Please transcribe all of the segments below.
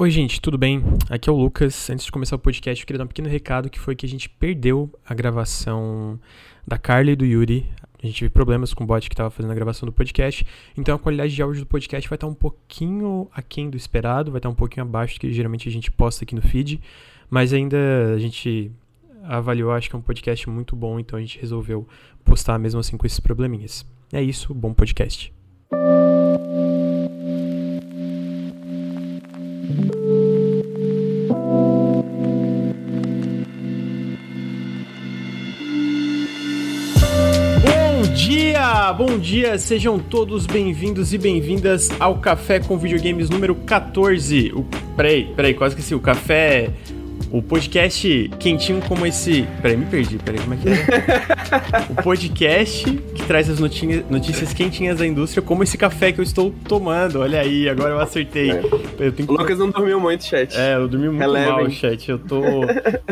Oi, gente, tudo bem? Aqui é o Lucas. Antes de começar o podcast, eu queria dar um pequeno recado que foi que a gente perdeu a gravação da Carla e do Yuri. A gente teve problemas com o bot que estava fazendo a gravação do podcast, então a qualidade de áudio do podcast vai estar um pouquinho aquém do esperado, vai estar um pouquinho abaixo do que geralmente a gente posta aqui no feed, mas ainda a gente avaliou, acho que é um podcast muito bom, então a gente resolveu postar mesmo assim com esses probleminhas. É isso, bom podcast. Dia, bom dia, sejam todos bem-vindos e bem-vindas ao Café com Videogames número 14. O, peraí, peraí, quase que o café o podcast quentinho como esse. Peraí, me perdi, peraí, como é que é? o podcast que traz as notícias, notícias quentinhas da indústria, como esse café que eu estou tomando. Olha aí, agora eu acertei. É. Eu tenho. O Lucas não dormiu muito, chat. É, eu dormi muito Relevem. mal, chat. Eu tô,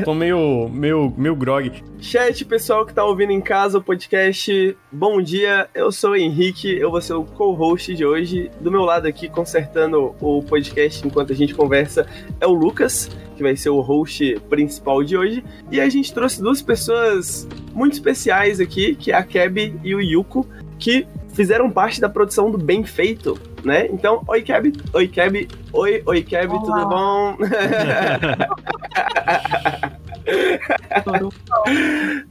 tô meio, meio, meio grog. Chat, pessoal que tá ouvindo em casa o podcast, bom dia. Eu sou o Henrique, eu vou ser o co-host de hoje. Do meu lado aqui, consertando o podcast enquanto a gente conversa, é o Lucas que vai ser o host principal de hoje. E a gente trouxe duas pessoas muito especiais aqui, que é a Keb e o Yuko, que fizeram parte da produção do Bem Feito, né? Então, oi Keb, oi Keb, oi, oi Keb, Olá. tudo bom? tudo bom?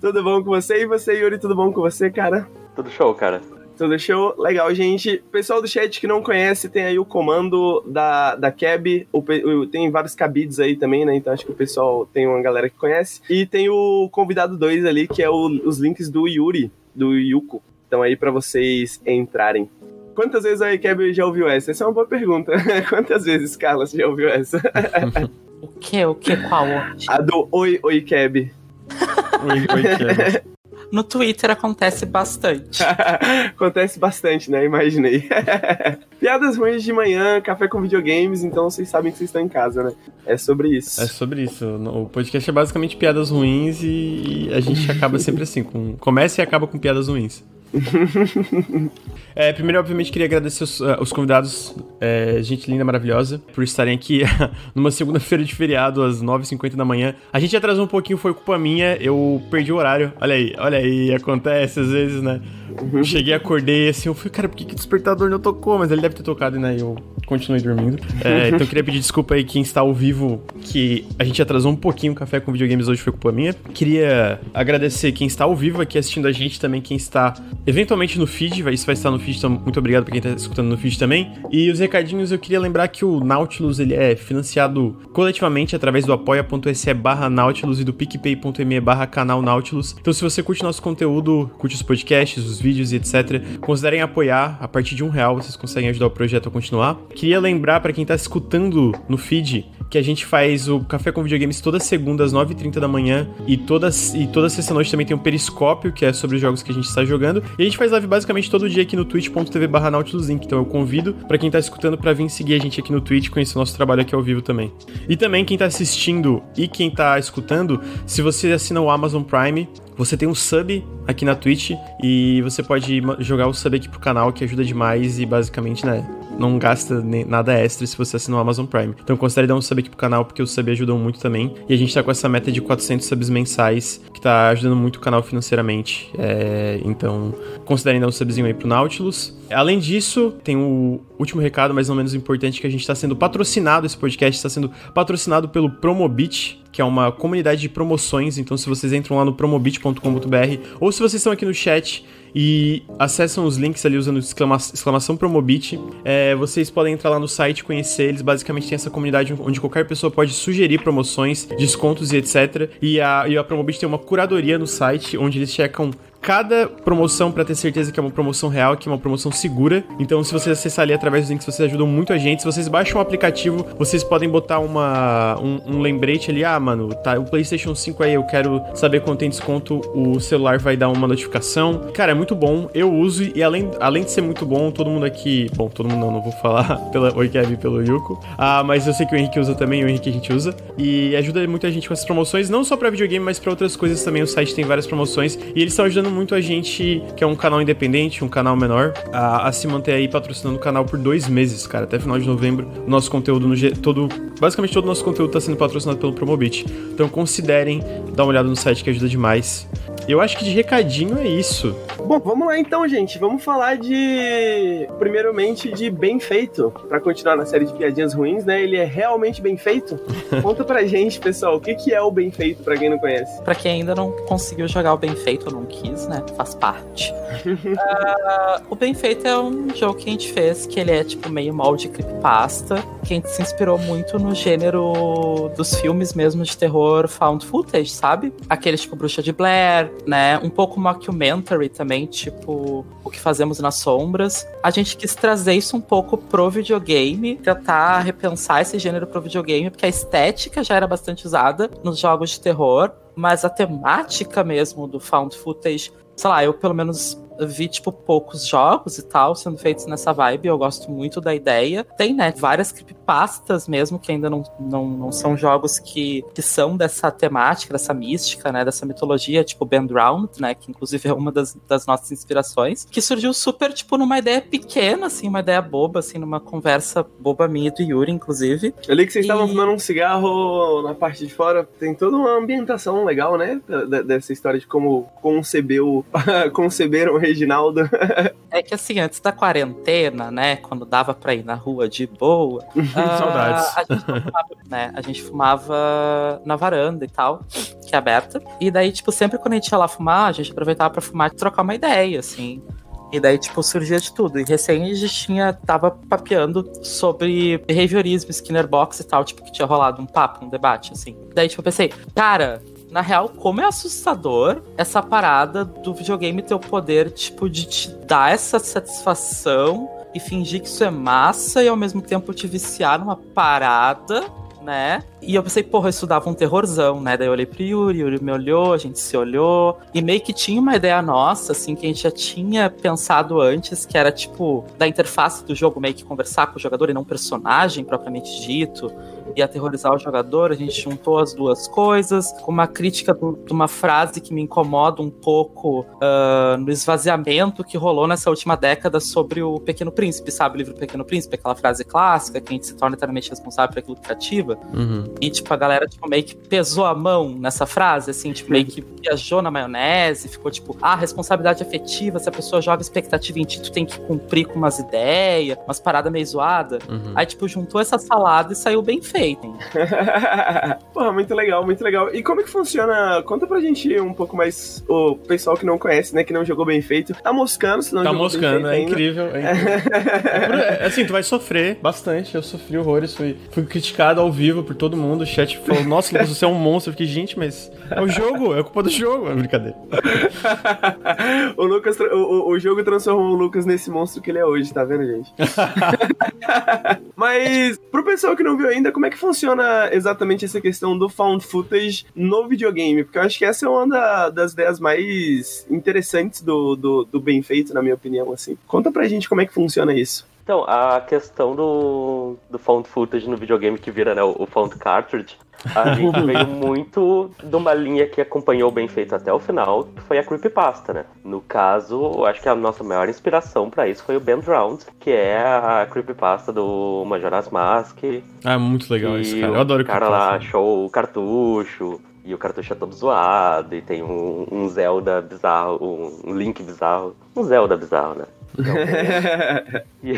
tudo bom com você? E você, Yuri, tudo bom com você, cara? Tudo show, cara. Tudo show? Legal, gente. Pessoal do chat que não conhece, tem aí o comando da, da Cab. O, o, tem vários cabides aí também, né? Então acho que o pessoal tem uma galera que conhece. E tem o convidado 2 ali, que é o, os links do Yuri, do Yuko. Então aí para vocês entrarem. Quantas vezes a Cab já ouviu essa? Essa é uma boa pergunta. Quantas vezes, Carla, você já ouviu essa? o que? O que? Qual? A do Oi, Oi, Cab. oi, oi, Cab. No Twitter acontece bastante. acontece bastante, né? Imaginei. Piadas ruins de manhã, café com videogames, então vocês sabem que vocês estão em casa, né? É sobre isso. É sobre isso. O podcast é basicamente piadas ruins e a gente acaba sempre assim, com começa e acaba com piadas ruins. é, primeiro, obviamente, queria agradecer os, uh, os convidados, é, gente linda, maravilhosa, por estarem aqui numa segunda-feira de feriado, às 9h50 da manhã. A gente atrasou um pouquinho, foi culpa minha, eu perdi o horário. Olha aí, olha aí, acontece às vezes, né? Uhum. Cheguei, acordei assim, eu falei, cara, por que, que o despertador não tocou? Mas ele deve ter tocado, né? Eu continuei dormindo. É, então queria pedir desculpa aí quem está ao vivo, que a gente atrasou um pouquinho o café com videogames hoje, foi culpa minha. Queria agradecer quem está ao vivo aqui assistindo a gente, também quem está eventualmente no feed, isso vai estar no feed, então muito obrigado pra quem está escutando no feed também. E os recadinhos, eu queria lembrar que o Nautilus, ele é financiado coletivamente através do apoia.se barra Nautilus e do picpay.me barra canal Nautilus. Então se você curte nosso conteúdo, curte os podcasts, os vídeos e etc., considerem apoiar. A partir de um real vocês conseguem ajudar o projeto a continuar. Queria lembrar para quem tá escutando no feed que a gente faz o Café com Videogames toda segunda às 9h30 da manhã e toda, e toda sexta-noite também tem um Periscópio, que é sobre os jogos que a gente está jogando. E a gente faz live basicamente todo dia aqui no twitch.tv barra. Então eu convido para quem tá escutando para vir seguir a gente aqui no Twitch, conhecer o nosso trabalho aqui ao vivo também. E também quem tá assistindo e quem tá escutando, se você assina o Amazon Prime, você tem um sub aqui na Twitch e você pode jogar o sub aqui pro canal, que ajuda demais e basicamente, né, não gasta nada extra se você assinar o Amazon Prime. Então considere dar um sub aqui pro canal, porque os subs ajudam muito também. E a gente tá com essa meta de 400 subs mensais, que tá ajudando muito o canal financeiramente. É, então, considerem dar um subzinho aí pro Nautilus. Além disso, tem o último recado, mais ou menos importante, que a gente está sendo patrocinado, esse podcast está sendo patrocinado pelo Promobit, que é uma comunidade de promoções. Então, se vocês entram lá no promobit.com.br ou se vocês estão aqui no chat e acessam os links ali usando exclama exclamação Promobit. É, vocês podem entrar lá no site conhecer eles. Basicamente tem essa comunidade onde qualquer pessoa pode sugerir promoções, descontos e etc. E a, e a Promobit tem uma curadoria no site onde eles checam cada promoção para ter certeza que é uma promoção real, que é uma promoção segura. Então, se vocês acessar ali através dos links, vocês ajudam muito a gente. Se vocês baixam o aplicativo, vocês podem botar uma, um, um, lembrete ali. Ah, mano, tá o PlayStation 5 aí, eu quero saber quanto tem desconto. O celular vai dar uma notificação. Cara, é muito bom. Eu uso e além, além de ser muito bom, todo mundo aqui. Bom, todo mundo não, não vou falar pela Oi Kevin pelo Yuko. Ah, mas eu sei que o Henrique usa também, o Henrique a gente usa. E ajuda muita gente com essas promoções, não só para videogame, mas para outras coisas também. O site tem várias promoções e eles estão ajudando muito a gente, que é um canal independente, um canal menor, a, a se manter aí patrocinando o canal por dois meses, cara. Até final de novembro, nosso conteúdo no todo. Basicamente todo o nosso conteúdo está sendo patrocinado pelo Promobit. Então considerem dar uma olhada no site que ajuda demais. Eu acho que de recadinho é isso. Bom, vamos lá então, gente. Vamos falar de. Primeiramente, de bem feito. Para continuar na série de piadinhas ruins, né? Ele é realmente bem feito? Conta pra gente, pessoal, o que, que é o bem feito, para quem não conhece. Para quem ainda não conseguiu jogar o bem feito ou não quis, né? Faz parte. uh, o bem feito é um jogo que a gente fez que ele é tipo meio molde creepypasta. Que a gente se inspirou muito no gênero dos filmes mesmo de terror found footage, sabe? Aqueles tipo Bruxa de Blair, né? Um pouco mockumentary também, tipo O que Fazemos nas Sombras. A gente quis trazer isso um pouco pro videogame, tentar repensar esse gênero pro videogame, porque a estética já era bastante usada nos jogos de terror, mas a temática mesmo do found footage, sei lá, eu pelo menos vi, tipo, poucos jogos e tal sendo feitos nessa vibe. Eu gosto muito da ideia. Tem, né, várias creepypastas mesmo, que ainda não, não, não são jogos que, que são dessa temática, dessa mística, né, dessa mitologia, tipo Band Round, né, que inclusive é uma das, das nossas inspirações, que surgiu super, tipo, numa ideia pequena, assim, uma ideia boba, assim, numa conversa boba minha e do Yuri, inclusive. Eu li que vocês e... estavam fumando um cigarro na parte de fora. Tem toda uma ambientação legal, né, dessa história de como concebeu, conceberam Reginaldo. é que assim, antes da quarentena, né? Quando dava pra ir na rua de boa. Saudades. A gente, fumava, né, a gente fumava na varanda e tal, que é aberta. E daí, tipo, sempre quando a gente ia lá fumar, a gente aproveitava pra fumar e trocar uma ideia, assim. E daí, tipo, surgia de tudo. E recém a gente tinha, tava papeando sobre behaviorismo, Skinner Box e tal, tipo, que tinha rolado um papo, um debate, assim. Daí, tipo, eu pensei, cara, na real, como é assustador essa parada do videogame ter o poder, tipo, de te dar essa satisfação e fingir que isso é massa e ao mesmo tempo te viciar numa parada né? E eu pensei, porra, isso dava um terrorzão, né? Daí eu olhei pro Yuri, Yuri me olhou, a gente se olhou. E meio que tinha uma ideia nossa, assim, que a gente já tinha pensado antes, que era tipo, da interface do jogo meio que conversar com o jogador e não personagem propriamente dito e aterrorizar o jogador, a gente juntou as duas coisas, com uma crítica de uma frase que me incomoda um pouco uh, no esvaziamento que rolou nessa última década sobre o Pequeno Príncipe, sabe? O livro Pequeno Príncipe, aquela frase clássica que a gente se torna eternamente responsável por aquilo que cativa. Uhum. E, tipo, a galera, tipo, meio que pesou a mão nessa frase, assim, tipo, meio que viajou na maionese, ficou tipo, ah, responsabilidade afetiva, se a pessoa joga expectativa em ti, tu tem que cumprir com umas ideias, umas paradas meio zoadas. Uhum. Aí, tipo, juntou essa salada e saiu bem feito. Porra, muito legal, muito legal. E como é que funciona? Conta pra gente um pouco mais o pessoal que não conhece, né? Que não jogou bem feito. Tá moscando, se não tá jogou moscando, bem feito é incrível. É incrível. é, assim, tu vai sofrer bastante. Eu sofri horrores, fui, fui criticado ao vivo por todo mundo. O chat falou, nossa, Lucas, você é um monstro. Eu fiquei, gente, mas é o jogo, é culpa do jogo. É brincadeira. o, Lucas, o, o jogo transformou o Lucas nesse monstro que ele é hoje, tá vendo, gente? mas, pro pessoal que não viu ainda, como é que que funciona exatamente essa questão do found footage no videogame? Porque eu acho que essa é uma da, das ideias mais interessantes do, do, do, bem feito, na minha opinião, assim. Conta pra gente como é que funciona isso. Então, a questão do, do found footage no videogame que vira né, o, o found cartridge, a gente veio muito de uma linha que acompanhou bem feito até o final, que foi a creepypasta, né? No caso, acho que a nossa maior inspiração para isso foi o Band Round, que é a creepypasta do Majora's Mask. Ah, muito legal isso, cara. Eu adoro o cara lá achou o cartucho, e o cartucho é todo zoado, e tem um, um Zelda bizarro, um Link bizarro. Um Zelda bizarro, né? e,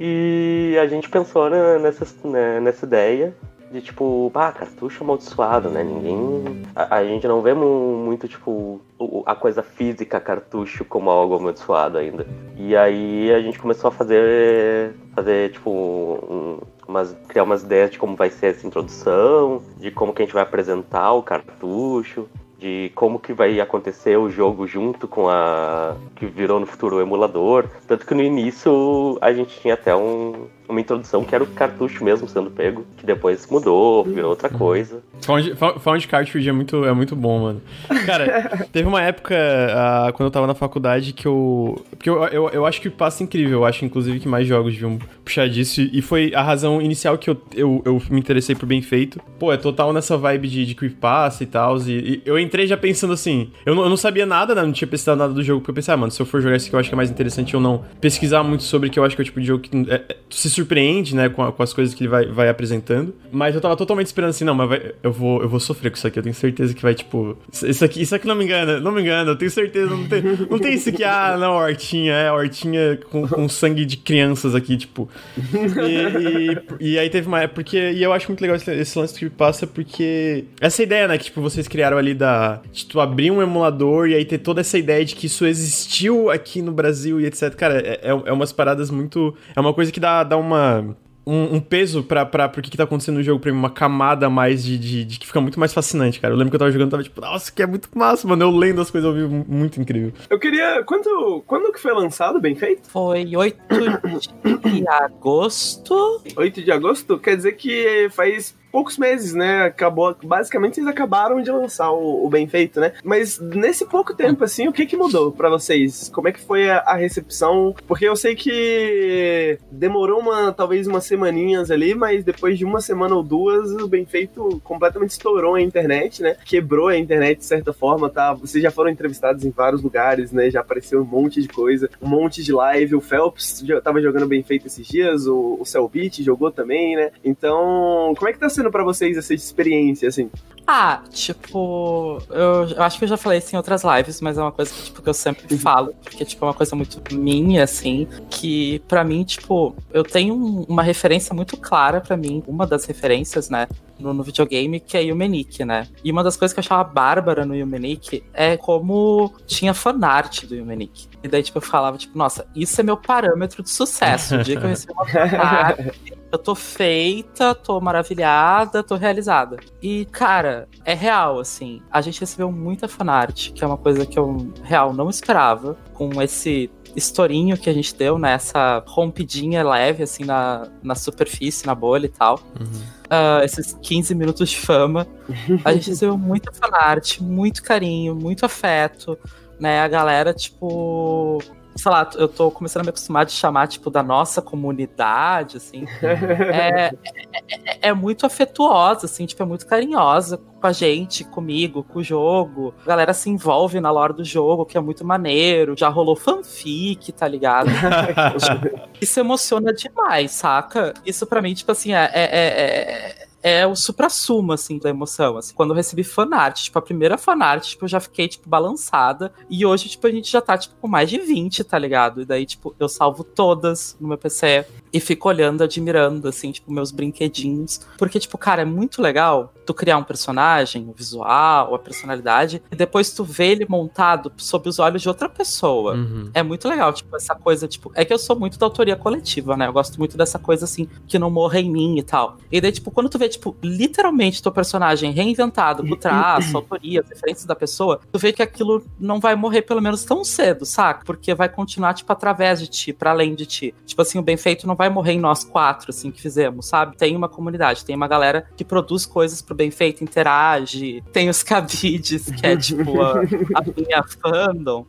e, a gente pensou nessa, né, nessa ideia de tipo, ah, cartucho amaldiçoado, né? Ninguém. A, a, gente não vê muito, tipo, a coisa física cartucho como algo amaldiçoado ainda. E aí a gente começou a fazer. fazer, tipo, um, umas, criar umas ideias de como vai ser essa introdução, de como que a gente vai apresentar o cartucho de como que vai acontecer o jogo junto com a que virou no futuro o emulador. Tanto que no início a gente tinha até um, uma introdução que era o cartucho mesmo sendo pego, que depois mudou, virou outra Uhum. coisa. Found, Found- Cartridge é muito, é muito bom, mano. Cara, teve uma época, ah, quando eu tava na faculdade, que eu. Porque eu, eu, eu acho que passa incrível. Eu acho, inclusive, que mais jogos deviam puxar disso. E foi a razão inicial que eu, eu, eu me interessei por bem feito. Pô, é total nessa vibe de, de creepypasta e tal. E, e eu entrei já pensando assim. Eu não, eu não sabia nada, né? Não tinha pesquisado nada do jogo. Porque eu pensei, ah, mano, se eu for jogar esse aqui, eu acho que é mais interessante eu não pesquisar muito sobre, que eu acho que é o tipo de jogo que é, é, se surpreende, né? Com, a- com as coisas que ele vai, vai apresentando. Mas eu tava totalmente esperando assim, não, mas vai- eu, vou, eu vou sofrer com isso aqui. Eu tenho certeza que vai, tipo. Isso aqui, isso aqui não me engana, não me engana. Eu tenho certeza, não tem, não tem isso que, ah, não, hortinha, é, hortinha com, com sangue de crianças aqui, tipo. E, e, e aí teve uma porque, e eu acho muito legal esse, esse lance que passa, porque essa ideia, né, que tipo, vocês criaram ali da, de tu abrir um emulador e aí ter toda essa ideia de que isso existiu aqui no Brasil e etc. Cara, é, é, é umas paradas muito, é uma coisa que dá, dá uma, um, um peso pra, pra, pro que, que tá acontecendo no jogo, pra mim, uma camada a mais de, de, de que fica muito mais fascinante, cara. Eu lembro que eu tava jogando, tava tipo, nossa, que é muito massa, mano. Eu lendo as coisas ao vivo, muito incrível. Eu queria. Quando, quando que foi lançado, bem feito? Foi 8 de agosto. 8 de agosto? Quer dizer que faz poucos meses, né? Acabou. Basicamente, vocês acabaram de lançar o, o bem feito, né? Mas nesse pouco tempo, assim, o que que mudou pra vocês? Como é que foi a, a recepção? Porque eu sei que demorou uma, talvez umas semaninhas ali, mas depois de uma semana ou duas, o bem feito completamente estourou a internet, né? Quebrou a internet de certa forma, tá? Vocês já foram entrevistados em vários lugares, né? Já apareceu um monte de coisa, um monte de live. O Phelps já tava jogando bem feito esses dias, o, o jogou também, né? Então, como é que tá sendo pra vocês essa experiência, assim? Ah, tipo, eu, eu acho que eu já falei isso em outras lives, mas é uma coisa que, tipo, que eu sempre falo, porque, tipo, é uma coisa muito minha, assim, que pra mim, tipo, eu tenho um- uma referência muito clara pra mim, uma das referências, né, no, no videogame, que é Yumenik, né? E uma das coisas que eu achava bárbara no Yumenik é como tinha fanart do Yumenik. E daí, tipo, eu falava, tipo, nossa, isso é meu parâmetro de sucesso. O dia que eu recebi uma fanart, eu tô feita, tô maravilhada, tô realizada. E, cara, é real, assim. A gente recebeu muita fanart, que é uma coisa que eu, real, não esperava. Com esse estourinho que a gente deu, né? Essa rompidinha leve, assim, na, na superfície, na bolha e tal. Ah, esses 15 minutos de fama. A gente recebeu muita fanart, muito carinho, muito afeto, né? A galera, tipo. Sei lá, eu tô começando a me acostumar de chamar, tipo, da nossa comunidade, assim. É, é, é- é muito afetuosa, assim, tipo, é muito carinhosa com a gente, comigo, com o jogo. A galera se envolve na lore do jogo, que é muito maneiro. Já rolou fanfic, tá ligado? Isso emociona demais, saca? Isso pra mim, tipo assim, é, é, é, o supra-sumo, assim, da emoção. Assim. Quando eu recebi fanart, tipo, a primeira fanart, tipo, eu já fiquei, tipo, balançada. E hoje, tipo, a gente já tá, tipo, com mais de 20, tá ligado? E daí, tipo, eu salvo todas no meu PC e fico olhando, admirando, assim, tipo, meus brinquedinhos. Porque, tipo, cara, é muito legal tu criar um personagem, o visual, a personalidade, e depois tu vê ele montado sob os olhos de outra pessoa. Uhum. É muito legal, tipo, essa coisa, tipo, é que eu sou muito da autoria coletiva, né? Eu gosto muito dessa coisa, assim, que não morra em mim e tal. E daí, tipo, quando tu vê, tipo, literalmente teu personagem reinventado, com traço, autoria, as referências da pessoa, tu vê que aquilo não vai morrer pelo menos tão cedo, saca? Porque vai continuar, tipo, através de ti, para além de ti. Tipo assim, o bem feito não vai morrer em nós quatro, assim, que fizemos, sabe? Tem uma comunidade, tem uma galera que produz coisas pro bem feito, interage, tem os cabides, que é, tipo, a, a minha fandom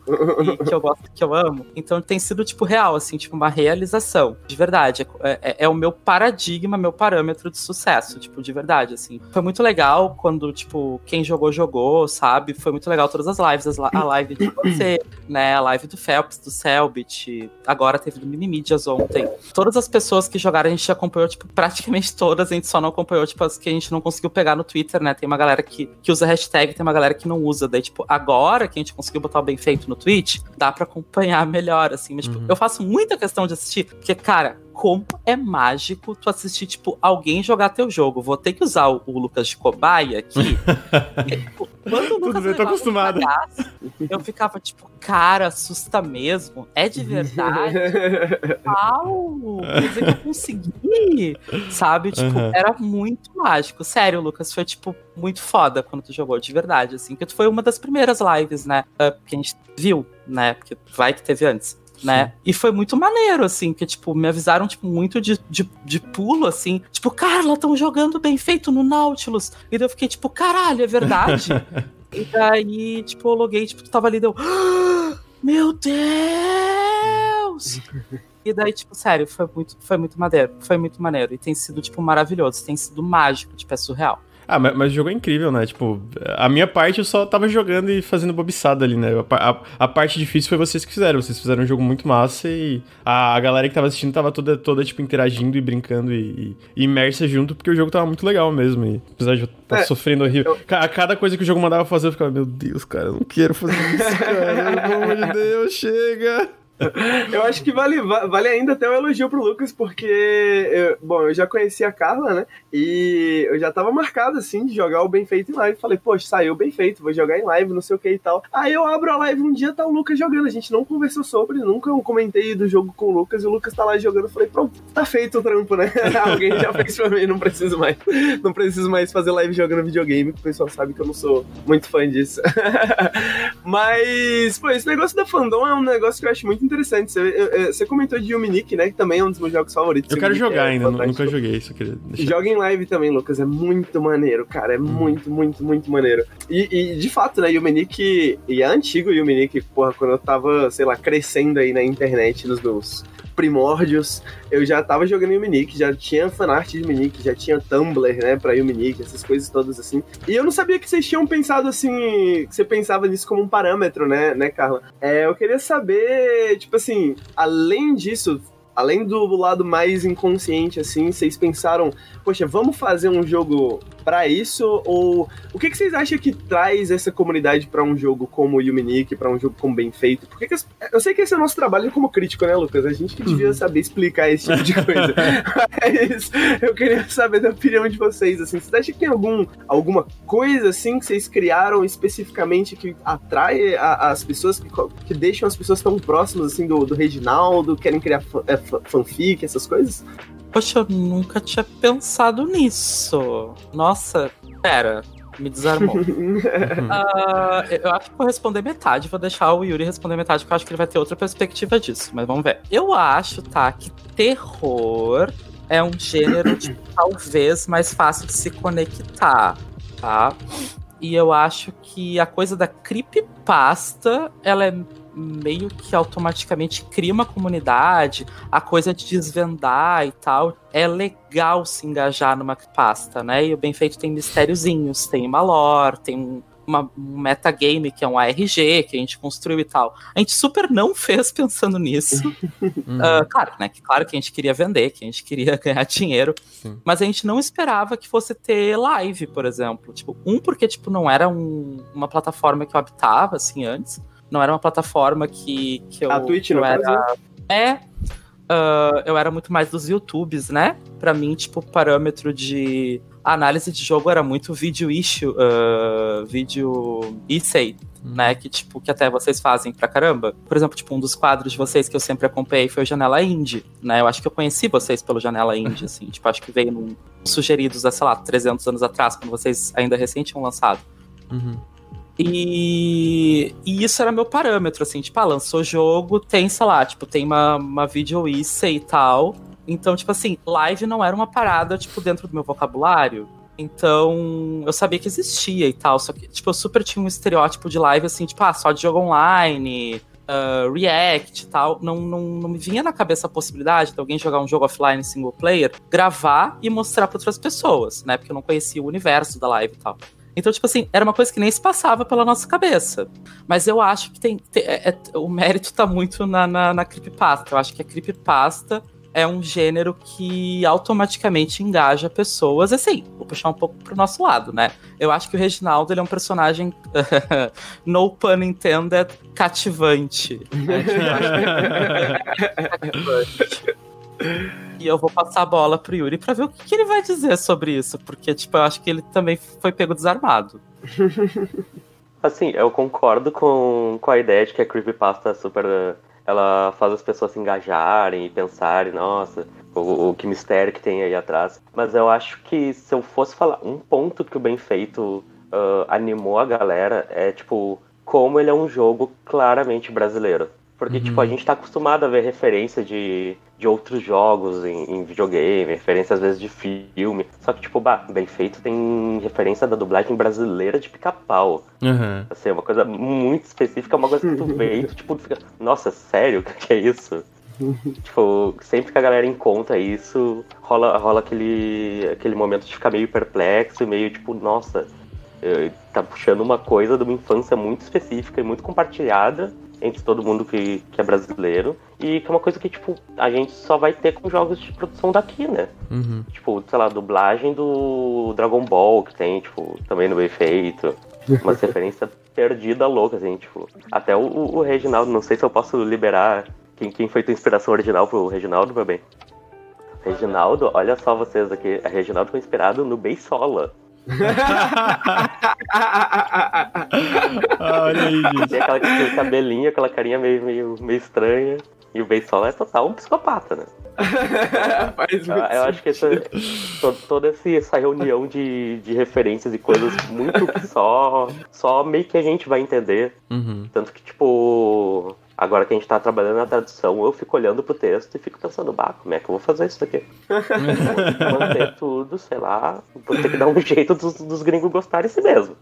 que eu gosto, que eu amo. Então tem sido, tipo, real, assim, tipo, uma realização. De verdade. É, é- é o meu paradigma, meu parâmetro de sucesso, tipo, de verdade, assim. Foi muito legal quando, tipo, quem jogou, jogou, sabe? Foi muito legal todas as lives, as a live de você, né? A live do Phelps, do Selbit, agora teve do Minimídias ontem. Todas as pessoas que jogaram, a gente acompanhou, tipo, praticamente todas, a gente só não acompanhou, tipo, as que a gente não conseguiu pegar no Twitter, né? Tem uma galera que, que usa hashtag, tem uma galera que não usa. Daí, tipo, agora que a gente conseguiu botar o bem feito no Twitch, dá pra acompanhar melhor, assim. Mas, tipo, Uhum. eu faço muita questão de assistir, porque, cara, como é mágico tu assistir, tipo, alguém jogar teu jogo. Vou ter que usar o, o Lucas de cobaia aqui. porque, tipo, quando o Tudo Lucas bem, eu tô levava um acostumado. cagaço, eu ficava, tipo, cara, assusta mesmo? É de verdade? Uau! Quer dizer que eu consegui! Sabe? Tipo, Uhum. era muito mágico. Sério, Lucas, foi, tipo, muito foda quando tu jogou, de verdade, assim. Porque tu foi uma das primeiras lives, né? ah, Que a gente viu, né? Porque vai que teve antes. Né? E foi muito maneiro, assim, que, tipo, me avisaram, tipo, muito de, de, de pulo, assim. Tipo, Carla, estão jogando bem feito no Nautilus. E daí eu fiquei, tipo, caralho, é verdade? e daí, tipo, eu loguei, tipo, tu tava ali, deu... Ah, meu Deus! E daí, tipo, sério, foi muito, foi muito maneiro. Foi muito maneiro. E tem sido, tipo, maravilhoso. Tem sido mágico, tipo, é surreal. Ah, mas, mas, o jogo é incrível, né? Tipo, a minha parte eu só tava jogando e fazendo bobiçada ali, né? A, a, a, parte difícil foi vocês que fizeram. Vocês fizeram um jogo muito massa e a, a galera que tava assistindo tava toda, toda tipo, interagindo e brincando e, e, imersa junto, porque o jogo tava muito legal mesmo. E, apesar de eu estar tá é, sofrendo horrível. Eu... A cada coisa que o jogo mandava fazer, eu ficava, meu Deus, cara, eu não quero fazer isso, cara. Pelo amor de Deus, chega! Eu acho que vale, vale ainda até um elogio pro Lucas, porque, eu, bom, eu já conheci a Carla, né? E eu já tava marcado, assim, de jogar o Bem Feito em live. Falei, poxa, saiu bem feito, vou jogar em live, não sei o que e tal. Aí eu abro a live um dia, tá o Lucas jogando. A gente não conversou sobre, nunca eu comentei do jogo com o Lucas, e o Lucas tá lá jogando. Falei, pronto, tá feito o trampo, né? Alguém já fez pra mim, não preciso mais. Não preciso mais fazer live jogando videogame, o pessoal sabe que eu não sou muito fã disso. Mas, pô, esse negócio da fandom é um negócio que eu acho muito interessante. Você, você comentou de Yuminique, né? Que também é um dos meus jogos favoritos. Eu quero jogar é ainda, nunca joguei isso. Joga em live também, Lucas. É muito maneiro, cara. É hum. muito, muito, muito maneiro. E, e de fato, né, Yuminique. E é antigo Yuminique, porra, quando eu tava, sei lá, crescendo aí na internet, nos meus primórdios, eu já tava jogando Yuminique, já tinha fanart de Yuminique, já tinha Tumblr, né, pra Yuminique, essas coisas todas assim. E eu não sabia que vocês tinham pensado assim, que você pensava nisso como um parâmetro, né, né, Carla? É, eu queria saber, tipo assim, além disso, além do lado mais inconsciente, assim, vocês pensaram, poxa, vamos fazer um jogo para isso? Ou o que, que vocês acham que traz essa comunidade para um jogo como o Yuminique, para um jogo como Bem Feito? Porque que eu sei que esse é o nosso trabalho como crítico, né, Lucas? A gente que devia uhum. saber explicar esse tipo de coisa. Mas eu queria saber da opinião de vocês, assim. Vocês acham que tem algum, alguma coisa, assim, que vocês criaram especificamente que atrai a, as pessoas, que, que deixam as pessoas tão próximas, assim, do, do Reginaldo, querem criar é, fanfic, essas coisas? Poxa, eu nunca tinha pensado nisso. Nossa, pera, me desarmou. uh, eu acho que vou responder metade, vou deixar o Yuri responder metade, porque eu acho que ele vai ter outra perspectiva disso, mas vamos ver. Eu acho, tá, que terror é um gênero de, talvez mais fácil de se conectar, tá? E eu acho que a coisa da creepypasta, ela é meio que automaticamente cria uma comunidade, a coisa de desvendar e tal. É legal se engajar numa pasta, né? E o Bem Feito tem mistériozinhos, tem uma lore, tem uma, um metagame que é um ARG que a gente construiu e tal. A gente super não fez pensando nisso. uh, claro, né? Que, claro que a gente queria vender, que a gente queria ganhar dinheiro. Sim. Mas a gente não esperava que fosse ter live, por exemplo. Tipo, um, porque tipo, não era um, uma plataforma que eu habitava assim antes não era uma plataforma que, que eu. A Twitch, eu era. Caso? É. Uh, eu era muito mais dos YouTubes, né? Pra mim, tipo, o parâmetro de análise de jogo era muito vídeo issue, uh, vídeo essay, hum. né? Que, tipo, que até vocês fazem pra caramba. Por exemplo, tipo, um dos quadros de vocês que eu sempre acompanhei foi o Janela Indie, né? Eu acho que eu conheci vocês pelo Janela Indie, assim. tipo, acho que veio num, sugeridos, sei lá, 300 anos atrás, quando vocês ainda recente tinham lançado. Uhum. E, e, isso era meu parâmetro, assim, tipo, ah, lançou jogo, tem, sei lá, tipo, tem uma, uma video e tal. Então, tipo assim, live não era uma parada, tipo, dentro do meu vocabulário. Então, eu sabia que existia e tal. Só que, tipo, eu super tinha um estereótipo de live, assim, tipo, ah, só de jogo online, uh, React e tal. Não, não, não me vinha na cabeça a possibilidade de alguém jogar um jogo offline single player, gravar e mostrar para outras pessoas, né? Porque eu não conhecia o universo da live e tal. Então, tipo assim, era uma coisa que nem se passava pela nossa cabeça. Mas eu acho que tem. tem é, é, o mérito tá muito na, na, na creepypasta. Eu acho que a creepypasta é um gênero que automaticamente engaja pessoas. Assim, vou puxar um pouco pro nosso lado, né? Eu acho que o Reginaldo ele é um personagem, no pun intended, cativante. Né? cativante. E eu vou passar a bola pro Yuri pra ver o que, que, ele vai dizer sobre isso, porque, tipo, eu acho que ele também foi pego desarmado. Assim, eu concordo com, com a ideia de que a Creepypasta é super. Ela faz as pessoas se engajarem e pensarem, nossa, o, o que mistério que tem aí atrás. Mas eu acho que se eu fosse falar um ponto que o Bem Feito uh, animou a galera é, tipo, como ele é um jogo claramente brasileiro. Porque, tipo, a gente tá acostumado a ver referência de, de outros jogos em, em videogame, referência às vezes de filme. Só que, tipo, bah, bem feito tem referência da dublagem brasileira de pica-pau. Aham. Assim, é uma coisa muito específica, uma coisa que tu vê e tu, tipo, fica, nossa, sério? O que é isso? tipo, sempre que a galera encontra isso, rola, rola aquele, aquele momento de ficar meio perplexo e meio tipo, nossa, tá puxando uma coisa de uma infância muito específica e muito compartilhada entre todo mundo que, que é brasileiro. E que é uma coisa que, tipo, a gente só vai ter com jogos de produção daqui, né? Uhum. Tipo, sei lá, dublagem do Dragon Ball, que tem, tipo, também no bem feito. Uma referência perdida louca, assim, tipo. Até o, o Reginaldo, não sei se eu posso liberar quem, quem foi tua inspiração original pro Reginaldo, meu bem. Reginaldo, olha só vocês aqui. A Reginaldo foi inspirado no Beisola. Ah, olha aí, gente. Tem aquela, aquele cabelinho, aquela carinha meio, meio, meio estranha. E o Beisola é total um psicopata, né? Faz Eu, muito eu acho que essa, to- toda essa reunião de, de referências e coisas muito que só, só meio que a gente vai entender. Uhum. Tanto que, tipo, agora que a gente tá trabalhando na tradução, eu fico olhando pro texto e fico pensando, bah, como é que eu vou fazer isso aqui? Vou manter tudo, sei lá, vou ter que dar um jeito dos, dos gringos gostarem si mesmo.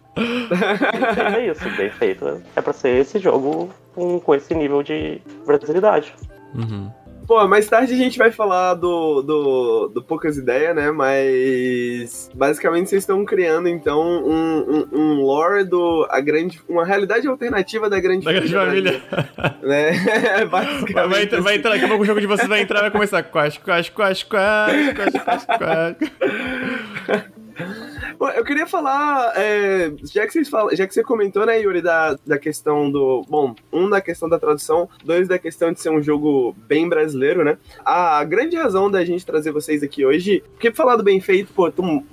É isso, bem feito. né? É pra ser esse jogo com, com esse nível de brasilidade. Uhum. Pô, mais tarde a gente vai falar do, do, do Poucas Ideias, né? Mas basicamente vocês estão criando então um, um, um lore do a grande, uma realidade alternativa da grande Da grande família. né? Basicamente. vai entrar, vai entrar, daqui a pouco o jogo de vocês vai entrar e vai começar. Quas, quas, quas, quas, quas, quas, quas. Eu queria falar, é, já, que vocês falam, já que você comentou, né, Yuri, da, da questão do. Bom, um da questão da tradução, dois da questão de ser um jogo bem brasileiro, né? A grande razão da gente trazer vocês aqui hoje, porque falar do bem feito, pô, tu-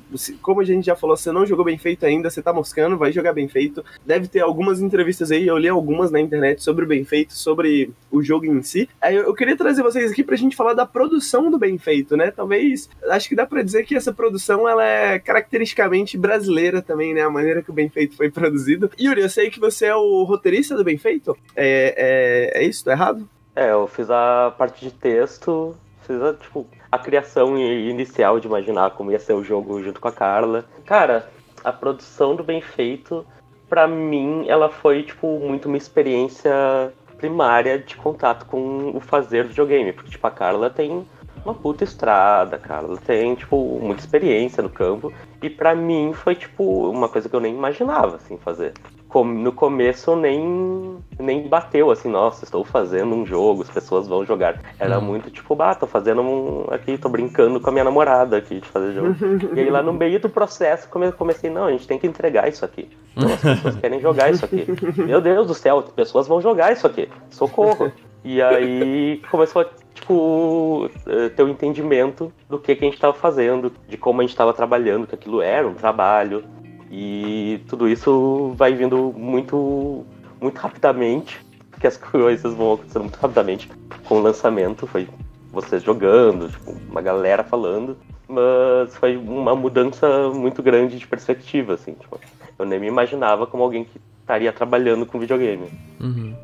como a gente já falou, você não jogou bem feito ainda, você tá moscando, vai jogar bem feito. Deve ter algumas entrevistas aí, eu li algumas na internet sobre o bem feito, sobre o jogo em si. Eu, eu queria trazer vocês aqui pra gente falar da produção do bem feito, né? Talvez, acho que dá pra dizer que essa produção ela é caracteristicamente brasileira também, né? A maneira que o bem feito foi produzido. Yuri, eu sei que você é o roteirista do bem feito. É, é, é isso? Tá errado? É, eu fiz a parte de texto, fiz a, tipo, a criação inicial de imaginar como ia ser o jogo junto com a Carla. Cara, a produção do Bem Feito, pra mim, ela foi, tipo, muito uma experiência primária de contato com o fazer videogame. Porque, tipo, a Carla tem uma puta estrada, a Carla tem, tipo, muita experiência no campo. E pra mim foi, tipo, uma coisa que eu nem imaginava, assim, fazer. No começo nem, nem bateu, assim, nossa, estou fazendo um jogo, as pessoas vão jogar. Era muito tipo, bah, tô fazendo um. aqui, tô brincando com a minha namorada aqui de fazer jogo. e aí lá no meio do processo come- comecei, não, a gente tem que entregar isso aqui. Não, as pessoas querem jogar isso aqui. Meu Deus do céu, as pessoas vão jogar isso aqui. Socorro. E aí começou a, tipo, ter o entendimento do que, que a gente estava fazendo, de como a gente estava trabalhando, que aquilo era um trabalho. E tudo isso vai vindo muito, muito rapidamente, porque as coisas vão acontecendo muito rapidamente com o lançamento. Foi vocês jogando, tipo, uma galera falando, mas foi uma mudança muito grande de perspectiva, assim. Tipo, eu nem me imaginava como alguém que estaria trabalhando com videogame. Uhum.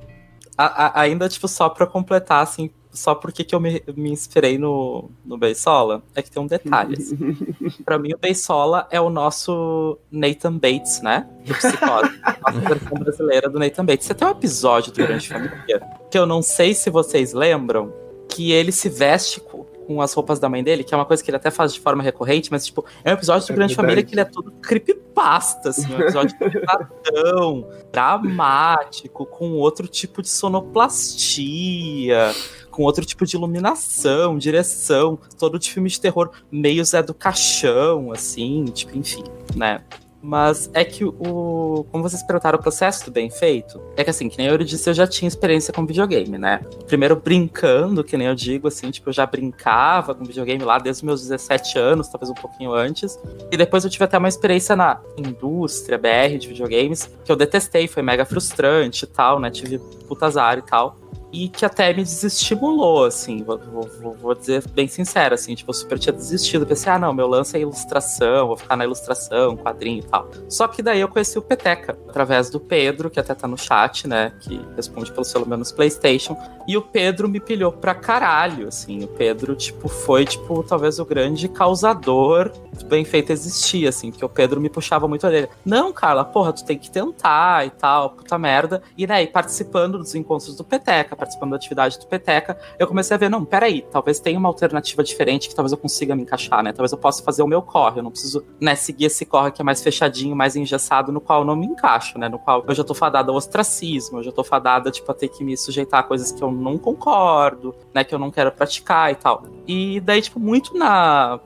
A- a- ainda, tipo, só pra completar, assim, só porque que eu me, me inspirei no, no Beisola, é que tem um detalhe. assim. pra mim, o Beisola é o nosso Nathan Bates, né? Do Psicose. Nossa versão brasileira do Nathan Bates. Você tem um episódio do Grande Família que eu não sei se vocês lembram, que ele se veste co- com as roupas da mãe dele, que é uma coisa que ele até faz de forma recorrente, mas, tipo, é um episódio do É Grande verdade. Família que ele é todo creepypasta, assim, um episódio pesadão, dramático, com outro tipo de sonoplastia, com outro tipo de iluminação, direção, todo de filme de terror meio Zé do Caixão, assim, tipo, enfim, né? Mas é que o. Como vocês perguntaram, o processo do bem feito, é que assim, que nem eu disse, eu já tinha experiência com videogame, né? Primeiro brincando, que nem eu digo, assim, tipo, eu já brincava com videogame lá desde os meus 17 anos, talvez um pouquinho antes. E depois eu tive até uma experiência na indústria BR de videogames, que eu detestei, foi mega frustrante e tal, né? Tive puta azar e tal. E que até me desestimulou, assim, vou, vou, vou, dizer bem sincero, assim, tipo, eu super tinha desistido, pensei, ah, não, meu lance é ilustração, vou ficar na ilustração, quadrinho e tal. Só que daí eu conheci o Peteca, através do Pedro, que até tá no chat, né, que responde pelo pelo menos Playstation, e o Pedro me pilhou pra caralho, assim, o Pedro, tipo, foi, tipo, talvez o grande causador do bem feito existir, assim, porque o Pedro me puxava muito a orelha. Não, Carla, porra, tu tem que tentar e tal, puta merda. E daí, participando dos encontros do Peteca, participando da atividade do Peteca, eu comecei a ver, não, peraí, talvez tenha uma alternativa diferente que talvez eu consiga me encaixar, né? Talvez eu possa fazer o meu corre, eu não preciso, né, seguir esse corre que é mais fechadinho, mais engessado, no qual eu não me encaixo, né? No qual eu já tô fadada ao ostracismo, eu já tô fadada, tipo, a ter que me sujeitar a coisas que eu não concordo, né, que eu não quero praticar e tal. E daí, tipo, muito na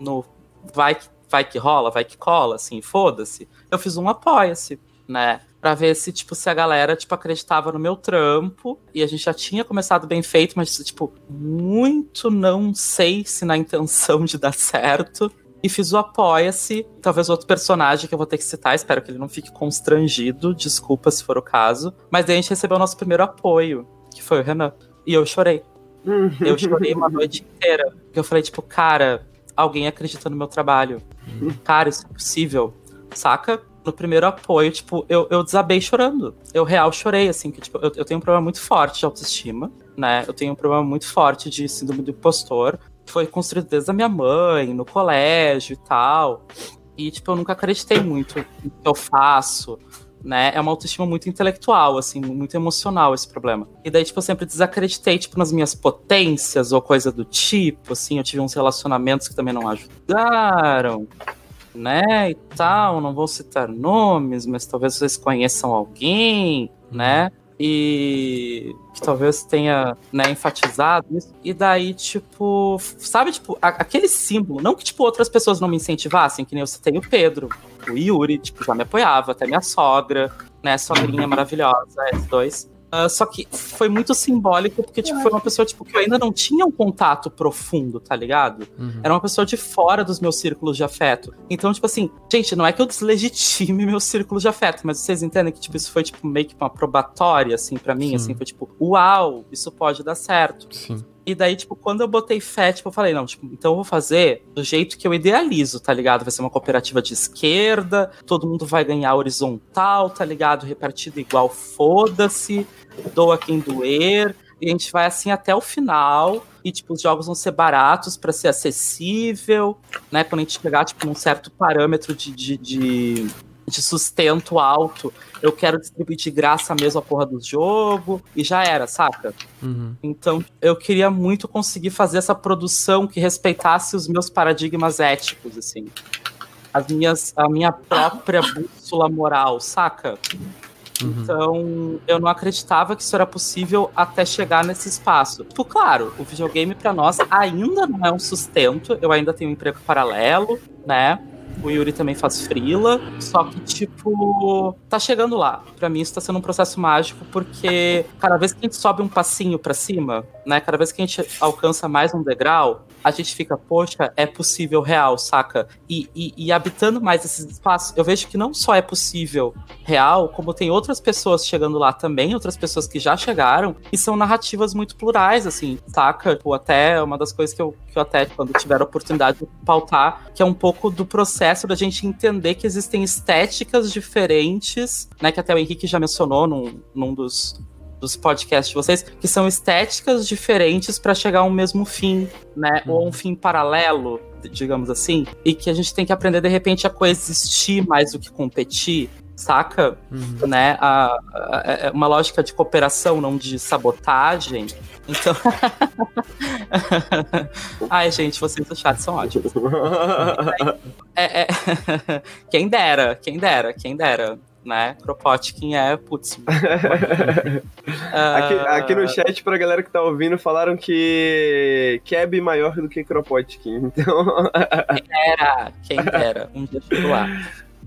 no vai que, vai que rola, vai que cola, assim, foda-se. Eu fiz um apoia-se, né? Pra ver se, tipo, se a galera, tipo, acreditava no meu trampo. E a gente já tinha começado bem feito, mas, tipo, muito não sei se na intenção de dar certo. E fiz o Apoia-se, talvez outro personagem que eu vou ter que citar, espero que ele não fique constrangido, desculpa se for o caso. Mas daí a gente recebeu o nosso primeiro apoio, que foi o Renan. E eu chorei. eu chorei uma noite inteira. Eu falei, tipo, cara, alguém acredita no meu trabalho. Cara, isso é possível, saca? No primeiro apoio, tipo, eu, eu desabei chorando. Eu real chorei, assim, que, tipo, eu, eu tenho um problema muito forte de autoestima, né? Eu tenho um problema muito forte de síndrome do impostor. Foi construído desde a minha mãe, no colégio e tal. E, tipo, eu nunca acreditei muito no que eu faço, né? É uma autoestima muito intelectual, assim, muito emocional esse problema. E daí, tipo, eu sempre desacreditei, tipo, nas minhas potências ou coisa do tipo, assim, eu tive uns relacionamentos que também não ajudaram, né, e tal, não vou citar nomes, mas talvez vocês conheçam alguém, né? e que talvez tenha né, enfatizado isso. E daí, tipo, sabe, tipo, a, aquele símbolo, não que, tipo, outras pessoas não me incentivassem, que nem eu citei o Pedro, o Yuri, tipo, já me apoiava, até minha sogra, né, sogrinha maravilhosa, S2. Uh, só que foi muito simbólico, porque tipo, foi uma pessoa tipo, que eu ainda não tinha um contato profundo, tá ligado? Uhum. Era uma pessoa de fora dos meus círculos de afeto. Então, tipo assim, gente, não é que eu deslegitime meus círculos de afeto, mas vocês entendem que tipo, isso foi tipo, meio que uma probatória, assim, para mim, Sim. assim, foi tipo, uau, isso pode dar certo. Sim. E daí, tipo, quando eu botei fé, tipo, eu falei, não, tipo, então eu vou fazer do jeito que eu idealizo, tá ligado? Vai ser uma cooperativa de esquerda, todo mundo vai ganhar horizontal, tá ligado? Repartido igual, foda-se, doa quem doer. E a gente vai assim até o final. E, tipo, os jogos vão ser baratos para ser acessível, né? Quando a gente chegar, tipo, num certo parâmetro de, de, de de sustento alto, eu quero distribuir de graça mesmo a porra do jogo, e já era, saca? Uhum. Então, eu queria muito conseguir fazer essa produção que respeitasse os meus paradigmas éticos, assim. As minhas, a minha própria bússola moral, saca? Uhum. Então, eu não acreditava que isso era possível até chegar nesse espaço. Tipo, claro, o videogame para nós ainda não é um sustento, eu ainda tenho um emprego paralelo, né? O Yuri também faz frila. Só que, tipo, tá chegando lá. Pra mim, isso tá sendo um processo mágico, porque cada vez que a gente sobe um passinho para cima, né? Cada vez que a gente alcança mais um degrau, a gente fica, poxa, é possível real, saca? E, e, e, habitando mais esses espaços, eu vejo que não só é possível real, como tem outras pessoas chegando lá também, outras pessoas que já chegaram, e são narrativas muito plurais, assim, saca? Tipo, até uma das coisas que eu, que eu até, quando tiver a oportunidade de pautar, que é um pouco do processo da gente entender que existem estéticas diferentes, né? Que até o Henrique já mencionou num, num dos dos podcasts de vocês, que são estéticas diferentes para chegar a um mesmo fim, né? Uhum. Ou um fim paralelo, digamos assim, e que a gente tem que aprender de repente a coexistir mais do que competir, saca? Uhum. Né? A, a, a, é uma lógica de cooperação, não de sabotagem. Então. Ai, gente, vocês do chat são ótimos. é, é... quem dera, quem dera, quem dera né? Kropotkin é, putz. aqui, aqui, no chat, pra galera que tá ouvindo, falaram que Keb é maior do que Kropotkin, então... quem dera, quem dera, um dia chego lá.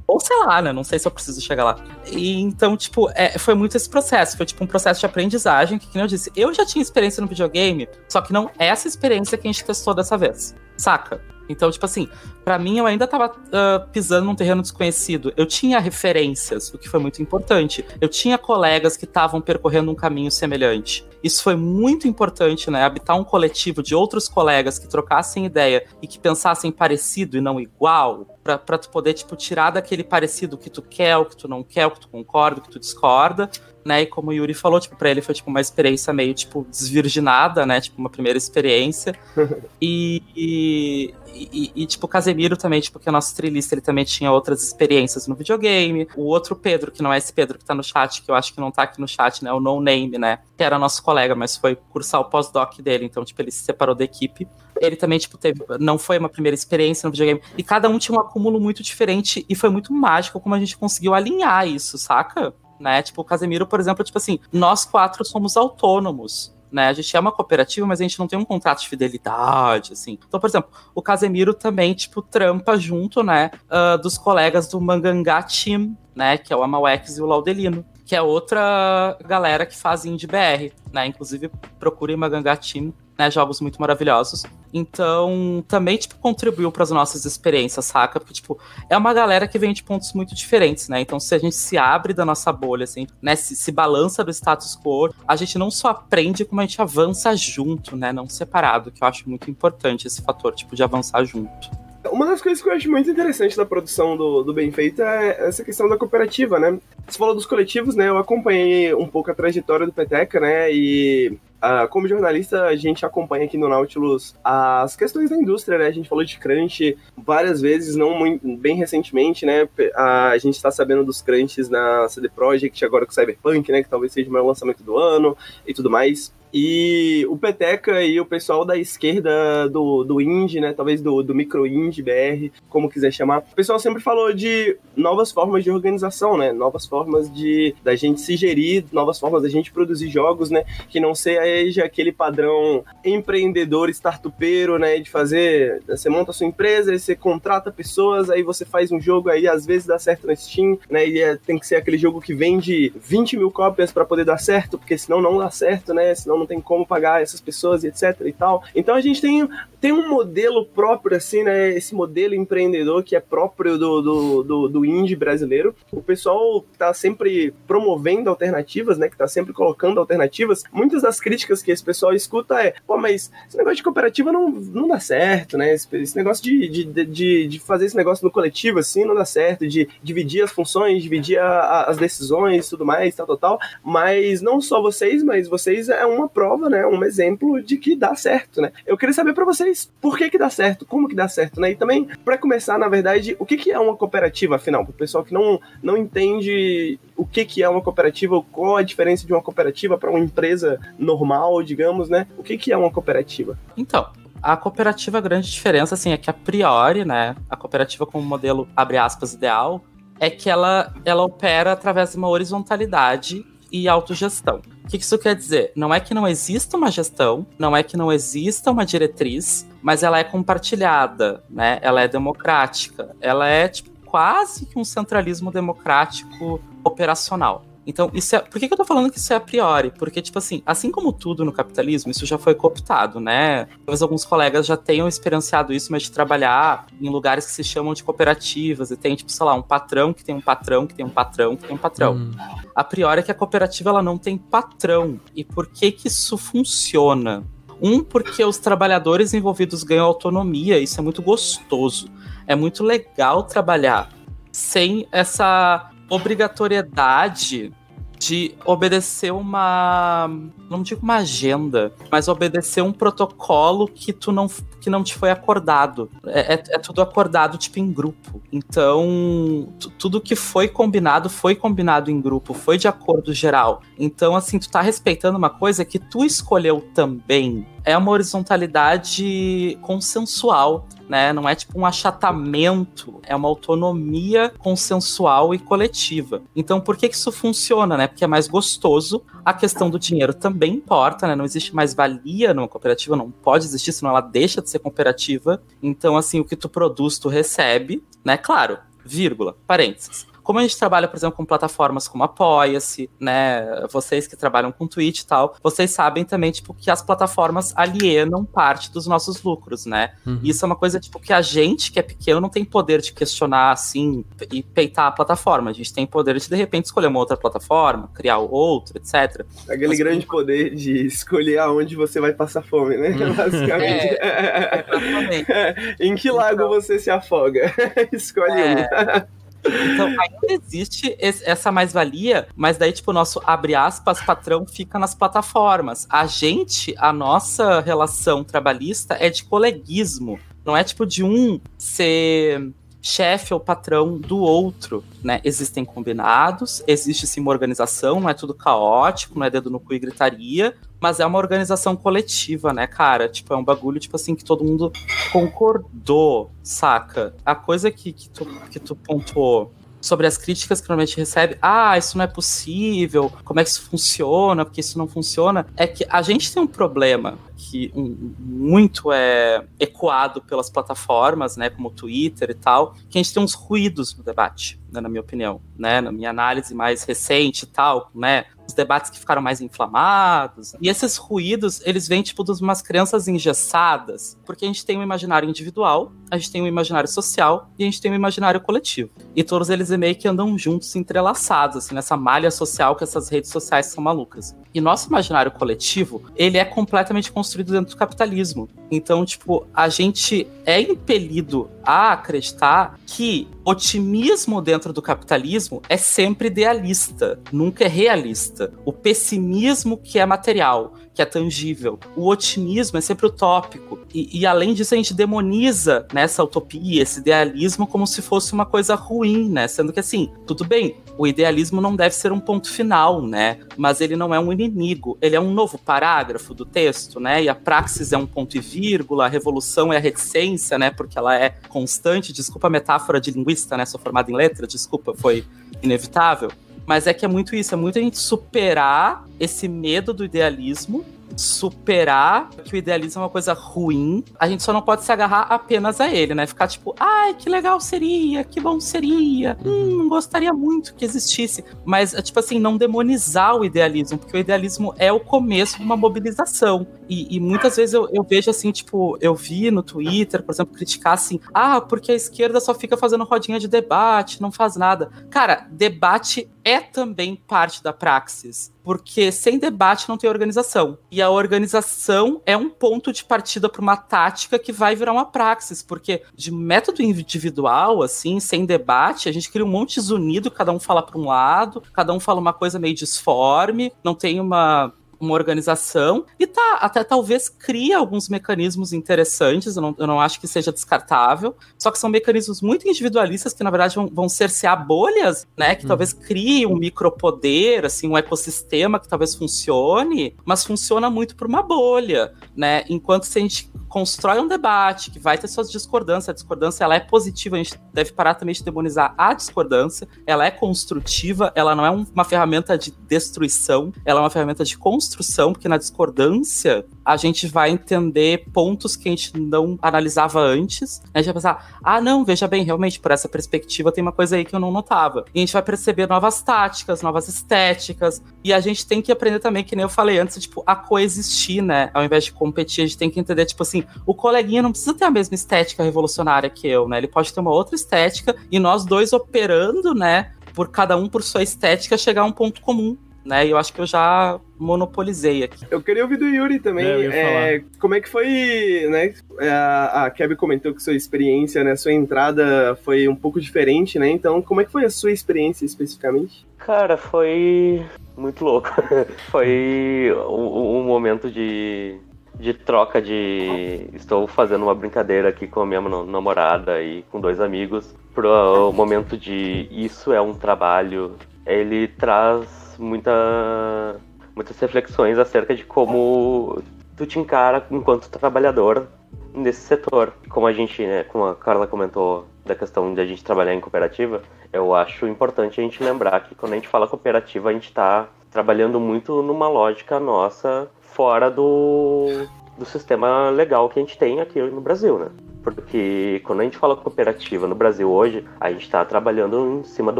Ou sei lá, né? Não sei se eu preciso chegar lá. E, então, tipo, é, foi muito esse processo. Foi tipo um processo de aprendizagem, que, como eu disse, eu já tinha experiência no videogame, só que não é essa experiência que a gente testou dessa vez. Saca? Então, tipo assim, para mim eu ainda tava uh, pisando num terreno desconhecido. Eu tinha referências, o que foi muito importante. Eu tinha colegas que estavam percorrendo um caminho semelhante. Isso foi muito importante, né? Habitar um coletivo de outros colegas que trocassem ideia e que pensassem parecido e não igual, para tu poder, tipo, tirar daquele parecido que tu quer, o que tu não quer, o que tu concorda, o que tu discorda, né? E como o Yuri falou, tipo, pra ele foi, tipo, uma experiência meio, tipo, desvirginada, né? Tipo, uma primeira experiência. e, e, e, e, tipo, o Casemiro também, tipo, que é o nosso trilista, ele também tinha outras experiências no videogame. O outro Pedro, que não é esse Pedro que tá no chat, que eu acho que não tá aqui no chat, né? O No Name, né? Que era nosso colega, mas foi cursar o pós-doc dele, então, tipo, ele se separou da equipe ele também, tipo, teve. Não foi uma primeira experiência no videogame. E cada um tinha um acúmulo muito diferente. E foi muito mágico como a gente conseguiu alinhar isso, saca? Né? Tipo, o Casemiro, por exemplo, tipo assim, nós quatro somos autônomos. Né? A gente é uma cooperativa, mas a gente não tem um contrato de fidelidade, assim. Então, por exemplo, o Casemiro também, tipo, trampa junto, né, uh, dos colegas do Mangangá Team, né, que é o Amalex e o Laudelino, que é outra galera que faz indie BR, né? Inclusive, procurem Mangangá Team né, jogos muito maravilhosos. Então, também, tipo, contribuiu para as nossas experiências, saca? Porque, tipo, é uma galera que vem de pontos muito diferentes, né? Então, se a gente se abre da nossa bolha, assim, né, se, se balança do status quo, a gente não só aprende, como a gente avança junto, né? Não separado, que eu acho muito importante esse fator, tipo, de avançar junto. Uma das coisas que eu acho muito interessante da produção do, do Bem Feito é essa questão da cooperativa, né? Você falou dos coletivos, né? Eu acompanhei um pouco a trajetória do Peteca, né? E Uh, como jornalista, a gente acompanha aqui no Nautilus as questões da indústria, né? A gente falou de crunch várias vezes, não muito, bem recentemente, né? Uh, a gente está sabendo dos crunches na CD Projekt, agora com Cyberpunk, né? Que talvez seja o maior lançamento do ano e tudo mais. E o Peteca e o pessoal da esquerda do, do indie, né? Talvez do, do micro indie BR, como quiser chamar. O pessoal sempre falou de novas formas de organização, né? Novas formas de da gente se gerir, novas formas da gente produzir jogos, né? Que não seja aquele padrão empreendedor, startupeiro, né? De fazer. Você monta a sua empresa, aí você contrata pessoas, aí você faz um jogo, aí às vezes dá certo na Steam, né? E é, tem que ser aquele jogo que vende 20 mil cópias para poder dar certo, porque senão não dá certo, né? Senão não tem como pagar essas pessoas e etc e tal. Então a gente tem, tem um modelo próprio, assim, né? Esse modelo empreendedor que é próprio do, do, do, do indie brasileiro. O pessoal tá sempre promovendo alternativas, né? Que tá sempre colocando alternativas. Muitas das críticas que esse pessoal escuta é, pô, mas esse negócio de cooperativa não, não dá certo, né? Esse, esse negócio de, de, de, de, fazer esse negócio no coletivo, assim, não dá certo, de dividir as funções, dividir a, a, as decisões tudo mais, tal, tal, tal. Mas não só vocês, mas vocês é uma prova, né, um exemplo de que dá certo, né? Eu queria saber para vocês por que que dá certo, como que dá certo, né? E também, para começar, na verdade, o que que é uma cooperativa, afinal, para o pessoal que não, não entende o que que é uma cooperativa, qual a diferença de uma cooperativa para uma empresa normal, digamos, né? O que que é uma cooperativa? Então, a cooperativa, a grande diferença, assim, é que a priori, né, a cooperativa como modelo, abre aspas, ideal, é que ela, ela opera através de uma horizontalidade e autogestão. O que isso quer dizer? Não é que não exista uma gestão, não é que não exista uma diretriz, mas ela é compartilhada, né? Ela é democrática, ela é tipo, quase que um centralismo democrático operacional. Então, isso é. Por que, que eu tô falando que isso é a priori? Porque, tipo assim, assim como tudo no capitalismo, isso já foi cooptado, né? Talvez alguns colegas já tenham experienciado isso, mas de trabalhar em lugares que se chamam de cooperativas, e tem, tipo, sei lá, um patrão que tem um patrão, que tem um patrão, que tem um patrão. Hum. A priori é que a cooperativa ela não tem patrão. E por que que isso funciona? Um, porque os trabalhadores envolvidos ganham autonomia, isso é muito gostoso. É muito legal trabalhar sem essa obrigatoriedade de obedecer uma. Não digo uma agenda, mas obedecer um protocolo que tu não, que não te foi acordado. É, é, é tudo acordado, tipo, em grupo. Então, tudo que foi combinado, foi combinado em grupo, foi de acordo geral. Então, assim, tu tá respeitando uma coisa que tu escolheu também. É uma horizontalidade consensual né? Não é tipo um achatamento, é uma autonomia consensual e coletiva. Então, por que, que isso funciona, né? Porque é mais gostoso. A questão do dinheiro também importa, né? Não existe mais valia numa cooperativa, não pode existir, senão ela deixa de ser cooperativa. Então, assim, o que tu produz, tu recebe, né? Claro, vírgula, parênteses como a gente trabalha, por exemplo, com plataformas como Apoia-se, né? Vocês que trabalham com Twitch e tal, vocês sabem também, tipo, que as plataformas alienam parte dos nossos lucros, né? Uhum. Isso é uma coisa, tipo, que a gente, que é pequeno, não tem poder de questionar, assim, e peitar a plataforma. A gente tem poder de, de repente, escolher uma outra plataforma, criar outra, etc. Aquele Mas, grande poder de escolher aonde você vai passar fome, né? Hum. Basicamente. É, exatamente. em que lago então, você se afoga? Escolhe é. um. Então, ainda existe essa mais-valia, mas daí, tipo, o nosso, abre aspas, patrão fica nas plataformas. A gente, a nossa relação trabalhista é de coleguismo. Não é, tipo, de um ser chefe ou patrão do outro, né? Existem combinados, existe sim uma organização, não é tudo caótico, não é dedo no cu e gritaria, mas é uma organização coletiva, né, cara? Tipo, é um bagulho, tipo assim, que todo mundo concordou, saca? A coisa que, que, tu, que tu pontuou sobre as críticas que normalmente recebe, ah, isso não é possível, como é que isso funciona, porque isso não funciona, é que a gente tem um problema que muito é ecoado pelas plataformas, né, como o Twitter e tal, que a gente tem uns ruídos no debate, né, na minha opinião, né, na minha análise mais recente e tal, né, os debates que ficaram mais inflamados. E esses ruídos, eles vêm tipo de umas crianças engessadas, porque a gente tem um imaginário individual, a gente tem um imaginário social e a gente tem um imaginário coletivo. E todos eles meio que andam juntos, entrelaçados, assim, nessa malha social que essas redes sociais são malucas. E nosso imaginário coletivo, ele é completamente construído dentro do capitalismo. Então, tipo, a gente é impelido a acreditar que otimismo dentro do capitalismo é sempre idealista, nunca é realista. O pessimismo que é material, que é tangível. O otimismo é sempre utópico. E, e além disso, a gente demoniza nessa utopia, esse idealismo, como se fosse uma coisa ruim, né? Sendo que assim, tudo bem, o idealismo não deve ser um ponto final, né? Mas ele não é um inimigo, ele é um novo parágrafo do texto, né? E a praxis é um ponto e vírgula, a revolução é a reticência, né? Porque ela é constante. Desculpa a metáfora de linguista, né? Sou formado em letra, desculpa, foi inevitável. Mas é que é muito isso, é muito a gente superar esse medo do idealismo superar que o idealismo é uma coisa ruim, a gente só não pode se agarrar apenas a ele, né? Ficar tipo, ai, que legal seria, que bom seria, hum, gostaria muito que existisse. Mas, é, tipo assim, não demonizar o idealismo, porque o idealismo é o começo de uma mobilização. E, e muitas vezes eu, eu, vejo assim, tipo, eu vi no Twitter, por exemplo, criticar assim, ah, porque a esquerda só fica fazendo rodinha de debate, não faz nada. Cara, debate é também parte da praxis porque sem debate não tem organização. E a organização é um ponto de partida para uma tática que vai virar uma praxis, porque de método individual, assim, sem debate, a gente cria um monte desunido, cada um fala para um lado, cada um fala uma coisa meio disforme, não tem uma uma organização e tá, até talvez cria alguns mecanismos interessantes, eu não, eu não acho que seja descartável, só que são mecanismos muito individualistas que na verdade vão, vão cercear bolhas, né, que hum. talvez crie um micropoder, assim, um ecossistema que talvez funcione, mas funciona muito por uma bolha, né, enquanto se a gente constrói um debate que vai ter suas discordâncias, a discordância ela é positiva, a gente deve parar também de demonizar a discordância, ela é construtiva, ela não é uma ferramenta de destruição, ela é uma ferramenta de construção porque na discordância a gente vai entender pontos que a gente não analisava antes. A gente vai pensar, ah, não, veja bem, realmente, por essa perspectiva tem uma coisa aí que eu não notava. E a gente vai perceber novas táticas, novas estéticas. E a gente tem que aprender também, que nem eu falei antes, tipo, a coexistir, né? Ao invés de competir, a gente tem que entender, tipo assim, o coleguinha não precisa ter a mesma estética revolucionária que eu, né? Ele pode ter uma outra estética e nós dois operando, né? Por cada um por sua estética, chegar a um ponto comum né? E eu acho que eu já monopolizei aqui. Eu queria ouvir do Yuri também. É, é, como é que foi, né? É, a, a Keb comentou que sua experiência, né? Sua entrada foi um pouco diferente, né? Então, como é que foi a sua experiência especificamente? Cara, foi muito louco. foi um, um momento de, de troca de. Estou fazendo uma brincadeira aqui com a minha namorada e com dois amigos. Pro momento de isso é um trabalho. Ele traz muita, muitas reflexões acerca de como tu te encara enquanto trabalhador nesse setor. Como a gente, né, como a Carla comentou da questão de a gente trabalhar em cooperativa, eu acho importante a gente lembrar que quando a gente fala cooperativa, a gente está trabalhando muito numa lógica nossa fora do, do sistema legal que a gente tem aqui no Brasil, né? Porque quando a gente fala cooperativa no Brasil hoje, a gente está trabalhando em cima de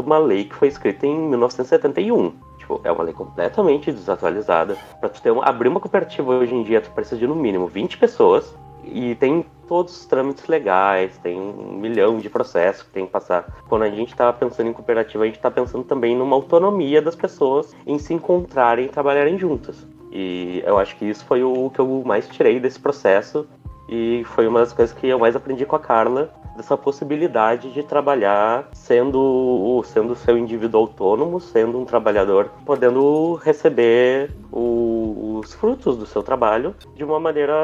uma lei que foi escrita em 1971. Tipo, é uma lei completamente desatualizada. Para tu ter uma, abrir uma cooperativa hoje em dia, tu precisa de no mínimo 20 pessoas e tem todos os trâmites legais, tem um milhão de processos que tem que passar. Quando a gente está pensando em cooperativa, a gente está pensando também numa autonomia das pessoas em se encontrarem e trabalharem juntas. E eu acho que isso foi o que eu mais tirei desse processo e foi uma das coisas que eu mais aprendi com a Carla, dessa possibilidade de trabalhar sendo sendo seu indivíduo autônomo, sendo um trabalhador, podendo receber o, os frutos do seu trabalho de uma maneira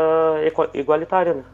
igualitária, né?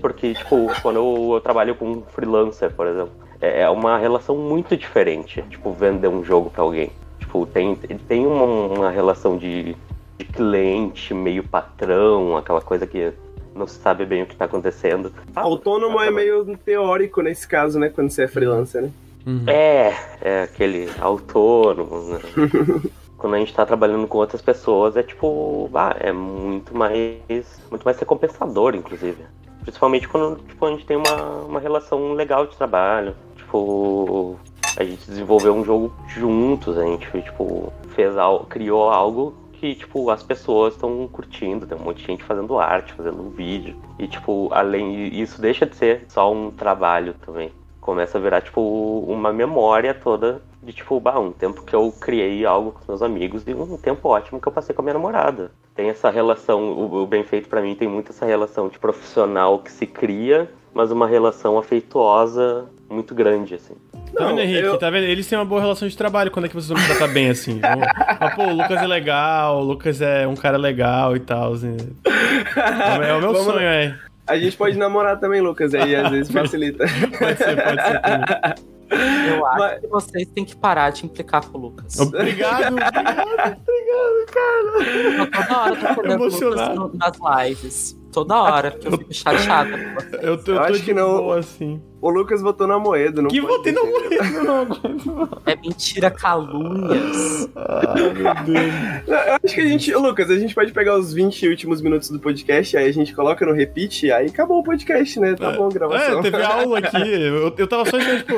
Porque, tipo, quando eu, eu trabalho com um freelancer, por exemplo, é, é uma relação muito diferente, tipo, vender um jogo para alguém. Tipo, tem, tem uma, uma relação de, de cliente, meio patrão, aquela coisa que não se sabe bem o que está acontecendo. Autônomo é meio teórico nesse caso, né? Quando você é freelancer, né? Uhum. É, é aquele autônomo, né? quando a gente está trabalhando com outras pessoas, é tipo, ah, é muito mais, muito mais recompensador, inclusive. Principalmente quando tipo, a gente tem uma, uma relação legal de trabalho. Tipo, a gente desenvolveu um jogo juntos, a gente, tipo, fez algo, criou algo que, tipo, as pessoas estão curtindo, tem um monte de gente fazendo arte, fazendo um vídeo. E, tipo, além isso deixa de ser só um trabalho também. Começa a virar, tipo, uma memória toda de, tipo, bah, um tempo que eu criei algo com meus amigos e um tempo ótimo que eu passei com a minha namorada. Tem essa relação, o, o bem feito para mim tem muito essa relação de profissional que se cria, mas uma relação afeituosa muito grande, assim. Tá vendo, Henrique? Eu... Tá vendo? Eles têm uma boa relação de trabalho. Quando é que vocês vão tratar bem assim? ah, pô, o Lucas é legal, o Lucas é um cara legal e tal. Assim. É, o meu Vamos sonho, é. A gente pode namorar também, Lucas, aí às vezes facilita. pode ser, pode ser também. Eu acho Mas... que vocês têm que parar de implicar com o Lucas. Obrigado, obrigado, obrigado, cara. Eu toda hora tô falando Lucas nas lives. Toda hora, porque eu fico chateada com vocês. Eu, tô, eu, eu acho que não. Boa, assim. O Lucas votou na moeda, não Que votei na moeda, não É mentira, calúnias. Ai, meu Deus. Eu acho que a gente, Lucas, a gente pode pegar os 20 últimos minutos do podcast, aí a gente coloca no repeat, aí acabou o podcast, né? Tá é, bom a gravação. É, teve aula aqui. Eu, eu tava só achando, tipo,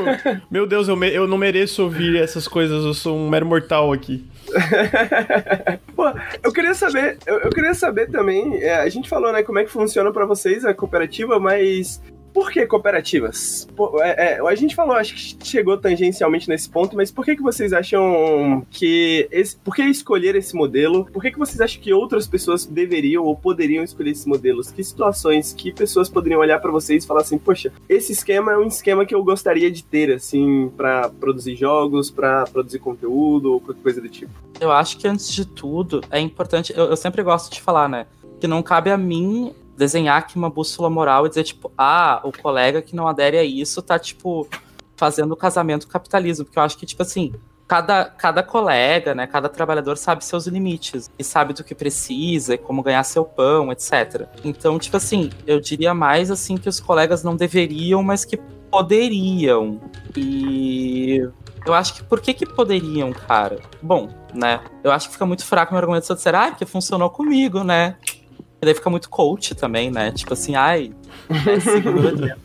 meu Deus, eu, me, eu não mereço ouvir essas coisas, eu sou um mero mortal aqui. Pô, eu queria saber, eu, eu queria saber também, é, a gente falou, né, como é que funciona para vocês a cooperativa, mas por que cooperativas? Por, é, é, a gente falou, acho que chegou tangencialmente nesse ponto, mas por que, que vocês acham que. Esse, por que escolher esse modelo? Por que, que vocês acham que outras pessoas deveriam ou poderiam escolher esses modelos? Que situações, que pessoas poderiam olhar para vocês e falar assim: poxa, esse esquema é um esquema que eu gostaria de ter, assim, para produzir jogos, para produzir conteúdo ou qualquer coisa do tipo? Eu acho que antes de tudo é importante. eu, eu sempre gosto de falar, né? Que não cabe a mim desenhar aqui uma bússola moral e dizer, tipo, ah, o colega que não adere a isso tá, tipo, fazendo o casamento capitalismo. Porque eu acho que, tipo assim, cada, cada colega, né, cada trabalhador sabe seus limites e sabe do que precisa e como ganhar seu pão, etc. Então, tipo assim, eu diria mais assim que os colegas não deveriam, mas que poderiam. E eu acho que por que que poderiam, cara? Bom, né? Eu acho que fica muito fraco meu argumento se eu disser, ah, porque funcionou comigo, né? E daí fica muito coach também, né? Tipo assim, ai, segura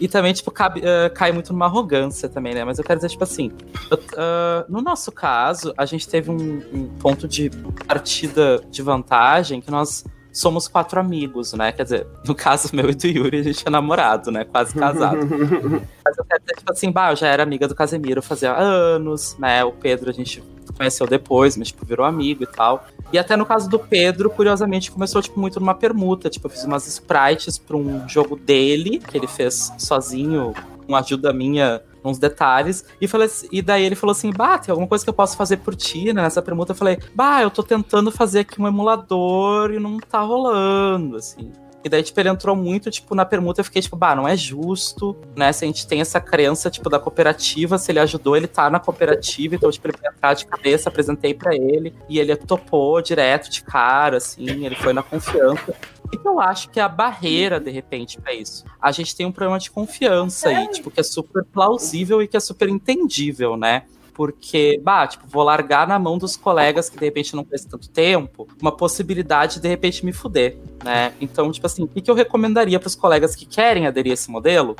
E também, tipo, cabe, uh, cai muito numa arrogância também, né? Mas eu quero dizer, tipo assim, uh, no nosso caso, a gente teve um, um, ponto de partida de vantagem que nós somos quatro amigos, né? Quer dizer, no caso meu e do Yuri, a gente é namorado, né? Quase casado. Mas eu quero dizer, tipo assim, bah, eu já era amiga do Casemiro fazia anos, né? O Pedro a gente conheceu depois, mas, tipo, virou amigo e tal. E até no caso do Pedro, curiosamente, começou, tipo, muito numa permuta. Tipo, eu fiz umas sprites pra um jogo dele, que ele fez sozinho, com ajuda minha, uns detalhes. E, falei, e daí ele falou assim: Bah, tem alguma coisa que eu posso fazer por ti, né? Nessa permuta eu falei: Bah, eu tô tentando fazer aqui um emulador e não tá rolando, assim. E daí, tipo, ele entrou muito, tipo, na permuta. Eu fiquei, tipo, bah, não é justo, né? Se a gente tem essa crença, tipo, da cooperativa, se ele ajudou, ele tá na cooperativa. Então, tipo, ele foi entrar de cabeça, apresentei para ele. E ele topou direto, de cara, assim. Ele foi na confiança. O que eu acho que é a barreira, de repente, para isso? A gente tem um problema de confiança aí, tipo, que é super plausível e que é super entendível, né? Porque, bah, tipo, vou largar na mão dos colegas que de repente não conhecem tanto tempo uma possibilidade de de repente me fuder, né? Então, tipo assim, o que, eu recomendaria para os colegas que querem aderir a esse modelo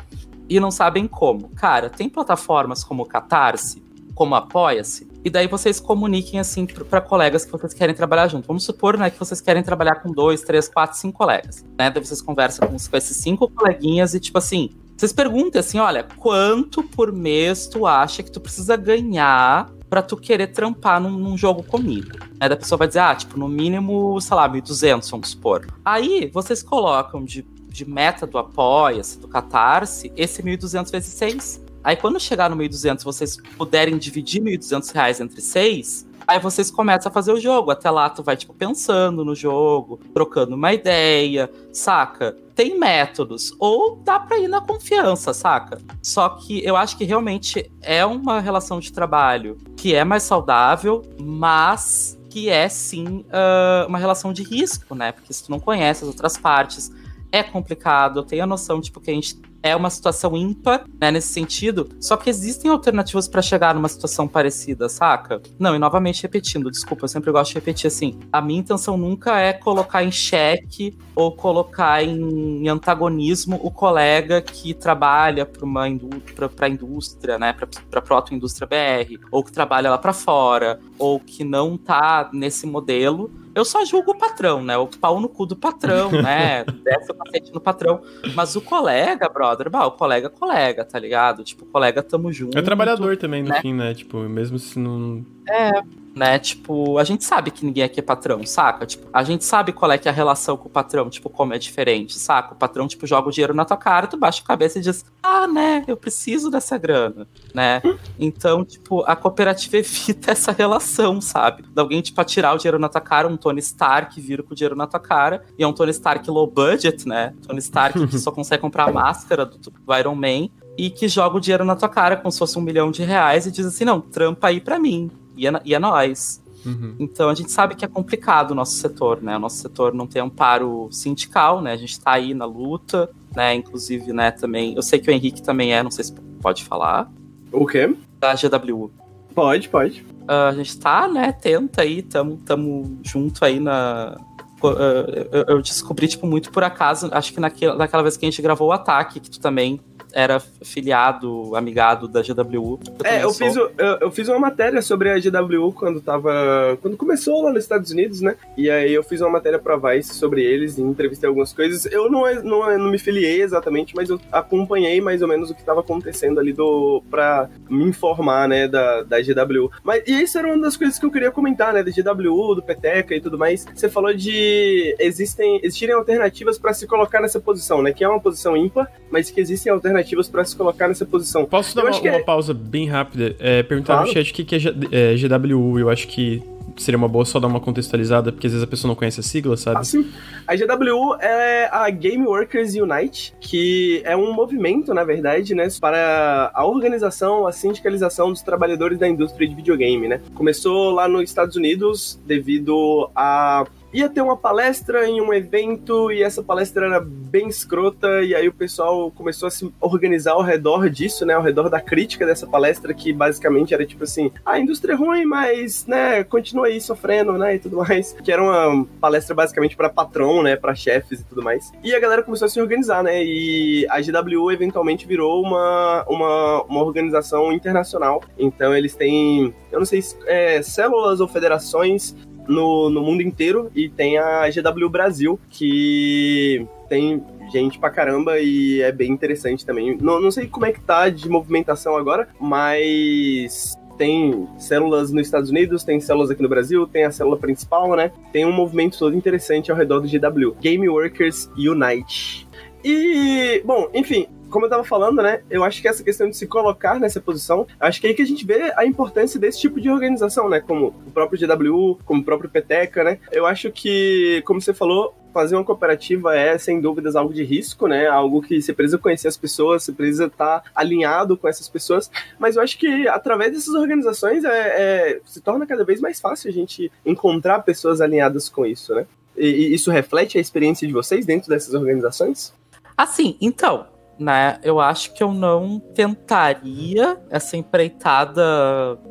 e não sabem como? Cara, tem plataformas como o Catarse, como Apoia-se, e daí vocês comuniquem assim para colegas que vocês querem trabalhar junto. Vamos supor, né, que vocês querem trabalhar com dois, três, quatro, cinco colegas, né? Daí vocês conversam com esses cinco coleguinhas e tipo assim, vocês perguntem assim, olha, quanto por mês tu acha que tu precisa ganhar para tu querer trampar num, num jogo comigo? Né? Da pessoa vai dizer, ah, tipo, no mínimo, sei lá, 1.200, vamos supor. Aí, vocês colocam de, de meta do Apoia-se, do Catarse, esse 1.200 vezes 6. Aí, quando chegar no 1.200, vocês puderem dividir 1.200 reais entre 6, Aí vocês começam a fazer o jogo. Até lá tu vai, tipo, pensando no jogo, trocando uma ideia, saca? Tem métodos. Ou dá pra ir na confiança, saca? Só que eu acho que realmente é uma relação de trabalho que é mais saudável, mas que é sim uh, uma relação de risco, né? Porque se tu não conhece as outras partes, é complicado. Eu tenho a noção, tipo, que a gente é uma situação ímpar, né, nesse sentido. Só que existem alternativas para chegar numa situação parecida, saca? Não, e novamente repetindo, desculpa, eu sempre gosto de repetir assim. A minha intenção nunca é colocar em xeque ou colocar em antagonismo o colega que trabalha para uma indústria, né, para proto-indústria BR, ou que trabalha lá para fora, ou que não tá nesse modelo eu só julgo o patrão, né? O pau no cu do patrão, né? Desce o cacete no patrão. Mas o colega, brother, bah, o colega é colega, tá ligado? Tipo, colega, tamo junto. É trabalhador também, no né? fim, né? Tipo, mesmo se não. É, né? Tipo, a gente sabe que ninguém aqui é patrão, saca? Tipo, a gente sabe qual é que é a relação com o patrão, tipo, como é diferente, saca? O patrão, tipo, joga o dinheiro na tua cara, tu baixa a cabeça e diz, ah, né, eu preciso dessa grana, né? Então, tipo, a cooperativa evita essa relação, sabe? De alguém, tipo, tirar o dinheiro na tua cara, um Tony Stark vira com o dinheiro na tua cara, e é um Tony Stark low budget, né? Tony Stark que só consegue comprar a máscara do, do Iron Man, e que joga o dinheiro na tua cara como se fosse um milhão de reais e diz assim, não, trampa aí pra mim, e é, e é nós. Uhum. Então a gente sabe que é complicado o nosso setor, né? O nosso setor não tem amparo sindical, né? A gente está aí na luta, né? Inclusive, né, também. Eu sei que o Henrique também é, não sei se pode falar. O quê? Da GWU. Pode, pode. Uh, a gente tá, né? Tenta aí, tamo, tamo junto aí na. Uh, eu descobri, tipo, muito por acaso, acho que naquela, naquela vez que a gente gravou o ataque, que tu também era filiado, amigado da GWU. É, eu fiz, eu, eu, fiz uma matéria sobre a GWU quando tava. Quando começou lá nos Estados Unidos, né? E aí eu fiz uma matéria pra Vice sobre eles e entrevistei algumas coisas. Eu não, não, não me filiei exatamente, mas eu acompanhei mais ou menos o que tava acontecendo ali do. pra me informar, né, da, da GWU. Mas e isso era uma das coisas que eu queria comentar, né? Da GWU, do Peteca e tudo mais. Você falou de existem, existirem alternativas para se colocar nessa posição, né? Que é uma posição ímpar, mas que existem alternativas alternativas para se colocar nessa posição. Posso dar uma, uma é... pausa bem rápida? É, perguntar claro. no chat o que, é, é GWU. Eu acho que seria uma boa só dar uma contextualizada, porque às vezes a pessoa não conhece a sigla, sabe? Ah, sim. A GWU é a Game Workers Unite, que é um movimento, na verdade, né, para a organização, a sindicalização dos trabalhadores da indústria de videogame, né? Começou lá nos Estados Unidos devido a ia ter uma palestra em um evento e essa palestra era bem escrota e aí o pessoal começou a se organizar ao redor disso, né, ao redor da crítica dessa palestra que basicamente era tipo assim, a indústria é ruim, mas, né, continua aí sofrendo, né, e tudo mais, que era uma palestra basicamente para patrão, né, para chefes e tudo mais. E a galera começou a se organizar, né, e a GW eventualmente virou uma, uma, uma organização internacional. Então eles têm, eu não sei, é, células ou federações no, no mundo inteiro e tem a GW Brasil, que tem gente pra caramba e é bem interessante também. Não, não sei como é que tá de movimentação agora, mas tem células nos Estados Unidos, tem células aqui no Brasil, tem a célula principal, né? Tem um movimento todo interessante ao redor do GW. Game Workers Unite. E, bom, enfim, como eu tava falando, né? Eu acho que essa questão de se colocar nessa posição, acho que é aí que a gente vê a importância desse tipo de organização, né? Como o próprio GWU, como o próprio Peteca, né? Eu acho que, como você falou, fazer uma cooperativa é, sem dúvidas, algo de risco, né? Algo que você precisa conhecer as pessoas, você precisa estar alinhado com essas pessoas. Mas eu acho que através dessas organizações é, é, se torna cada vez mais fácil a gente encontrar pessoas alinhadas com isso, né? E, e isso reflete a experiência de vocês dentro dessas organizações? Assim, então, né? Eu acho que eu não tentaria essa empreitada,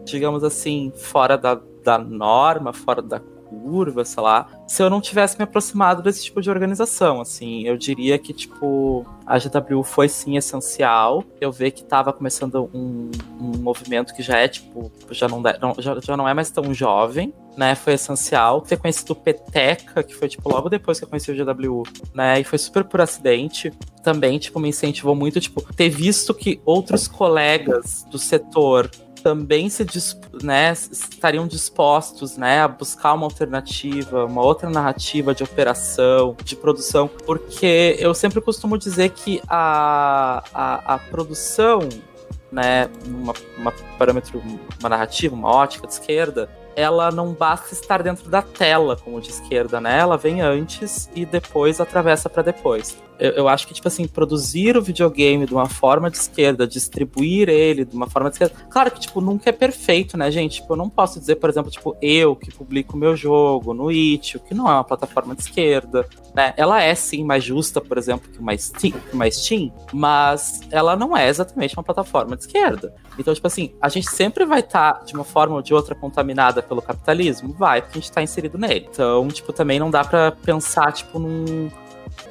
digamos assim, fora da, da norma, fora da curva, sei lá, se eu não tivesse me aproximado desse tipo de organização, assim, eu diria que, tipo, a GW foi sim essencial, eu ver que tava começando um, um movimento que já é, tipo, já não, não, já, já não é mais tão jovem, né, foi essencial. Ter conhecido Peteca, que foi, tipo, logo depois que eu conheci o GW, né, e foi super por acidente, também, tipo, me incentivou muito, tipo, ter visto que outros colegas do setor também se né, estariam dispostos né, a buscar uma alternativa, uma outra narrativa de operação, de produção, porque eu sempre costumo dizer que a, a, a produção, né, uma, uma parâmetro, uma narrativa, uma ótica de esquerda, ela não basta estar dentro da tela, como de esquerda, né? Ela vem antes e depois atravessa para depois eu, eu, acho que, tipo assim, produzir o videogame de uma forma de esquerda, distribuir ele de uma forma de esquerda. Claro que, tipo, nunca é perfeito, né, gente? Tipo, eu não posso dizer, por exemplo, tipo, eu que publico meu jogo no Itch, que não é uma plataforma de esquerda, né? Ela é sim mais justa, por exemplo, que uma Steam, que uma Steam mas ela não é exatamente uma plataforma de esquerda. Então, tipo assim, a gente sempre vai estar, tá, de uma forma ou de outra, contaminada pelo capitalismo? Vai, porque a gente tá inserido nele. Então, tipo, também não dá para pensar, tipo, num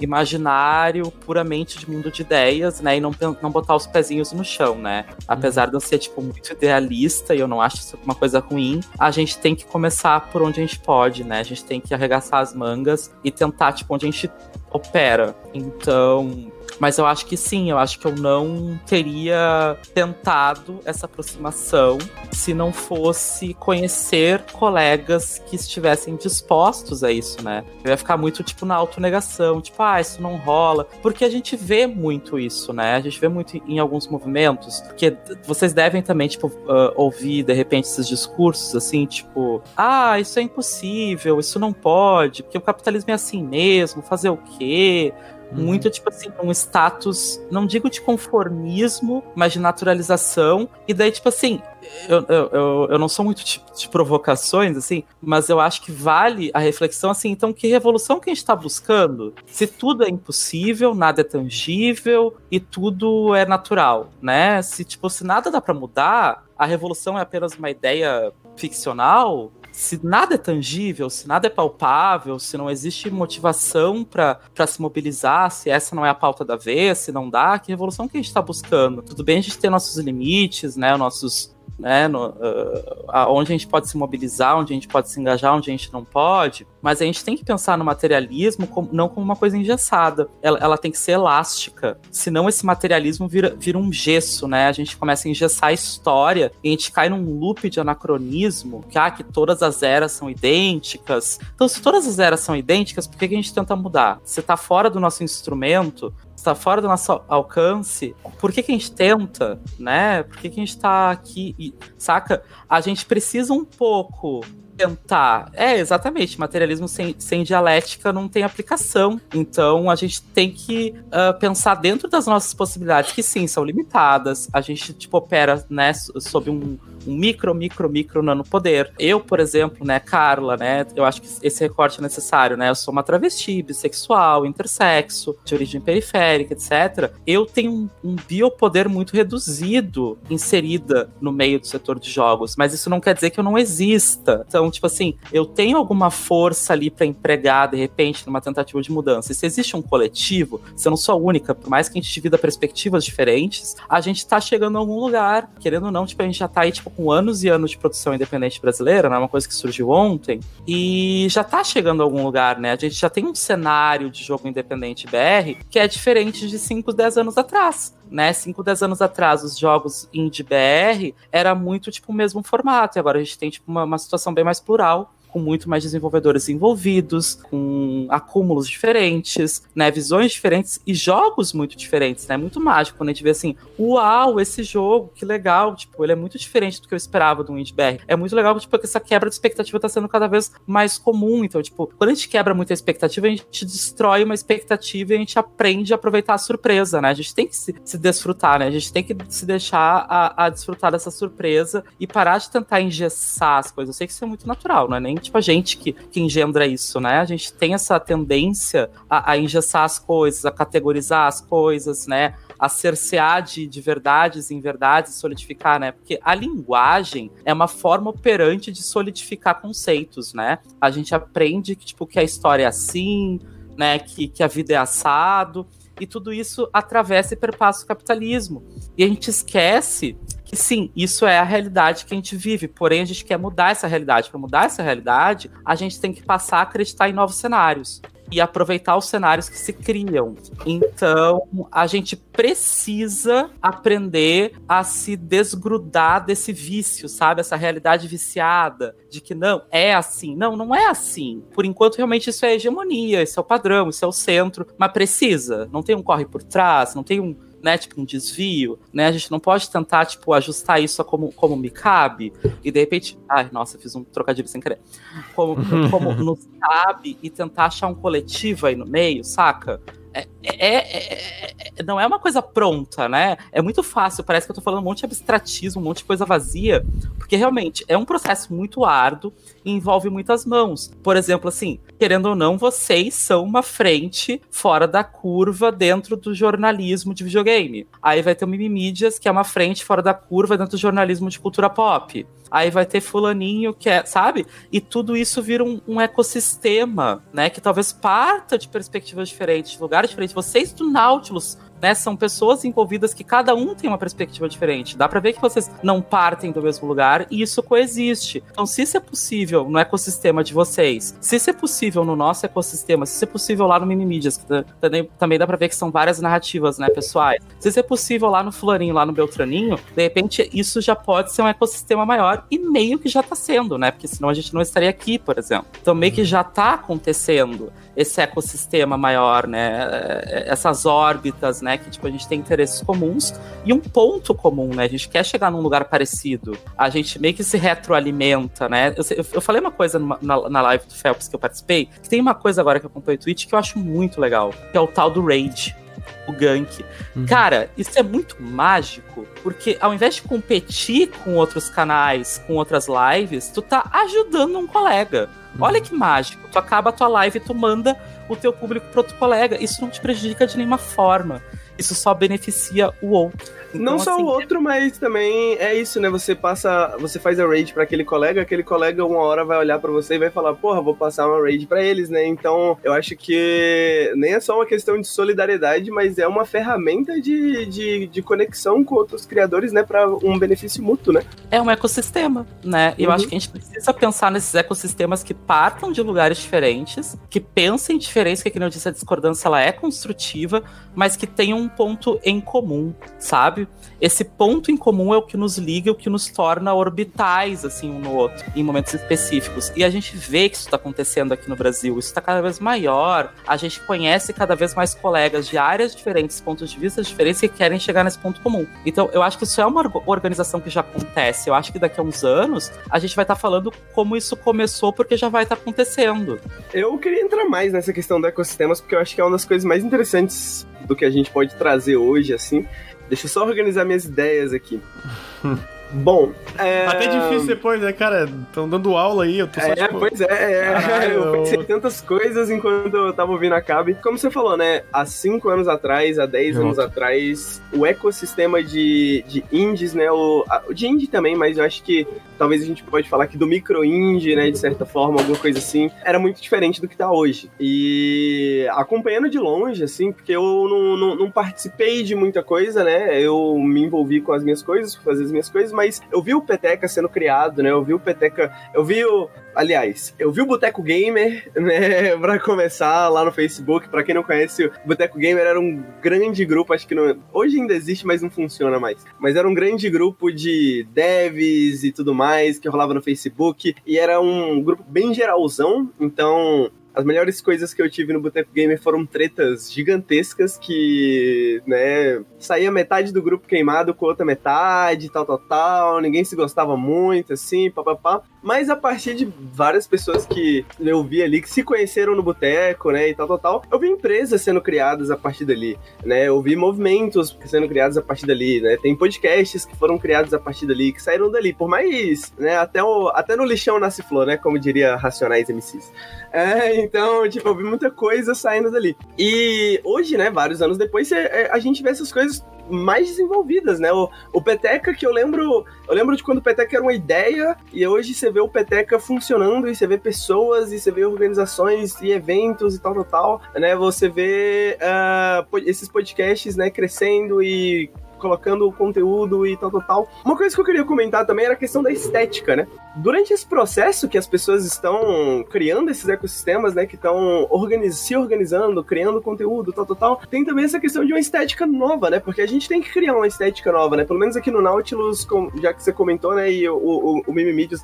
imaginário puramente de mundo de ideias, né? E não, não botar os pezinhos no chão, né? Apesar de eu ser, tipo, muito idealista e eu não acho isso uma coisa ruim, a gente tem que começar por onde a gente pode, né? A gente tem que arregaçar as mangas e tentar, tipo, onde a gente opera. Então, mas eu acho que sim, eu acho que eu não teria tentado essa aproximação se não fosse conhecer colegas que estivessem dispostos a isso, né? Eu ia ficar muito, tipo, na autonegação, tipo, ah, isso não rola. Porque a gente vê muito isso, né? A gente vê muito em alguns movimentos, porque vocês devem também, tipo, uh, ouvir, de repente, esses discursos, assim, tipo, ah, isso é impossível, isso não pode, porque o capitalismo é assim mesmo, fazer o quê? Uhum. Muito, tipo assim, um status, não digo de conformismo, mas de naturalização. E daí, tipo assim, eu, eu, eu, eu não sou muito de, de, provocações, assim, mas eu acho que vale a reflexão, assim, então, que revolução que a gente está buscando? Se tudo é impossível, nada é tangível e tudo é natural, né? Se, tipo, se nada dá para mudar, a revolução é apenas uma ideia ficcional, se nada é tangível, se nada é palpável, se não existe motivação para se mobilizar, se essa não é a pauta da vez, se não dá, que revolução que a gente está buscando? Tudo bem a gente ter nossos limites, né, nossos né, no, uh, onde a gente pode se mobilizar, onde a gente pode se engajar, onde a gente não pode, mas a gente tem que pensar no materialismo como, não como uma coisa engessada, ela, ela, tem que ser elástica, senão esse materialismo vira, vira um gesso, né, a gente começa a engessar a história e a gente cai num loop de anacronismo, que, ah, que todas as eras são idênticas, então se todas as eras são idênticas, por que, que a gente tenta mudar? Se tá fora do nosso instrumento, está fora do nosso alcance, por que, que a gente tenta, né? Por que, que a gente está aqui, e, saca? A gente precisa um pouco tentar. É, exatamente. Materialismo sem, sem dialética não tem aplicação. Então a gente tem que uh, pensar dentro das nossas possibilidades, que sim, são limitadas. A gente, tipo, opera, né, sob um, um micro, micro, micro nano poder. Eu, por exemplo, né, Carla, né, eu acho que esse recorte é necessário, né? Eu sou uma travesti, bissexual, intersexo, de origem periférica, etc. Eu tenho um, um biopoder muito reduzido inserida no meio do setor de jogos, mas isso não quer dizer que eu não exista. Então, então, tipo assim, eu tenho alguma força ali para empregar, de repente, numa tentativa de mudança. E se existe um coletivo, se eu não sou a única, por mais que a gente divida perspectivas diferentes, a gente tá chegando a algum lugar. Querendo ou não, tipo, a gente já tá aí, tipo, com anos e anos de produção independente brasileira, não é uma coisa que surgiu ontem. E já tá chegando a algum lugar, né? A gente já tem um cenário de jogo independente BR que é diferente de 5, 10 anos atrás né, 5, 10 anos atrás, os jogos indie BR era muito tipo o mesmo formato, e agora a gente tem tipo uma, uma situação bem mais plural com muito mais desenvolvedores envolvidos, com acúmulos diferentes, né, visões diferentes e jogos muito diferentes, né, muito mágico quando a gente vê assim, uau, esse jogo, que legal, tipo, ele é muito diferente do que eu esperava do Indie BR. É muito legal, tipo, que essa quebra de expectativa tá sendo cada vez mais comum, então, tipo, quando a gente quebra muita expectativa, a gente destrói uma expectativa e a gente aprende a aproveitar a surpresa, né, a gente tem que se, se desfrutar, né, a gente tem que se deixar a, a desfrutar dessa surpresa e parar de tentar engessar as coisas. Eu sei que isso é muito natural, não é nem tipo a gente que, que engendra isso, né? A gente tem essa tendência a, a engessar as coisas, a categorizar as coisas, né? a cercear de, de verdades em verdades, solidificar, né? Porque a linguagem é uma forma operante de solidificar conceitos, né? A gente aprende que, tipo, que a história é assim, né? Que, que a vida é assado. E tudo isso atravessa e perpassa o capitalismo. E a gente esquece sim, isso é a realidade que a gente vive, porém a gente quer mudar essa realidade. Para mudar essa realidade, a gente tem que passar a acreditar em novos cenários e aproveitar os cenários que se criam. Então, a gente precisa aprender a se desgrudar desse vício, sabe? Essa realidade viciada de que não, é assim. Não, não é assim. Por enquanto, realmente, isso é hegemonia, isso é o padrão, isso é o centro, mas precisa. Não tem um corre por trás, não tem um, né, tipo um desvio, né? A gente não pode tentar, tipo, ajustar isso a como, como me cabe e de repente, ai, nossa, fiz um trocadilho sem querer. Como, como nos cabe e tentar achar um coletivo aí no meio, saca? É, é, é, é, não é uma coisa pronta, né? É muito fácil, parece que eu tô falando um monte de abstratismo, um monte de coisa vazia, porque realmente é um processo muito árduo envolve muitas mãos. Por exemplo, assim, querendo ou não, vocês são uma frente fora da curva dentro do jornalismo de videogame. Aí vai ter o Mimimídias, que é uma frente fora da curva dentro do jornalismo de cultura pop aí vai ter fulaninho que é, sabe? E tudo isso vira um, um, ecossistema, né? Que talvez parta de perspectivas diferentes, de lugares diferentes. Vocês do Nautilus né? São pessoas envolvidas que cada um tem uma perspectiva diferente. Dá para ver que vocês não partem do mesmo lugar e isso coexiste. Então, se isso é possível no ecossistema de vocês, se isso é possível no nosso ecossistema, se isso é possível lá no Minimídias, que também, também dá para ver que são várias narrativas, né, pessoais. Se isso é possível lá no Fulaninho, lá no Beltraninho, de repente isso já pode ser um ecossistema maior e meio que já tá sendo, né? Porque senão a gente não estaria aqui, por exemplo. Então, meio que já tá acontecendo esse ecossistema maior, né? Essas órbitas, né? Que tipo a gente tem interesses comuns e um ponto comum, né? A gente quer chegar num lugar parecido. A gente meio que se retroalimenta, né? Eu, eu falei uma coisa numa, na, na live do Phelps que eu participei, que tem uma coisa agora que eu acompanho o Twitch que eu acho muito legal, que é o tal do Rage o gank. Uhum. Cara, isso é muito mágico, porque ao invés de competir com outros canais, com outras lives, tu tá ajudando um colega. Olha que mágico. Tu acaba a tua live e tu manda o teu público pro outro colega. Isso não te prejudica de nenhuma forma. Isso só beneficia o outro. Então, não só assim, o outro, mas também é isso, né? Você passa, você faz a raid para aquele colega, aquele colega uma hora vai olhar para você e vai falar, porra, vou passar uma raid para eles, né? Então, eu acho que nem é só uma questão de solidariedade, mas é uma ferramenta de, de, de conexão com outros criadores, né? Para um benefício mútuo, né? É um ecossistema, né? Eu uhum. acho que a gente precisa pensar nesses ecossistemas que partam de lugares diferentes, que pensem diferentes, que, como eu disse, a discordância ela é construtiva, mas que tenham um ponto em comum, sabe? Esse ponto em comum é o que nos liga, o que nos torna orbitais, assim, um no outro, em momentos específicos. E a gente vê que isso está acontecendo aqui no Brasil. Isso está cada vez maior. A gente conhece cada vez mais colegas de áreas diferentes, pontos de vista diferentes que querem chegar nesse ponto comum. Então, eu acho que isso é uma organização que já acontece. Eu acho que daqui a uns anos a gente vai estar tá falando como isso começou, porque já vai estar tá acontecendo. Eu queria entrar mais nessa questão do ecossistemas, porque eu acho que é uma das coisas mais interessantes do que a gente pode trazer hoje, assim. Deixa eu só organizar minhas ideias aqui. Bom, é... Até difícil depois, né, cara? Estão dando aula aí, eu tô só, É, tipo... pois é, é. eu pensei tantas coisas enquanto eu tava ouvindo a Cabe. Como você falou, né, há 5 anos atrás, há 10 anos atrás, o ecossistema de, de indies, né, o, de indie também, mas eu acho que talvez a gente pode falar que do micro indie, né, de certa forma, alguma coisa assim, era muito diferente do que tá hoje. E acompanhando de longe, assim, porque eu não, não, não participei de muita coisa, né, eu me envolvi com as minhas coisas, fazer as minhas coisas, mas eu vi o Peteca sendo criado, né? Eu vi o Peteca. Eu vi o. Aliás, eu vi o Boteco Gamer, né? Pra começar lá no Facebook. Pra quem não conhece, o Boteco Gamer era um grande grupo, acho que não. Hoje ainda existe, mas não funciona mais. Mas era um grande grupo de devs e tudo mais que rolava no Facebook. E era um grupo bem geralzão. Então, as melhores coisas que eu tive no Boteco Gamer foram tretas gigantescas que, né, saía metade do grupo queimado com outra metade, tal, tal, tal, ninguém se gostava muito, assim, papapá. Mas a partir de várias pessoas que eu vi ali, que se conheceram no boteco, né, e tal, tal, tal, eu vi empresas sendo criadas a partir dali, né, eu vi movimentos sendo criados a partir dali, né, tem podcasts que foram criados a partir dali, que saíram dali, por mais, né, até, o, até no lixão nasce flor, né, como diria Racionais MCs. É, então, tipo, eu vi muita coisa saindo dali. E hoje, né, vários anos depois, é, a gente vê essas coisas mais desenvolvidas, né? O, o Peteca que eu lembro, eu lembro de quando o Peteca era uma ideia e hoje você vê o Peteca funcionando e você vê pessoas e você vê organizações e eventos e tal, tal, tal, né? Você vê uh, esses podcasts, né, crescendo e colocando o conteúdo e tal, tal, tal. Uma coisa que eu queria comentar também era a questão da estética, né? Durante esse processo que as pessoas estão criando esses ecossistemas, né, que estão organiz se organizando, criando conteúdo, tal, tal, tal, tem também essa questão de uma estética nova, né? Porque a gente tem que criar uma estética nova, né? Pelo menos aqui no Nautilus, já que você comentou, né, e o, o, o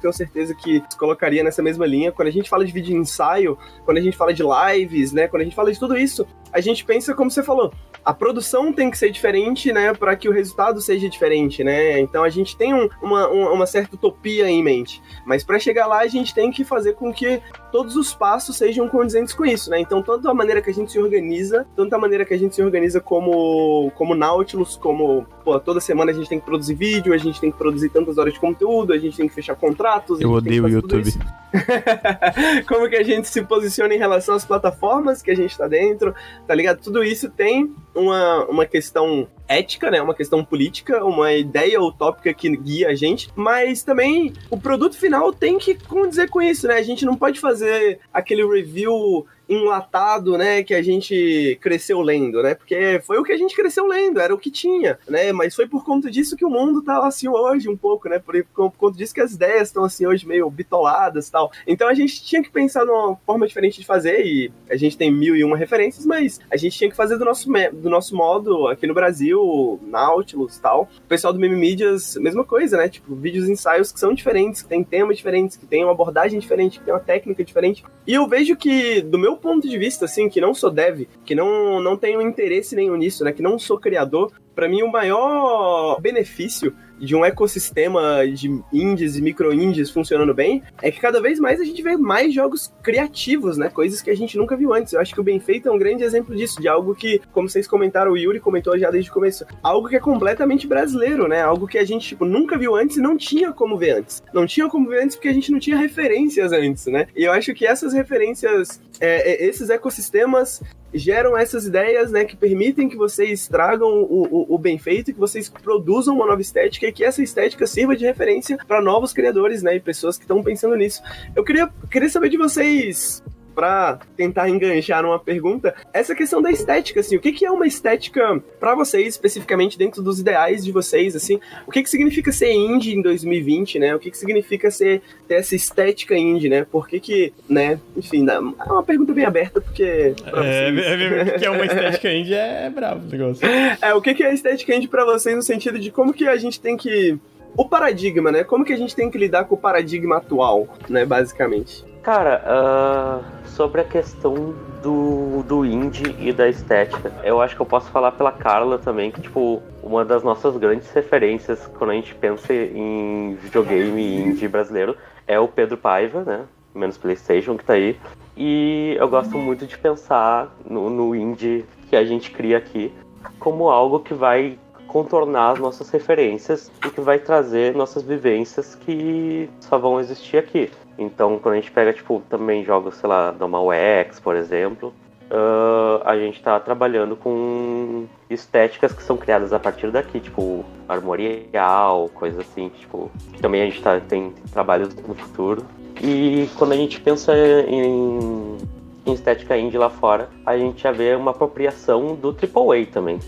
tenho certeza que se colocaria nessa mesma linha. Quando a gente fala de vídeo ensaio, quando a gente fala de lives, né, quando a gente fala de tudo isso, a gente pensa como você falou, a produção tem que ser diferente, né, para que o resultado seja diferente, né? Então a gente tem um, uma, uma certa utopia em mente, mas para chegar lá a gente tem que fazer com que todos os passos sejam condizentes com isso, né? Então tanto a maneira que a gente se organiza, tanto a maneira que a gente se organiza como como Nautilus, como pô, toda semana a gente tem que produzir vídeo, a gente tem que produzir tantas horas de conteúdo, a gente tem que fechar contratos. Eu odeio o YouTube. como que a gente se posiciona em relação às plataformas que a gente tá dentro, tá ligado? Tudo isso tem uma, uma questão ética, né? Uma questão política, uma ideia utópica que guia a gente, mas também o produto final tem que condizer com isso, né? A gente não pode fazer aquele review enlatado, né, que a gente cresceu lendo, né? Porque foi o que a gente cresceu lendo, era o que tinha, né? Mas foi por conta disso que o mundo tá assim hoje um pouco, né? Por, por conta disso que as ideias estão assim hoje meio bitoladas tal. Então a gente tinha que pensar numa forma diferente de fazer e a gente tem mil e uma referências, mas a gente tinha que fazer do nosso, do nosso modo aqui no Brasil, Nautilus tal. O pessoal do Meme Mídias, mesma coisa, né? Tipo, vídeos ensaios que são diferentes, que tem temas diferentes, que tem uma abordagem diferente, que tem uma técnica diferente. E eu vejo que, do meu ponto de vista, assim, que não sou dev, que não, não tenho interesse nenhum nisso, né? Que não sou criador, para mim o maior benefício de um ecossistema de indies e micro-indies funcionando bem, é que cada vez mais a gente vê mais jogos criativos, né? Coisas que a gente nunca viu antes. Eu acho que o Bem Feito é um grande exemplo disso, de algo que, como vocês comentaram, o Yuri comentou já desde o começo, algo que é completamente brasileiro, né? Algo que a gente, tipo, nunca viu antes e não tinha como ver antes. Não tinha como ver antes porque a gente não tinha referências antes, né? E eu acho que essas referências, é, é esses ecossistemas geram essas ideias, né, que permitem que vocês tragam o, o, o, bem feito, que vocês produzam uma nova estética e que essa estética sirva de referência para novos criadores, né, e pessoas que estão pensando nisso. Eu queria, queria saber de vocês para tentar enganchar numa pergunta, essa questão da estética, assim, o que, que é uma estética para vocês, especificamente dentro dos ideais de vocês, assim, o que, que significa ser indie em 2020, né? O que, que significa ser ter essa estética indie, né? Por que que, né? Enfim, é uma pergunta bem aberta, porque... É, é, o que é uma estética indie é, é bravo o negócio. É, o que, que é estética indie para vocês no sentido de como que a gente tem que o paradigma, né? Como que a gente tem que lidar com o paradigma atual, né, basicamente? Cara, uh, sobre a questão do, do indie e da estética, eu acho que eu posso falar pela Carla também, que, tipo, uma das nossas grandes referências quando a gente pensa em videogame indie brasileiro é o Pedro Paiva, né? Menos PlayStation, que tá aí. E eu gosto muito de pensar no, no indie que a gente cria aqui como algo que vai contornar as nossas referências e que vai trazer nossas vivências que só vão existir aqui. Então, quando a gente pega, tipo, também jogos, sei lá, da X, por exemplo, uh, a gente está trabalhando com estéticas que são criadas a partir daqui, tipo, armorial, coisas assim, tipo, também a gente tá, tem trabalhos no futuro. E quando a gente pensa em, em estética indie lá fora, a gente já vê uma apropriação do AAA também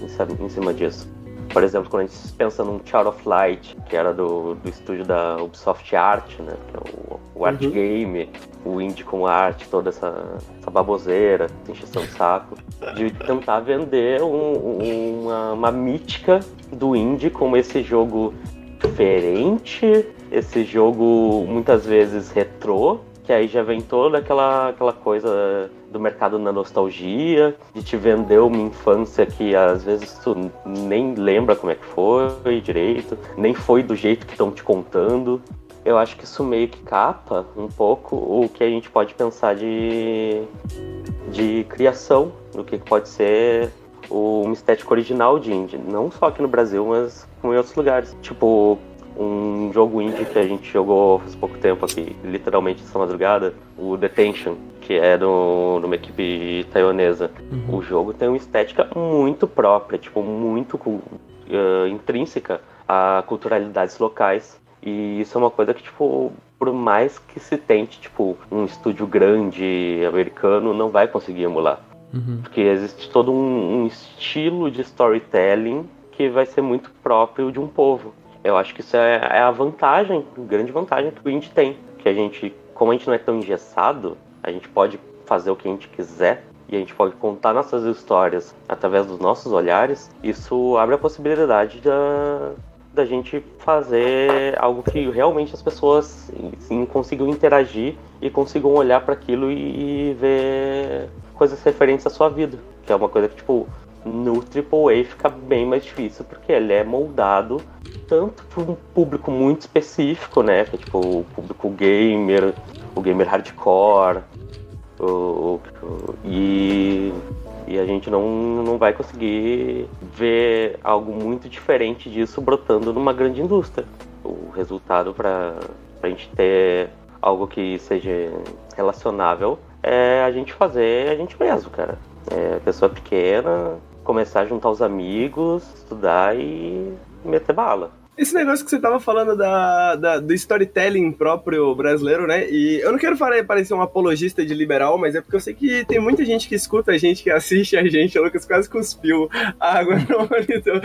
em cima disso. Por exemplo, quando a gente pensa num Child of Light, que era do, do estúdio da Ubisoft Art, né? Que é o, o Art uhum. Game, o indie com arte, toda essa, essa baboseira, encheção de saco. De tentar vender um, uma, uma mítica do indie como esse jogo diferente, esse jogo muitas vezes retrô, que aí já vem toda aquela, aquela coisa do mercado na nostalgia, de te vender uma infância que às vezes tu nem lembra como é que foi direito, nem foi do jeito que estão te contando. Eu acho que isso meio que capa um pouco o que a gente pode pensar de, de criação, do que pode ser uma estética original de indie, não só aqui no Brasil, mas em outros lugares. Tipo, um jogo indie que a gente jogou faz pouco tempo aqui, literalmente essa madrugada, o Detention, que é de uma equipe taiwanesa. Uhum. O jogo tem uma estética muito própria, tipo, muito uh, intrínseca a culturalidades locais. E isso é uma coisa que, tipo, por mais que se tente, tipo, um estúdio grande americano não vai conseguir emular. Uhum. Porque existe todo um, um estilo de storytelling que vai ser muito próprio de um povo. Eu acho que isso é, é a vantagem, grande vantagem que o indie tem. Que a gente, como a gente não é tão engessado, a gente pode fazer o que a gente quiser e a gente pode contar nossas histórias através dos nossos olhares. Isso abre a possibilidade da, da gente fazer algo que realmente as pessoas sim, consigam interagir e consigam olhar para aquilo e ver coisas referentes à sua vida. Que é uma coisa que, tipo, no AAA fica bem mais difícil, porque ele é moldado tanto para um público muito específico, né? Que é tipo o público gamer, o gamer hardcore, o, o, e, e a gente não, não vai conseguir ver algo muito diferente disso brotando numa grande indústria. O resultado para a gente ter algo que seja relacionável é a gente fazer a gente mesmo, cara. É, pessoa pequena, começar a juntar os amigos, estudar e meter bala. Esse negócio que você tava falando da, da, do storytelling próprio brasileiro, né? E eu não quero parecer um apologista de liberal, mas é porque eu sei que tem muita gente que escuta a gente, que assiste a gente. O Lucas quase cuspiu água no monitor.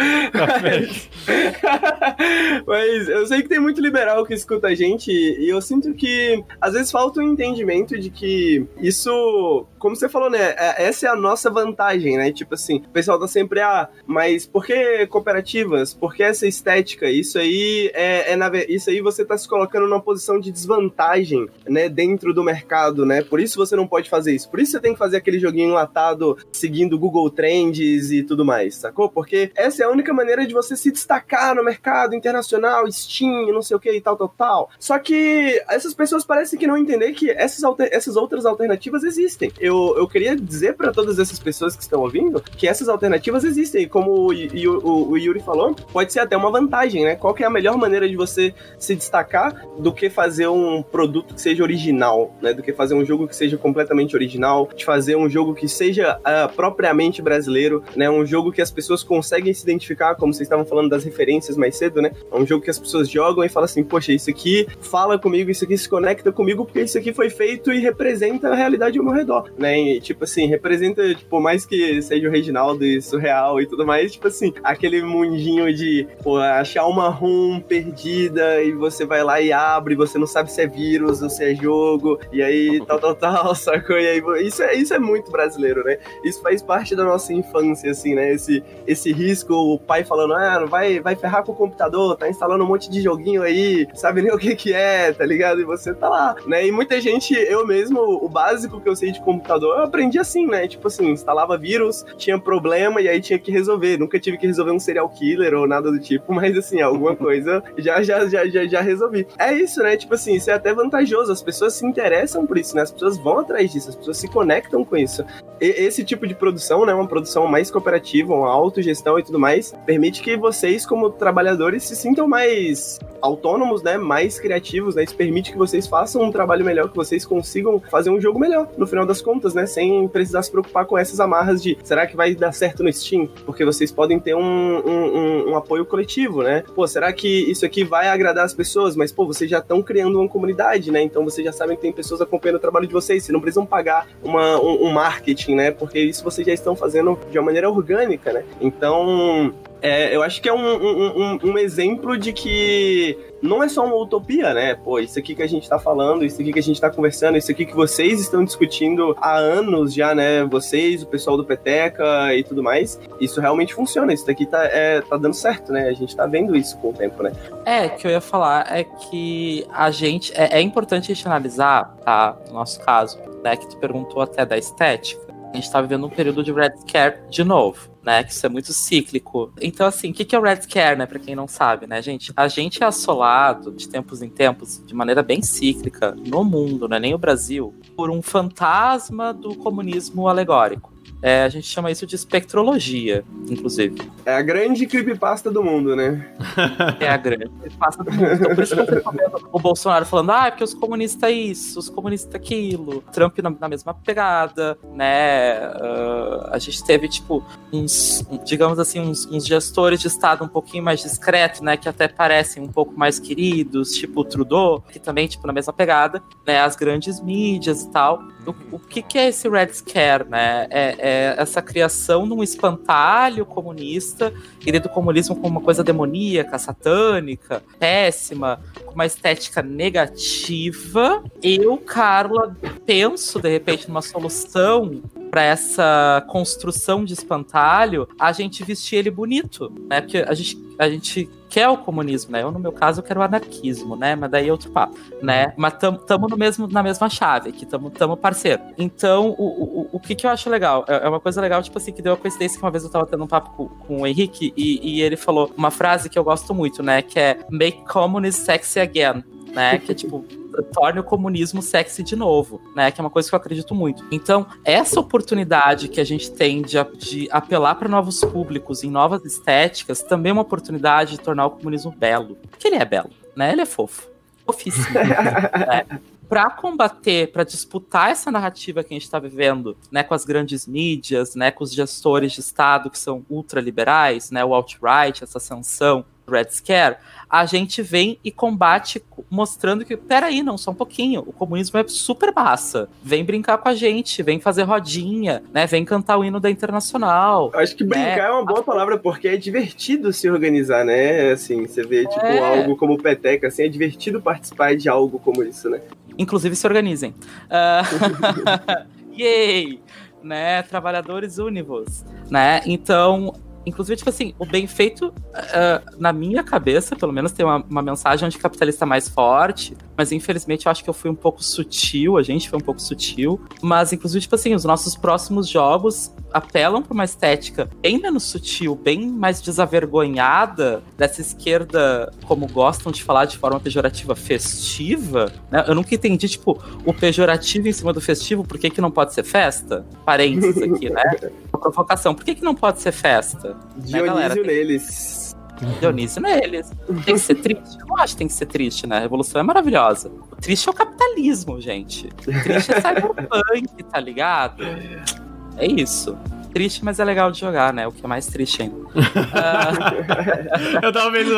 Mas, mas eu sei que tem muito liberal que escuta a gente e eu sinto que às vezes falta um entendimento de que isso, como você falou, né? É, essa é a nossa vantagem, né? Tipo assim, o pessoal tá sempre, ah, mas por que cooperativas? Por que essa estética? Isso aí é, é na, isso aí você tá se colocando numa posição de desvantagem, né, dentro do mercado, né? Por isso você não pode fazer isso. Por isso você tem que fazer aquele joguinho enlatado seguindo Google Trends e tudo mais, sacou? Porque essa é a única maneira de você se destacar no mercado internacional, Steam, não sei o que e tal, tal, tal. Só que essas pessoas parecem que não entender que essas, essas outras alternativas existem. Eu, eu queria dizer para todas essas pessoas que estão ouvindo que essas alternativas existem. Como o, o, o Yuri falou, pode ser até uma vantagem, né? Né? Qual que é a melhor maneira de você se destacar do que fazer um produto que seja original, né? Do que fazer um jogo que seja completamente original, de fazer um jogo que seja uh, propriamente brasileiro, né? Um jogo que as pessoas conseguem se identificar, como vocês estavam falando das referências mais cedo, né? É um jogo que as pessoas jogam e falam assim, poxa, isso aqui fala comigo, isso aqui se conecta comigo porque isso aqui foi feito e representa a realidade ao meu redor, né? E, tipo assim, representa, tipo, mais que seja o Reginaldo e surreal e tudo mais, tipo assim, aquele mundinho de, pô, achar uma uma ROM perdida e você vai lá e abre, você não sabe se é vírus ou se é jogo, e aí tal, tal, tal, sacou? E aí, isso é, isso é muito brasileiro, né? Isso faz parte da nossa infância, assim, né? Esse, esse risco, o pai falando, ah, vai, vai ferrar com o computador, tá instalando um monte de joguinho aí, sabe nem o que que é, tá ligado? E você tá lá, né? E muita gente, eu mesmo, o básico que eu sei de computador, eu aprendi assim, né? Tipo assim, instalava vírus, tinha problema e aí tinha que resolver. Nunca tive que resolver um serial killer ou nada do tipo, mas assim, alguma coisa, já, já, já, já, já resolvi. É isso, né? Tipo assim, isso é até vantajoso. As pessoas se interessam por isso, né? As pessoas vão atrás disso, as pessoas se conectam com isso. E, esse tipo de produção, né? Uma produção mais cooperativa, uma autogestão e tudo mais, permite que vocês, como trabalhadores, se sintam mais autônomos, né? Mais criativos, né? Isso permite que vocês façam um trabalho melhor, que vocês consigam fazer um jogo melhor, no final das contas, né? Sem precisar se preocupar com essas amarras de será que vai dar certo no Steam? Porque vocês podem ter um, um, um, um apoio coletivo, né? Pô, será que isso aqui vai agradar as pessoas? Mas, pô, vocês já estão criando uma comunidade, né? Então vocês já sabem que tem pessoas acompanhando o trabalho de vocês. Vocês não precisam pagar uma, um, um marketing, né? Porque isso vocês já estão fazendo de uma maneira orgânica, né? Então, é, eu acho que é um, um, um, um, exemplo de que não é só uma utopia, né? Pô, isso aqui que a gente tá falando, isso aqui que a gente tá conversando, isso aqui que vocês estão discutindo há anos já, né? Vocês, o pessoal do Peteca e tudo mais. Isso realmente funciona. Isso daqui tá, é, tá dando certo, né? A gente tá vendo isso com o tempo, né? É, que eu ia falar é que a gente. É, é importante a gente analisar, tá? No nosso caso, né? Que tu perguntou até da estética. A gente tá vivendo um período de Red Scare de novo né? Que isso é muito cíclico. Então, assim, o que, que é o Red Scare, né? Pra quem não sabe, né, gente? A gente é assolado de tempos em tempos, de maneira bem cíclica, no mundo, né? Nem o Brasil, por um fantasma do comunismo alegórico. É, a gente chama isso de espectrologia, inclusive. É a grande creepypasta do mundo, né? É a grande creepypasta do mundo. Então, por isso que eu fico vendo o Bolsonaro falando, ah, é porque os comunistas isso, os comunistas aquilo. Trump na, na mesma pegada, né? Uh, a gente teve, tipo, uns, digamos assim, uns, uns, gestores de Estado um pouquinho mais discretos, né? Que até parecem um pouco mais queridos, tipo o Trudeau, que também, tipo, na mesma pegada, né? As grandes mídias e tal. O, o que, que é esse Red Scare, né? É, é, essa criação de um espantalho comunista, e do comunismo como uma coisa demoníaca, satânica, péssima, com uma estética negativa. Eu, Carla, penso, de repente, numa solução para essa construção de espantalho, a gente vestir ele bonito, né? Porque a gente, a gente quer o comunismo, né? Eu, no meu caso, eu quero o anarquismo, né? Mas daí é outro papo, né? Mas tamo, no mesmo, na mesma chave tamo, tamo parceiro. Então, o, o, o que que eu acho legal? É, é uma coisa legal, tipo assim, que deu a coincidência que uma vez eu tava tendo um papo com, com o Henrique e, e ele falou uma frase que eu gosto muito, né? Que é Make communism sexy again, né? Que é tipo torne o comunismo sexy de novo, né? Que é uma coisa que eu acredito muito. Então, essa oportunidade que a gente tem de, de apelar para novos públicos em novas estéticas também é uma oportunidade de tornar o comunismo belo. Porque ele é belo, né? Ele é fofo. Fofíssimo. né? para combater, para disputar essa narrativa que a gente está vivendo, né, com as grandes mídias, né, com os gestores de Estado que são ultraliberais, né, o alt-right, essa sanção Red Scare, a gente vem e combate mostrando que, peraí, não, só um pouquinho, o comunismo é super massa. Vem brincar com a gente, vem fazer rodinha, né? Vem cantar o hino da Internacional. Acho que brincar né? é uma boa palavra, porque é divertido se organizar, né? Assim, você vê, tipo, é. algo como Peteca, assim, é divertido participar de algo como isso, né? Inclusive se organizem. Uh... Yay! Né? Trabalhadores univos, né? Então, Inclusive, tipo assim, o bem feito, uh, na minha cabeça, pelo menos, tem uma, uma mensagem anticapitalista mais forte, mas infelizmente eu acho que eu fui um pouco sutil, a gente foi um pouco sutil. Mas, inclusive, tipo assim, os nossos próximos jogos apelam para uma estética bem menos sutil, bem mais desavergonhada dessa esquerda, como gostam de falar de forma pejorativa, festiva. Né? Eu nunca entendi, tipo, o pejorativo em cima do festivo, por que, que não pode ser festa? Parênteses aqui, né? Uma provocação, por que, que não pode ser festa? Dionísio né, neles. Dionísio neles. Tem que ser triste? Eu não acho que tem que ser triste, né? A revolução é maravilhosa. O triste é o capitalismo, gente. O triste é cyberpunk, tá ligado? É isso. Triste, mas é legal de jogar, né? O que é mais triste ainda. uh... eu tava vendo,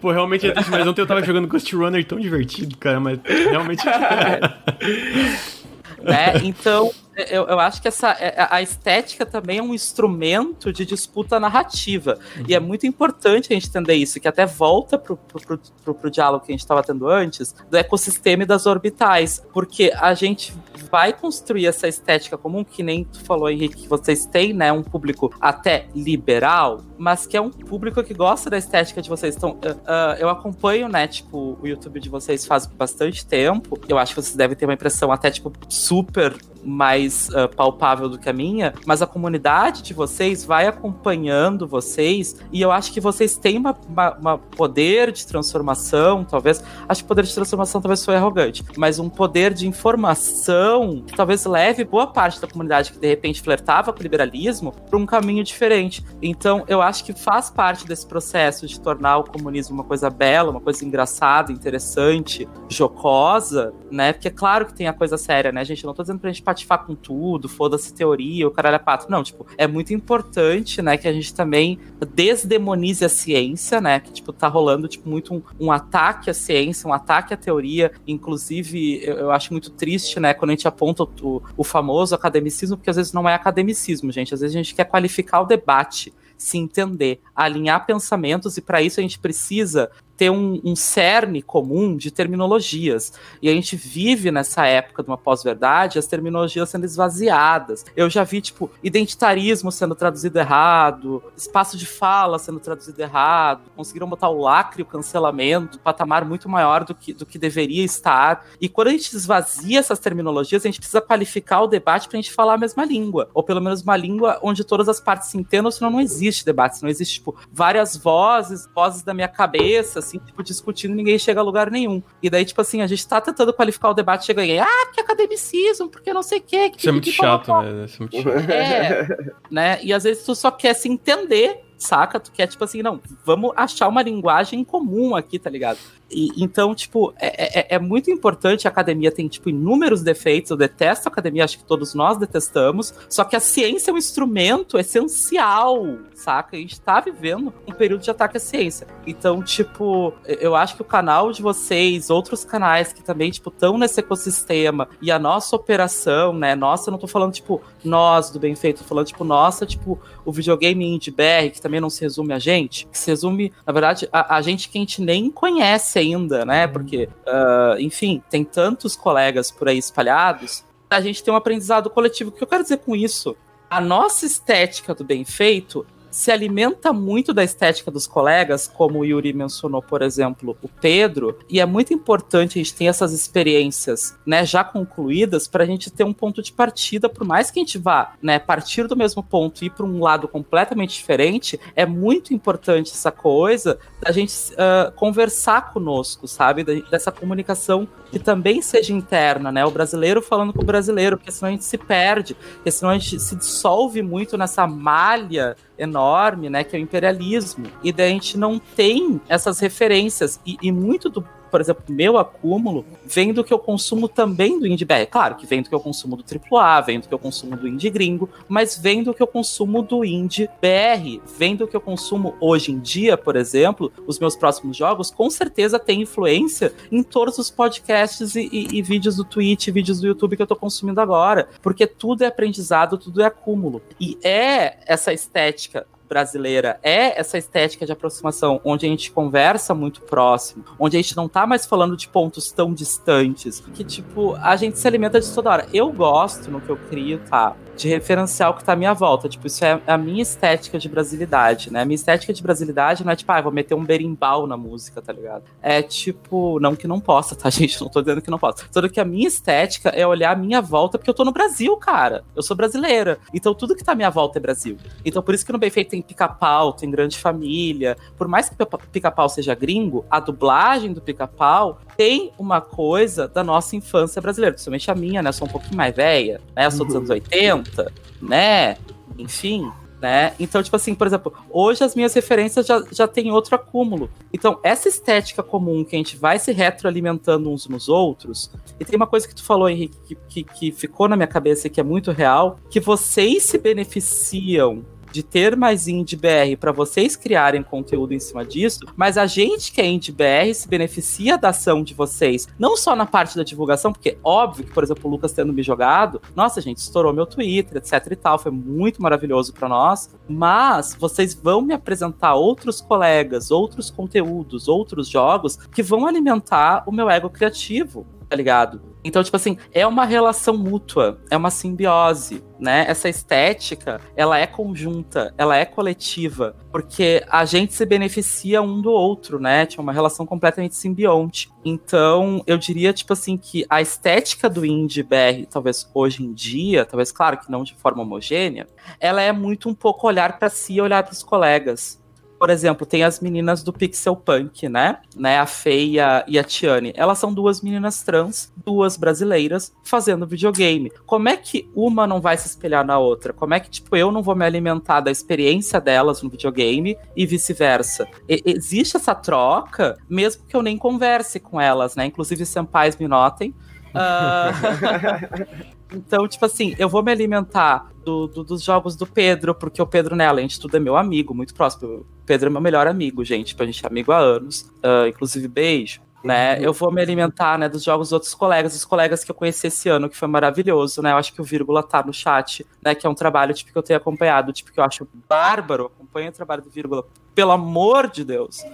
pô, realmente é triste, mas ontem eu tava jogando Ghost Runner tão divertido, cara, mas realmente. né? Então, eu, eu acho que essa, é, a estética também é um instrumento de disputa narrativa. Uhum. E é muito importante a gente entender isso, que até volta pro, pro, pro, pro diálogo que a gente estava tendo antes, do ecossistema e das orbitais. Porque a gente vai construir essa estética comum, que nem tu falou, Henrique, que vocês têm, né? Um público até liberal, mas que é um público que gosta da estética de vocês. Então, uh, uh, eu acompanho, né, tipo, o YouTube de vocês faz bastante tempo. Eu acho que vocês devem ter uma impressão até, tipo, super mais uh, palpável do que a minha, mas a comunidade de vocês vai acompanhando vocês e eu acho que vocês têm uma, uma, uma poder de transformação, talvez. Acho que poder de transformação talvez foi arrogante, mas um poder de informação que talvez leve boa parte da comunidade que de repente flertava com o liberalismo para um caminho diferente. Então, eu acho que faz parte desse processo de tornar o comunismo uma coisa bela, uma coisa engraçada, interessante, jocosa, né? Porque é claro que tem a coisa séria, né, gente? Eu não tô dizendo pra gente patifar com tudo, foda-se teoria, o caralho é pato. Não, tipo, é muito importante, né, que a gente também desdemonize a ciência, né, que, tipo, tá rolando, tipo, muito um, um ataque à ciência, um ataque à teoria, inclusive, eu, eu acho muito triste, né, quando a gente aponta o, o famoso academicismo, porque às vezes não é academicismo, gente, às vezes a gente quer qualificar o debate, se entender, alinhar pensamentos, e para isso a gente precisa ter um, um cerne comum de terminologias. E a gente vive nessa época de uma pós-verdade, as terminologias sendo esvaziadas. Eu já vi, tipo, identitarismo sendo traduzido errado, espaço de fala sendo traduzido errado, conseguiram botar o lacre, o cancelamento, patamar muito maior do que, do que deveria estar. E quando a gente esvazia essas terminologias, a gente precisa qualificar o debate para a gente falar a mesma língua, ou pelo menos uma língua onde todas as partes se entendam, senão não existe debate, senão existe, tipo, várias vozes, vozes da minha cabeça, assim, tipo, discutindo, ninguém chega a lugar nenhum. E daí, tipo assim, a gente tá tentando qualificar o debate, chega aí, ah, que academicismo, porque não sei o quê. Que, Isso é muito chato, né? Isso é muito chato. É, né? E às vezes tu só quer se entender saca? Tu quer, tipo assim, não, vamos achar uma linguagem comum aqui, tá ligado? E, então, tipo, é, é, é, muito importante. A academia tem, tipo, inúmeros defeitos. Eu detesto a academia, acho que todos nós detestamos. Só que a ciência é um instrumento essencial, saca? A gente tá vivendo um período de ataque à ciência. Então, tipo, eu acho que o canal de vocês, outros canais que também, tipo, estão nesse ecossistema e a nossa operação, né? Nossa, eu não tô falando, tipo, nós do bem feito, tô falando, tipo, nossa, tipo, o videogame indie BR, que também não se resume a gente, que se resume, na verdade, a, a gente que a gente nem conhece ainda, né? Uhum. Porque, uh, enfim, tem tantos colegas por aí espalhados, a gente tem um aprendizado coletivo. O que eu quero dizer com isso? A nossa estética do bem feito se alimenta muito da estética dos colegas, como o Yuri mencionou, por exemplo, o Pedro, e é muito importante a gente ter essas experiências, né, já concluídas, para a gente ter um ponto de partida, por mais que a gente vá, né, partir do mesmo ponto e ir para um lado completamente diferente, é muito importante essa coisa da gente uh, conversar conosco, sabe, dessa comunicação que também seja interna, né, o brasileiro falando com o brasileiro, porque senão a gente se perde, porque senão a gente se dissolve muito nessa malha enorme, né, que é o imperialismo. E daí a gente não tem essas referências. E, e muito do por exemplo, meu acúmulo vem do que eu consumo também do indie BR. Claro que vem do que eu consumo do AAA, vem do que eu consumo do indie gringo, mas vem do que eu consumo do indie BR. Vem do que eu consumo hoje em dia, por exemplo, os meus próximos jogos, com certeza tem influência em todos os podcasts e, e, e vídeos do Twitch, vídeos do YouTube que eu tô consumindo agora. Porque tudo é aprendizado, tudo é acúmulo. E é essa estética brasileira é essa estética de aproximação, onde a gente conversa muito próximo, onde a gente não tá mais falando de pontos tão distantes, que, tipo, a gente se alimenta de toda hora. Eu gosto no que eu crio, tá? De referenciar o que tá à minha volta. Tipo, isso é a minha estética de brasilidade, né? A minha estética de brasilidade não é tipo, ah, vou meter um berimbau na música, tá ligado? É tipo, não que não possa, tá, gente? Não tô dizendo que não possa. Tudo que a minha estética é olhar a minha volta, porque eu tô no Brasil, cara. Eu sou brasileira. Então tudo que tá à minha volta é Brasil. Então por isso que no Bem Feito tem pica-pau, tem grande família. Por mais que pica-pau seja gringo, a dublagem do pica-pau tem uma coisa da nossa infância brasileira, principalmente a minha, né? Eu sou um pouquinho mais velha, né? Eu sou dos anos 80, né? Enfim, né? Então, tipo assim, por exemplo, hoje as minhas referências já, já têm outro acúmulo. Então, essa estética comum que a gente vai se retroalimentando uns nos outros, e tem uma coisa que tu falou, Henrique, que, que, que ficou na minha cabeça e que é muito real, que vocês se beneficiam de ter mais indie BR para vocês criarem conteúdo em cima disso, mas a gente que é indie BR se beneficia da ação de vocês, não só na parte da divulgação, porque óbvio que, por exemplo, o Lucas tendo me jogado, nossa, gente, estourou meu Twitter, etc e tal, foi muito maravilhoso para nós, mas vocês vão me apresentar outros colegas, outros conteúdos, outros jogos que vão alimentar o meu ego criativo, tá ligado? Então, tipo assim, é uma relação mútua, é uma simbiose, né? Essa estética, ela é conjunta, ela é coletiva, porque a gente se beneficia um do outro, né? Tipo, uma relação completamente simbionte. Então, eu diria, tipo assim, que a estética do indie BR, talvez hoje em dia, talvez, claro que não de forma homogênea, ela é muito um pouco olhar para si e olhar para os colegas por exemplo, tem as meninas do Pixel Punk, né? né? A Feia e a Tiane. Elas são duas meninas trans, duas brasileiras, fazendo videogame. Como é que uma não vai se espelhar na outra? Como é que, tipo, eu não vou me alimentar da experiência delas no videogame e vice-versa? Existe essa troca, mesmo que eu nem converse com elas, né? Inclusive, senpais me notem. Uh... Então, tipo assim, eu vou me alimentar do, do, dos jogos do Pedro, porque o Pedro, né, além de tudo, é meu amigo, muito próximo. Pedro é meu melhor amigo, gente. Tipo, a gente é amigo há anos. Uh, inclusive, beijo. Né, eu vou me alimentar né, dos jogos dos outros colegas, os colegas que eu conheci esse ano, que foi maravilhoso, né? Eu acho que o Vírgula tá no chat, né? Que é um trabalho tipo, que eu tenho acompanhado, tipo, que eu acho bárbaro. Acompanha o trabalho do Vírgula, pelo amor de Deus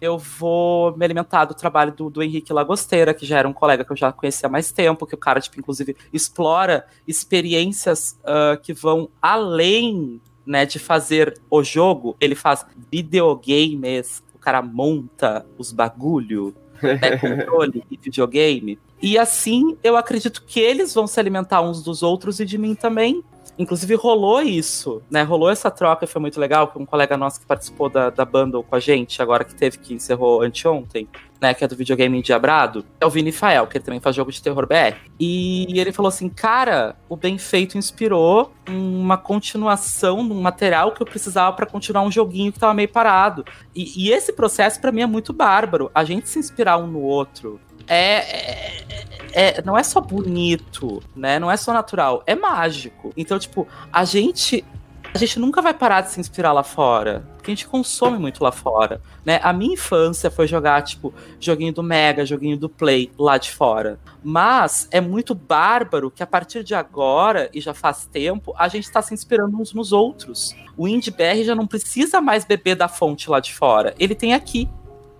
eu vou me alimentar do trabalho do, do Henrique Lagosteira, que já era um colega que eu já conhecia há mais tempo, que o cara, tipo, inclusive, explora experiências uh, que vão além né, de fazer o jogo, ele faz videogames, o cara monta os bagulho, né, controle e videogame. E assim, eu acredito que eles vão se alimentar uns dos outros e de mim também. Inclusive rolou isso, né? Rolou essa troca, foi muito legal, com um colega nosso que participou da, da bundle com a gente, agora que teve, que encerrou anteontem, né? Que é do videogame Endiabrado, é o Vini Fael, que ele também faz jogo de terror BR. E ele falou assim, cara, o Bem Feito inspirou uma continuação de um material que eu precisava para continuar um joguinho que tava meio parado. E, e esse processo para mim é muito bárbaro. A gente se inspirar um no outro, é, é, é, não é só bonito, né? Não é só natural, é mágico. Então, tipo, a gente a gente nunca vai parar de se inspirar lá fora. Porque a gente consome muito lá fora. Né? A minha infância foi jogar, tipo, joguinho do Mega, joguinho do Play lá de fora. Mas é muito bárbaro que a partir de agora, e já faz tempo, a gente está se inspirando uns nos outros. O Indie BR já não precisa mais beber da fonte lá de fora. Ele tem aqui.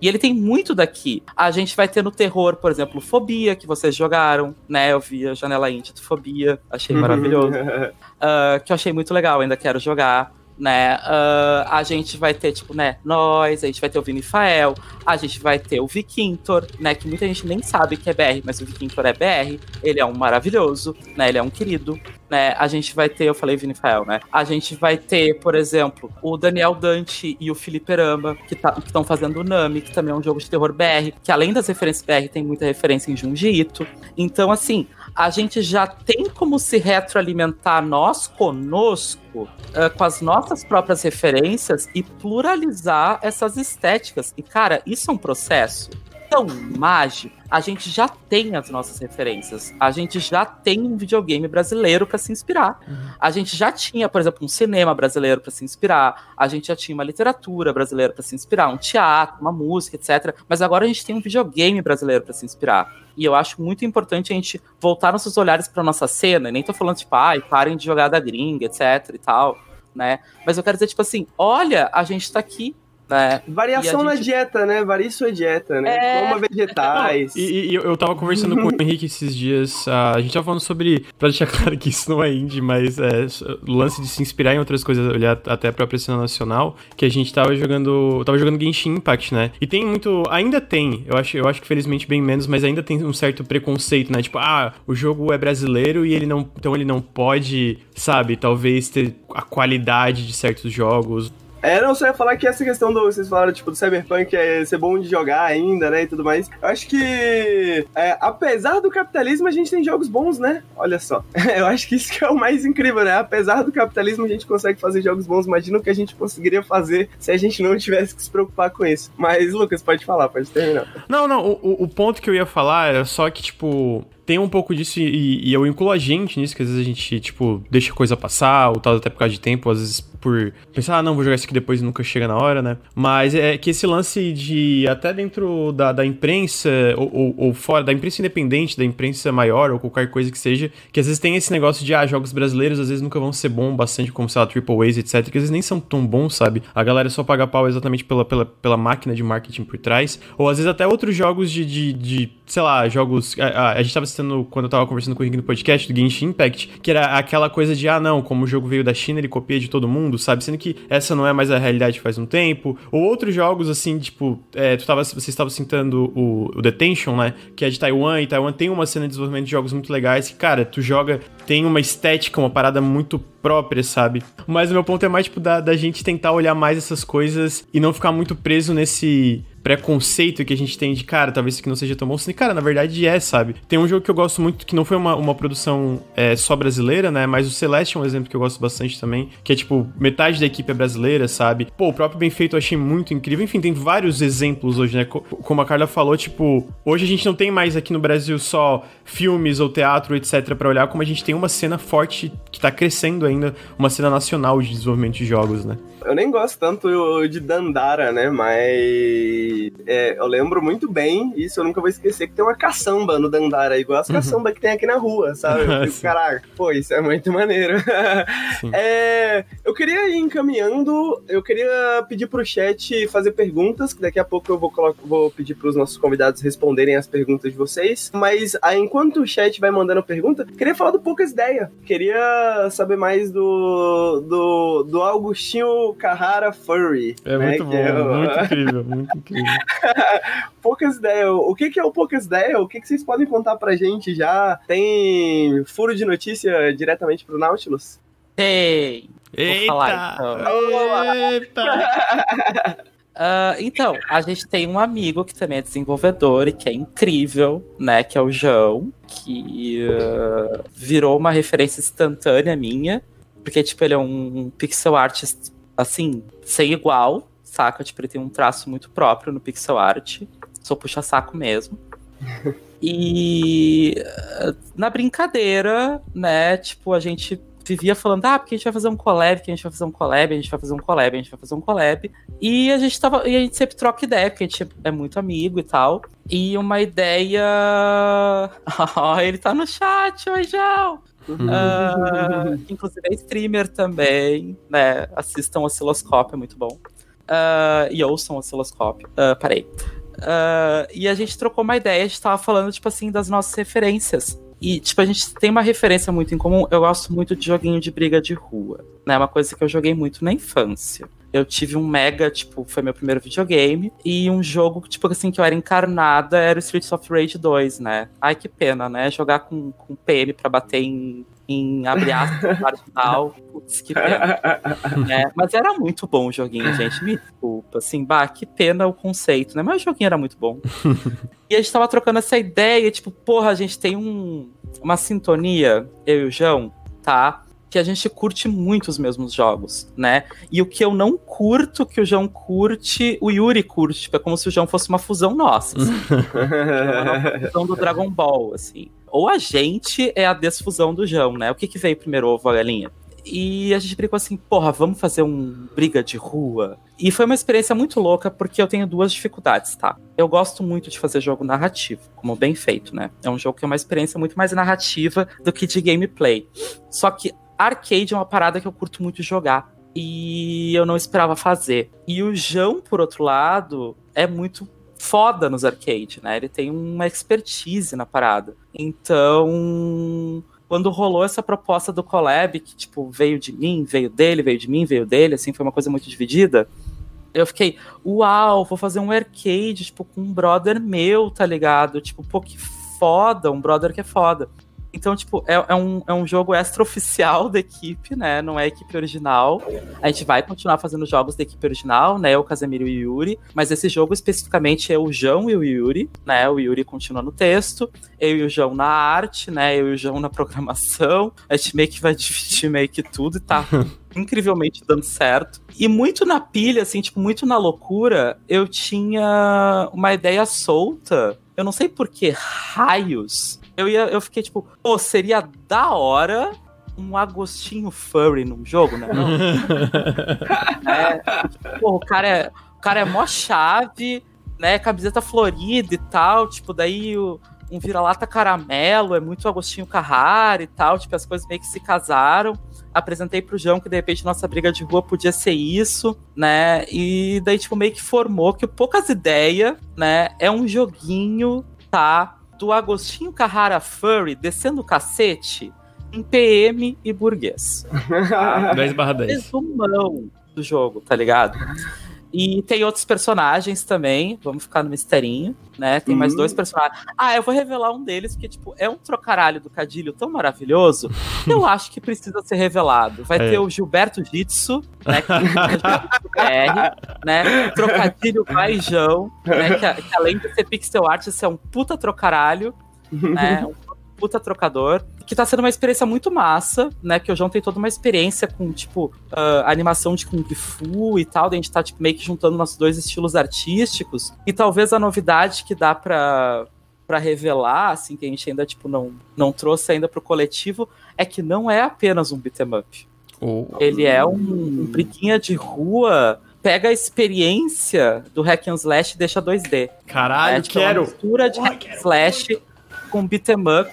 E ele tem muito daqui. A gente vai ter no terror, por exemplo, Fobia, que vocês jogaram, né? Eu vi a janela índia de Fobia, achei maravilhoso. uh, que eu achei muito legal, ainda quero jogar né? Uh, a gente vai ter, tipo, né, nós, a gente vai ter o Vinifael, a gente vai ter o Vikintor, né? Que muita gente nem sabe que é BR, mas o Vikintor é BR. Ele é um maravilhoso, né? Ele é um querido. Né, a gente vai ter, eu falei Vinifael, né? A gente vai ter, por exemplo, o Daniel Dante e o Felipe Ramba, que tá, estão fazendo o Nami, que também é um jogo de terror BR, que além das referências BR, tem muita referência em Junji Ito. Então, assim, a gente já tem como se retroalimentar nós conosco uh, com as nossas próprias referências e pluralizar essas estéticas. E, cara, isso é um processo tão mágico. A gente já tem as nossas referências. A gente já tem um videogame brasileiro para se inspirar. Uhum. A gente já tinha, por exemplo, um cinema brasileiro para se inspirar. A gente já tinha uma literatura brasileira para se inspirar, um teatro, uma música, etc. Mas agora a gente tem um videogame brasileiro para se inspirar. E eu acho muito importante a gente voltar nossos olhares para nossa cena. Nem tô falando, tipo, ai, parem de jogar da gringa, etc e tal, né? Mas eu quero dizer, tipo assim, olha, a gente tá aqui é. Variação gente... na dieta, né? Varie sua dieta, né? É... Coma vegetais. E, e, eu tava conversando com o Henrique esses dias. Uh, a gente tava falando sobre. Pra deixar claro que isso não é indie, mas é o lance de se inspirar em outras coisas, olhar até a própria cena nacional. Que a gente tava jogando. Tava jogando Genshin Impact, né? E tem muito. Ainda tem, eu acho, eu acho que felizmente bem menos, mas ainda tem um certo preconceito, né? Tipo, ah, o jogo é brasileiro e ele não. Então ele não pode, sabe, talvez ter a qualidade de certos jogos. É, não, só ia falar que essa questão do. Vocês falaram, tipo, do Cyberpunk é ser bom de jogar ainda, né? E tudo mais. Eu acho que. É, apesar do capitalismo, a gente tem jogos bons, né? Olha só. Eu acho que isso que é o mais incrível, né? Apesar do capitalismo, a gente consegue fazer jogos bons. Imagina o que a gente conseguiria fazer se a gente não tivesse que se preocupar com isso. Mas, Lucas, pode falar, pode terminar. Não, não, o, o ponto que eu ia falar era só que, tipo tem um pouco disso e, e, eu incluo a gente nisso, que às vezes a gente, tipo, deixa coisa passar, ou tal, até por causa de tempo, às vezes por pensar, ah, não, vou jogar isso aqui depois e nunca chega na hora, né? Mas é que esse lance de, até dentro da, da imprensa, ou, ou, ou, fora, da imprensa independente, da imprensa maior, ou qualquer coisa que seja, que às vezes tem esse negócio de, ah, jogos brasileiros às vezes nunca vão ser bons bastante, como, sei lá, Triple A's, etc., que às vezes nem são tão bons, sabe? A galera só paga pau exatamente pela, pela, pela máquina de marketing por trás, ou às vezes até outros jogos de, de, de sei lá, jogos. A, a, a gente tava quando eu tava conversando com o Henrique no podcast do Genshin Impact, que era aquela coisa de, ah, não, como o jogo veio da China, ele copia de todo mundo, sabe? Sendo que essa não é mais a realidade faz um tempo. Ou outros jogos, assim, tipo, é, tu tava, você estava citando o, o Detention, né? Que é de Taiwan, e Taiwan tem uma cena de desenvolvimento de jogos muito legais que, cara, tu joga, tem uma estética, uma parada muito própria, sabe? Mas o meu ponto é mais, tipo, da, da gente tentar olhar mais essas coisas e não ficar muito preso nesse preconceito que a gente tem de, cara, talvez isso aqui não seja tão bom. Assim, cara, na verdade é, sabe? Tem um jogo que eu gosto muito, que não foi uma, uma produção é, só brasileira, né? Mas o Celeste é um exemplo que eu gosto bastante também, que é tipo, metade da equipe é brasileira, sabe? Pô, o próprio Bem Feito eu achei muito incrível. Enfim, tem vários exemplos hoje, né? Como a Carla falou, tipo, hoje a gente não tem mais aqui no Brasil só filmes ou teatro, etc, para olhar, como a gente tem uma cena forte que tá crescendo ainda, uma cena nacional de desenvolvimento de jogos, né? Eu nem gosto tanto de Dandara, né? Mas é, eu lembro muito bem, isso eu nunca vou esquecer, que tem uma caçamba no Dandara, igual as uhum. caçamba que tem aqui na rua, sabe? Eu fico, caraca, pô, isso é muito maneiro. é, eu queria ir encaminhando, eu queria pedir pro chat fazer perguntas, que daqui a pouco eu vou, vou pedir pros nossos convidados responderem as perguntas de vocês. Mas aí, enquanto o chat vai mandando pergunta, queria falar do Poucas Ideia. Queria saber mais do, do, do Augustinho Carrara Furry. É né? muito bom, é o... muito incrível, muito incrível. Poucas Ideias. O que, que é o Poucas Ideias? O que, que vocês podem contar pra gente já? Tem furo de notícia diretamente pro Nautilus? Tem. Eita! Falar, então. Eita! Uh, então, a gente tem um amigo que também é desenvolvedor e que é incrível, né? Que é o João, que uh, virou uma referência instantânea minha. Porque, tipo, ele é um pixel artist, assim, sem igual, saca? Tipo, ele tem um traço muito próprio no pixel art. Sou puxa-saco mesmo. E uh, na brincadeira, né? Tipo, a gente vivia falando, ah, porque a gente vai fazer um collab, que a gente vai fazer um collab, a gente vai fazer um collab, a gente vai fazer um collab. E a gente tava. E a gente sempre troca ideia, porque a gente é muito amigo e tal. E uma ideia. oh, ele tá no chat, oi, João! Uh, inclusive é streamer também, né? Assistam o osciloscópio, é muito bom. Uh, e ouçam o osciloscópio. Uh, parei. E a gente trocou uma ideia, a gente tava falando, tipo assim, das nossas referências. E, tipo, a gente tem uma referência muito em comum. Eu gosto muito de joguinho de briga de rua. Né? Uma coisa que eu joguei muito na infância. Eu tive um mega, tipo, foi meu primeiro videogame. E um jogo, tipo, assim, que eu era encarnada era o Streets of Rage 2, né? Ai, que pena, né? Jogar com, com PM pra bater em em abre aspas, tal. Putz, que pena. É, mas era muito bom o joguinho, gente. Me desculpa. Assim, bah, que pena o conceito, né? Mas o joguinho era muito bom. e a gente tava trocando essa ideia, tipo, porra, a gente tem um, uma sintonia, eu e o João, tá? Que a gente curte muito os mesmos jogos, né? E o que eu não curto, que o João curte, o Yuri curte. Tipo, é como se o João fosse uma fusão nossa. Assim. uma fusão do Dragon Ball, assim. Ou a gente é a desfusão do João, né? O que, que veio primeiro, ovo ou a galinha? E a gente brincou assim, porra, vamos fazer um briga de rua. E foi uma experiência muito louca, porque eu tenho duas dificuldades, tá? Eu gosto muito de fazer jogo narrativo, como bem feito, né? É um jogo que é uma experiência muito mais narrativa do que de gameplay. Só que arcade é uma parada que eu curto muito jogar. E eu não esperava fazer. E o João, por outro lado, é muito foda nos arcades, né? Ele tem uma expertise na parada. Então, quando rolou essa proposta do collab, que tipo, veio de mim, veio dele, veio de mim, veio dele, assim, foi uma coisa muito dividida. Eu fiquei, uau, vou fazer um arcade, tipo, com um brother meu, tá ligado? Tipo, pô, que foda, um brother que é foda. Então, tipo, é, é, um, é um jogo extra-oficial da equipe, né? Não é equipe original. A gente vai continuar fazendo jogos da equipe original, né? O Casemiro e o Yuri. Mas esse jogo especificamente é o João e o Yuri, né? O Yuri continua no texto, eu e o João na arte, né? Eu e o João na programação. A gente meio que vai dividir meio que tudo e tá incrivelmente dando certo. E muito na pilha, assim, tipo, muito na loucura, eu tinha uma ideia solta. Eu não sei por que raios eu, ia, eu fiquei tipo, pô, seria da hora um Agostinho Furry num jogo, né? é, tipo, pô, o cara é, o cara é mó chave, né? Camiseta florida e tal, tipo, daí o, um vira-lata caramelo, é muito Agostinho Carrara e tal, tipo, as coisas meio que se casaram. Apresentei pro João que de repente nossa briga de rua podia ser isso, né? E daí, tipo, meio que formou que o Poucas Ideias, né, é um joguinho, tá? Do Agostinho Carrara Furry descendo o cacete em PM e burguês. 10 barra 10. Resumão do jogo, tá ligado? E tem outros personagens também, vamos ficar no misterinho, né? Tem uhum. mais dois personagens. Ah, eu vou revelar um deles, porque, tipo, é um trocaralho do Cadilho tão maravilhoso, que eu acho que precisa ser revelado. Vai é. ter o Gilberto Jitsu, né? Que é BR, né? Trocadilho Baijão, né? Que, que, além de ser pixel art, isso é um puta trocaralho, né? Um puta trocador. Que tá sendo uma experiência muito massa, né? Que o João tem toda uma experiência com, tipo, uh, animação de Kung Fu e tal. a gente tá, tipo, meio que juntando nossos dois estilos artísticos. E talvez a novidade que dá pra, para revelar, assim, que a gente ainda, tipo, não, não trouxe ainda pro coletivo, é que não é apenas um beat'em up. Oh. Ele é um, um briguinha de rua pega a experiência do hack and slash e deixa 2D. Caralho, é, tipo, é quero. Uma mistura de Porra, hack and slash com beat 'em up,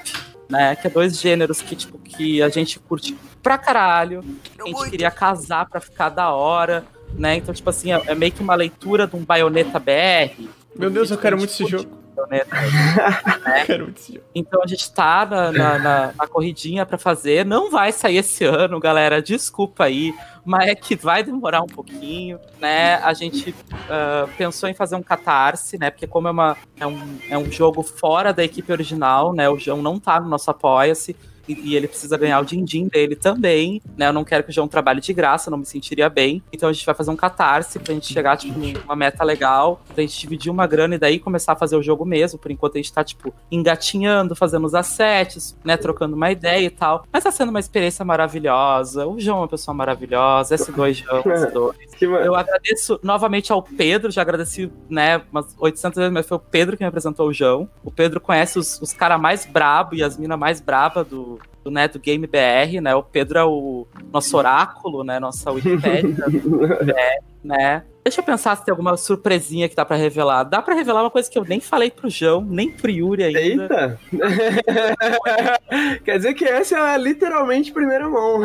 né? Que é dois gêneros que, tipo, que a gente curte pra caralho. A gente queria casar pra ficar da hora, né? Então, tipo assim, é, é meio que uma leitura de um baioneta BR. Meu Deus, eu A quero gente muito esse curte jogo. baioneta. Eu quero muito esse jogo. Então a gente tá na, na, na- na corridinha pra fazer. Não vai sair esse ano, galera. Desculpa aí. Mas é que vai demorar um pouquinho, né? A gente ah, pensou em fazer um catarse, né? Porque como é, uma, é, um, é um jogo fora da equipe original, né? O João não tá no nosso Apoia-se. E, e ele precisa ganhar o din-din dele também, né? Eu não quero que o João trabalhe de graça, não me sentiria bem. Então a gente vai fazer um catarse pra gente chegar, tipo, numa meta legal, pra gente dividir uma grana e daí começar a fazer o jogo mesmo. Por enquanto a gente tá, tipo, engatinhando, fazendo os assets, né? Trocando uma ideia e tal. Mas tá sendo uma experiência maravilhosa. O João é uma pessoa maravilhosa, S2 João, S2. Que ma- Eu agradeço novamente ao Pedro, já agradeci, né, umas 800 vezes, mas foi o Pedro que me apresentou o João. O Pedro conhece os, os caras mais brabo e as minas mais braba do, do, né, do Game BR, né? O Pedro é o nosso oráculo, né, nossa Wikipédia, né? Deixa eu pensar se tem alguma surpresinha que dá pra revelar. Dá pra revelar uma coisa que eu nem falei pro João, nem pro Yuri ainda. Eita! Quer dizer que essa é literalmente primeira mão.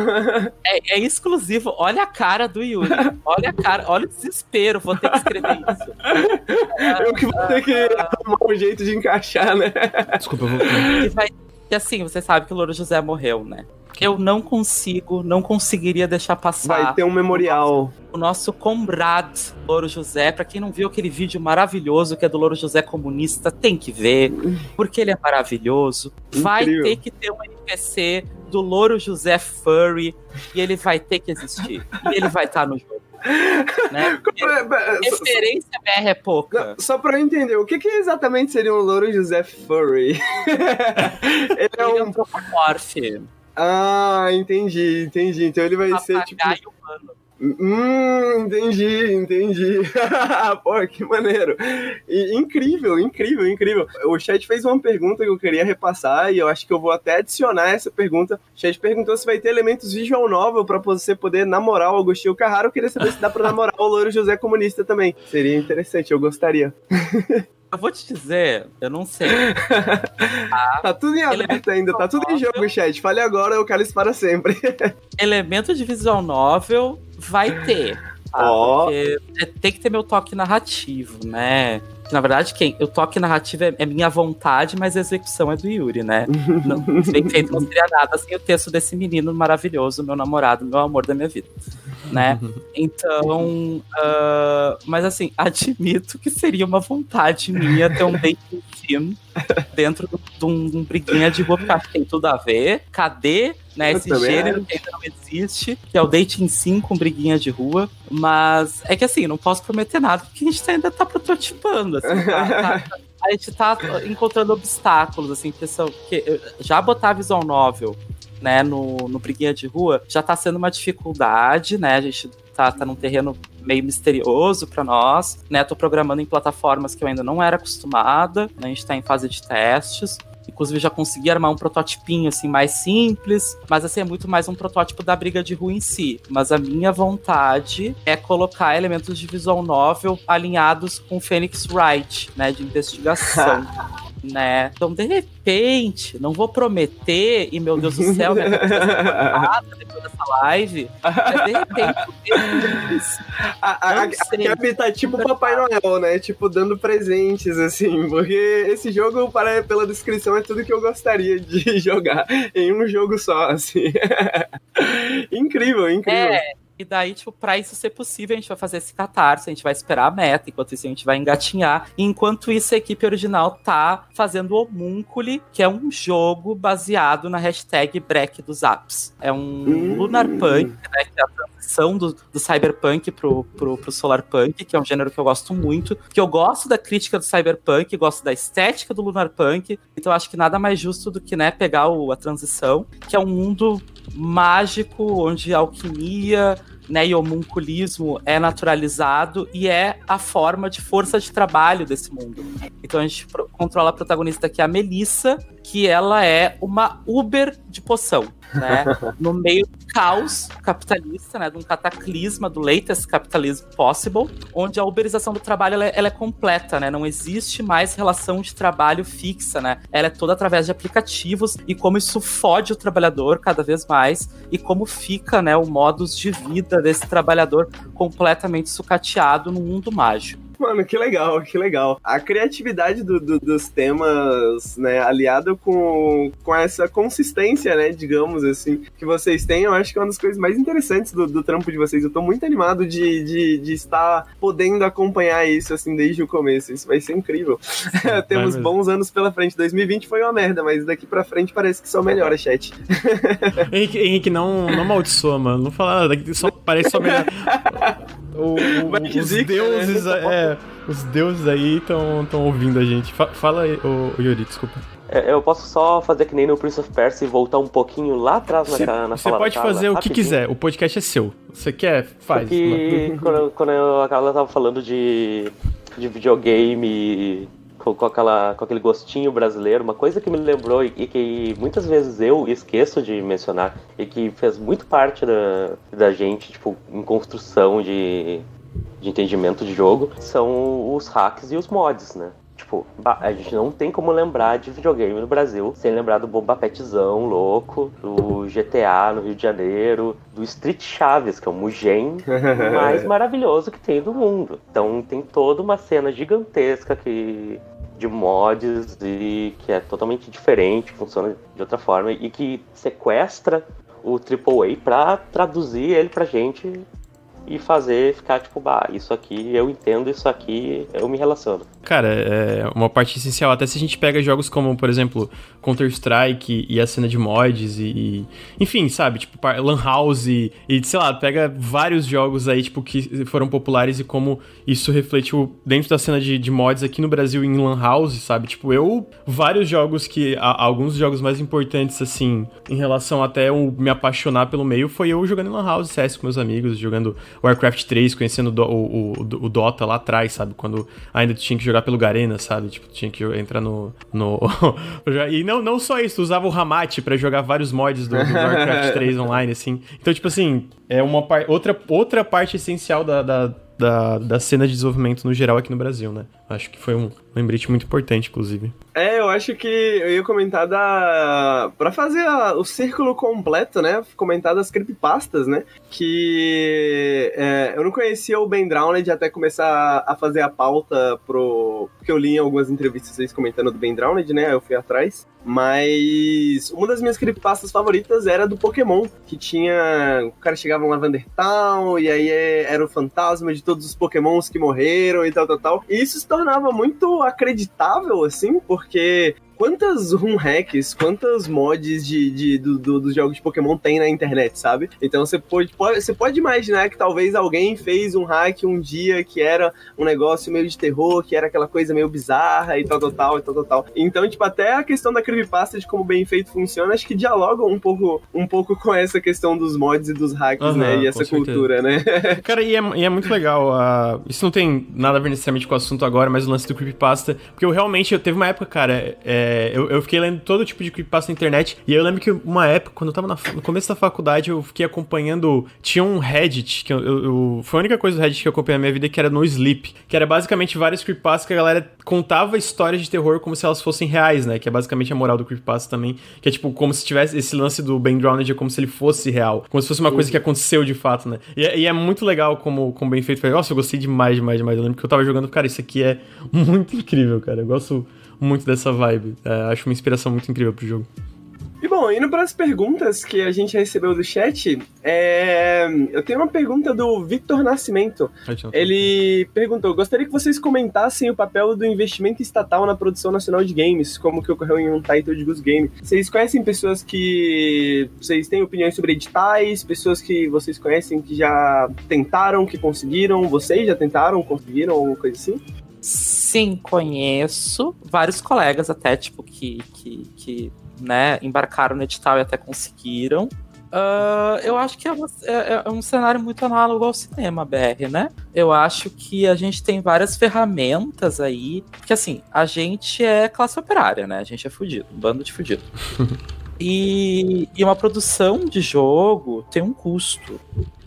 É, é exclusivo. Olha a cara do Yuri. Olha a cara, olha o desespero. Vou ter que escrever isso. Eu que vou ter que arrumar um jeito de encaixar, né? Desculpa, eu vou. E vai. E assim, você sabe que o Louro José morreu, né? Eu não consigo, não conseguiria deixar passar Vai ter um memorial. o nosso comrade Louro José. Pra quem não viu aquele vídeo maravilhoso que é do Louro José comunista, tem que ver, porque ele é maravilhoso. Vai Incrível. ter que ter um NPC do Louro José Furry e ele vai ter que existir. E ele vai estar no jogo. Né? Porque Só- Referência BR é pouca. Só pra eu entender, o que, que exatamente seria um louro José Furry? ele é Ele é um. antropomorfe. Ah, entendi, entendi. Então ele vai ser tipo. Papagaio humano. Hum, entendi, entendi. Pô, que maneiro. E, incrível, incrível, incrível. O chat fez uma pergunta que eu queria repassar e eu acho que eu vou até adicionar essa pergunta. O chat perguntou se vai ter elementos visual novel pra você poder namorar o Agostinho Carraro. Eu queria saber se dá pra namorar o Louro José Comunista também. Seria interessante, eu gostaria. Eu vou te dizer, eu não sei. Tá tudo em aberto ainda, tá tudo em jogo, chat. Fale agora, eu quero isso para sempre. Elemento de visual novel vai ter. tá? É- tem que ter meu toque narrativo, né? Que, Na verdade, quem? O toque narrativo é, é minha vontade, mas a execução é do Yuri, né? Não, bem feito não seria nada sem o texto desse menino maravilhoso, meu namorado, meu amor da minha vida, né? Então, ah, mas assim, admito que seria uma vontade minha ter um dating dentro de um, um briguinha de rua, porque acho que tem tudo a ver. Cadê né, esse gênero que ainda não existe, que é o dating sim com briguinha de rua. Mas é que assim, não posso prometer nada, porque a gente ainda tá prototipando, assim, tá- tá- a gente tá encontrando obstáculos, assim, porque já botar visual novel, né, no, no briguinha de rua, já tá sendo uma dificuldade, né, a gente tá, tá num terreno meio misterioso pra nós, né, tô programando em plataformas que eu ainda não era acostumada, né, a gente tá em fase de testes, Inclusive, já consegui armar um prototipinho assim mais simples, mas assim é muito mais um protótipo da briga de rua em si. Mas a minha vontade é colocar elementos de visual novel alinhados com Phoenix Wright, né, de investigação. Né? Então, de repente, não vou prometer, e meu Deus do céu, minha cabeça dessa live, de repente, A, a, a Gabi tá tipo Papai Noel, né? Tipo, dando presentes, assim. Porque esse jogo, para, pela descrição, é tudo que eu gostaria de jogar em um jogo só, assim. incrível, incrível. É, e daí, tipo, pra isso ser possível, a gente vai fazer esse catarse, a gente vai esperar a meta, enquanto isso a gente vai engatinhar. E enquanto isso, a equipe original tá fazendo o Homunculi, que é um jogo baseado na hashtag Break dos Apps. É um Hum. Lunar Punk, né, que é a transição do, do Cyberpunk pro, pro, pro Solar Punk, que é um gênero que eu gosto muito, que eu gosto da crítica do Cyberpunk, gosto da estética do Lunar Punk, então acho que nada mais justo do que, né, pegar o, a transição, que é um mundo mágico, onde alquimia né, e homunculismo é naturalizado e é a forma de força de trabalho desse mundo. Então a gente controla a protagonista que é a Melissa, que ela é uma Uber de poção, né? No meio caos capitalista, né, de um cataclisma do latest capitalism possible, onde a uberização do trabalho ela é, ela é, completa, né? Não existe mais relação de trabalho fixa, né? Ela é toda através de aplicativos e como isso fode o trabalhador cada vez mais e como fica, né, o modus de vida desse trabalhador completamente sucateado no mundo mágico. Mano, que legal, que legal. A criatividade do, do, dos temas, né, aliado com, com essa consistência, né, digamos assim, que vocês têm, eu acho que é uma das coisas mais interessantes do, do trampo de vocês. Eu tô muito animado de, de, de, estar podendo acompanhar isso, assim, desde o começo. Isso vai ser incrível. Temos bons anos pela frente. 2020 foi uma merda, mas daqui pra frente parece que só melhora, chat. Henrique, Henrique, não, não amaldiçoa, mano. Não fala nada, só parece só melhor. O, o, os zica, deuses, né? é, os deuses aí estão ouvindo a gente. Fala aí, Yuri, desculpa. É, eu posso só fazer que nem no Prince of Persia e voltar um pouquinho lá atrás cê, na, na Você pode fazer o que quiser, o podcast é seu. Você quer, faz. Porque quando, quando a Carla tava falando de, de videogame com, com, aquela, com aquele gostinho brasileiro, uma coisa que me lembrou e, e, que muitas vezes eu esqueço de mencionar e que fez muito parte da, da gente, tipo, em construção de, de entendimento de jogo, são os hacks e os mods, né? Tipo, a gente não tem como lembrar de videogame no Brasil sem lembrar do Bomba Petzão louco, do GTA no Rio de Janeiro, do Street Chaves, que é o Mugen mais maravilhoso que tem do mundo. Então tem toda uma cena gigantesca que de mods e que é totalmente diferente, funciona de outra forma e que sequestra o AAA para traduzir ele pra gente e fazer ficar tipo, bah, isso aqui eu entendo, isso aqui eu me relaciono. Cara, é uma parte essencial. Até se a gente pega jogos como, por exemplo, Counter-Strike e a cena de mods e, Enfim, sabe? Tipo, Lan House e, e, sei lá, pega vários jogos aí, tipo, que foram populares e como isso refletiu dentro da cena de, de mods aqui no Brasil em Lan House, sabe? Tipo, eu... Vários jogos que... A, alguns jogos mais importantes, assim, em relação até eu me apaixonar pelo meio, foi eu jogando em Lan House CS com meus amigos, jogando Warcraft 3, conhecendo o, o, o, Dota lá atrás, sabe? Quando ainda tinha que jogar pelo Garena, sabe? Tipo, tinha que entrar no. no... e não, não só isso, usava o Hamate para jogar vários mods do, do Warcraft 3 online, assim. Então, tipo assim, é uma outra, outra parte essencial da, da da, da cena de desenvolvimento no geral aqui no Brasil, né? Acho que foi um lembrete muito importante, inclusive. É, eu acho que eu ia comentar da. Pra fazer a, o círculo completo, né? Comentar das creepypastas, né? Que é, eu não conhecia o Ben Drowned até começar a fazer a pauta pro. Porque eu li em algumas entrevistas vocês comentando do Ben Drowned, né? Eu fui atrás. Mas uma das minhas creepypastas favoritas era do Pokémon, que tinha. O cara chegava em Lavender Town, e aí era o fantasma de todos os Pokémons que morreram e tal, tal, tal. E isso se tornava muito acreditável, assim, porque porque quantas room hacks, quantas mods de, de, do, do, dos jogos de Pokémon tem na internet, sabe? Então você pode, pode, você pode imaginar que talvez alguém fez um hack um dia que era um negócio meio de terror, que era aquela coisa meio bizarra e tal, tal, tal, e tal, tal, tal. Então, tipo, até a questão da creepypasta de como bem feito funciona, acho que dialogam um pouco, um pouco com essa questão dos mods e dos hacks, uhum, né? E essa cultura, né? Cara, e é, e é muito legal. Uh, isso não tem nada a ver necessariamente com o assunto agora, mas o lance do creepypasta, porque eu realmente, eu teve uma época, cara, é, é, eu, eu, fiquei lendo todo tipo de creepypasta na internet. E eu lembro que uma época, quando eu tava na, no começo da faculdade, eu fiquei acompanhando. Tinha um Reddit, que eu, eu, foi a única coisa do Reddit que eu acompanhei na minha vida, que era no Sleep. Que era basicamente vários creepypastas que a galera contava histórias de terror como se elas fossem reais, né? Que é basicamente a moral do creepypasta também. Que é tipo, como se tivesse esse lance do Ben Drowned, é como se ele fosse real. Como se fosse uma coisa que aconteceu de fato, né? E, é, e é muito legal como, como bem feito. Nossa, eu gostei demais, demais, demais. Eu lembro que eu tava jogando, cara, isso aqui é muito incrível, cara. Eu gosto muito dessa vibe. É, acho uma inspiração muito incrível pro jogo. E bom, indo para as perguntas que a gente recebeu do chat, é... eu tenho uma pergunta do Victor Nascimento. Ele perguntou: gostaria que vocês comentassem o papel do investimento estatal na produção nacional de games, como que ocorreu em um title de Goose Game. Vocês conhecem pessoas que. Vocês têm opiniões sobre editais, pessoas que vocês conhecem que já tentaram, que conseguiram, vocês já tentaram, conseguiram, alguma coisa assim? Sim, conheço vários colegas até, tipo, que, que, que né, embarcaram no edital e até conseguiram. Uh, eu acho que é, uma, é, é, um cenário muito análogo ao cinema BR, né? Eu acho que a gente tem várias ferramentas aí. Porque assim, a gente é classe operária, né? A gente é fudido, um bando de fudido. E, e uma produção de jogo tem um custo.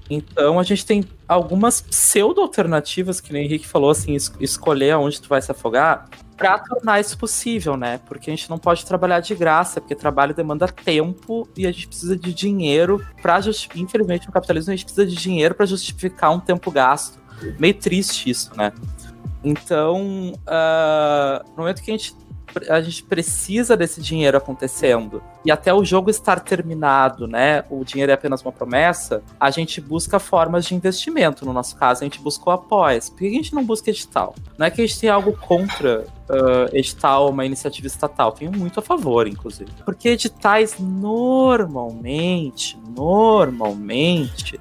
Então a gente tem algumas pseudo-alternativas, que nem o Henrique falou, assim, es escolher aonde tu vai se afogar, para tornar isso possível, né? Porque a gente não pode trabalhar de graça, porque trabalho demanda tempo e a gente precisa de dinheiro para justificar. Infelizmente, no capitalismo, a gente precisa de dinheiro para justificar um tempo gasto. Meio triste isso, né? Então, uh, no momento que a gente a gente precisa desse dinheiro acontecendo. E até o jogo estar terminado, né? O dinheiro é apenas uma promessa. A gente busca formas de investimento. No nosso caso, a gente buscou apoios. Por que a gente não busca edital? Não é que a gente tem algo contra uh, edital, uma iniciativa estatal. Tenho muito a favor, inclusive. Porque editais normalmente, normalmente,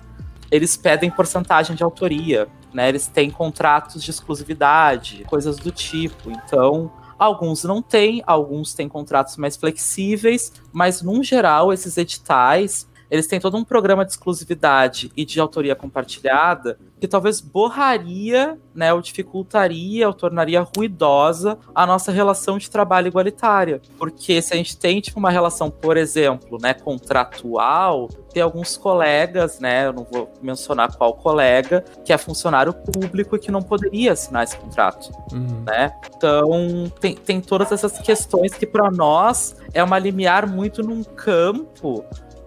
eles pedem porcentagem de autoria. Né, eles têm contratos de exclusividade, coisas do tipo. Então, Alguns não têm, alguns têm contratos mais flexíveis, mas, no geral, esses editais eles têm todo um programa de exclusividade e de autoria compartilhada que talvez borraria, né, ou dificultaria, ou tornaria ruidosa a nossa relação de trabalho igualitária. Porque se a gente tem tipo, uma relação, por exemplo, né, contratual, tem alguns colegas, né, eu não vou mencionar qual colega, que é funcionário público e que não poderia assinar esse contrato, uhum. né? Então, tem, tem todas essas questões que para nós é uma limiar muito num campo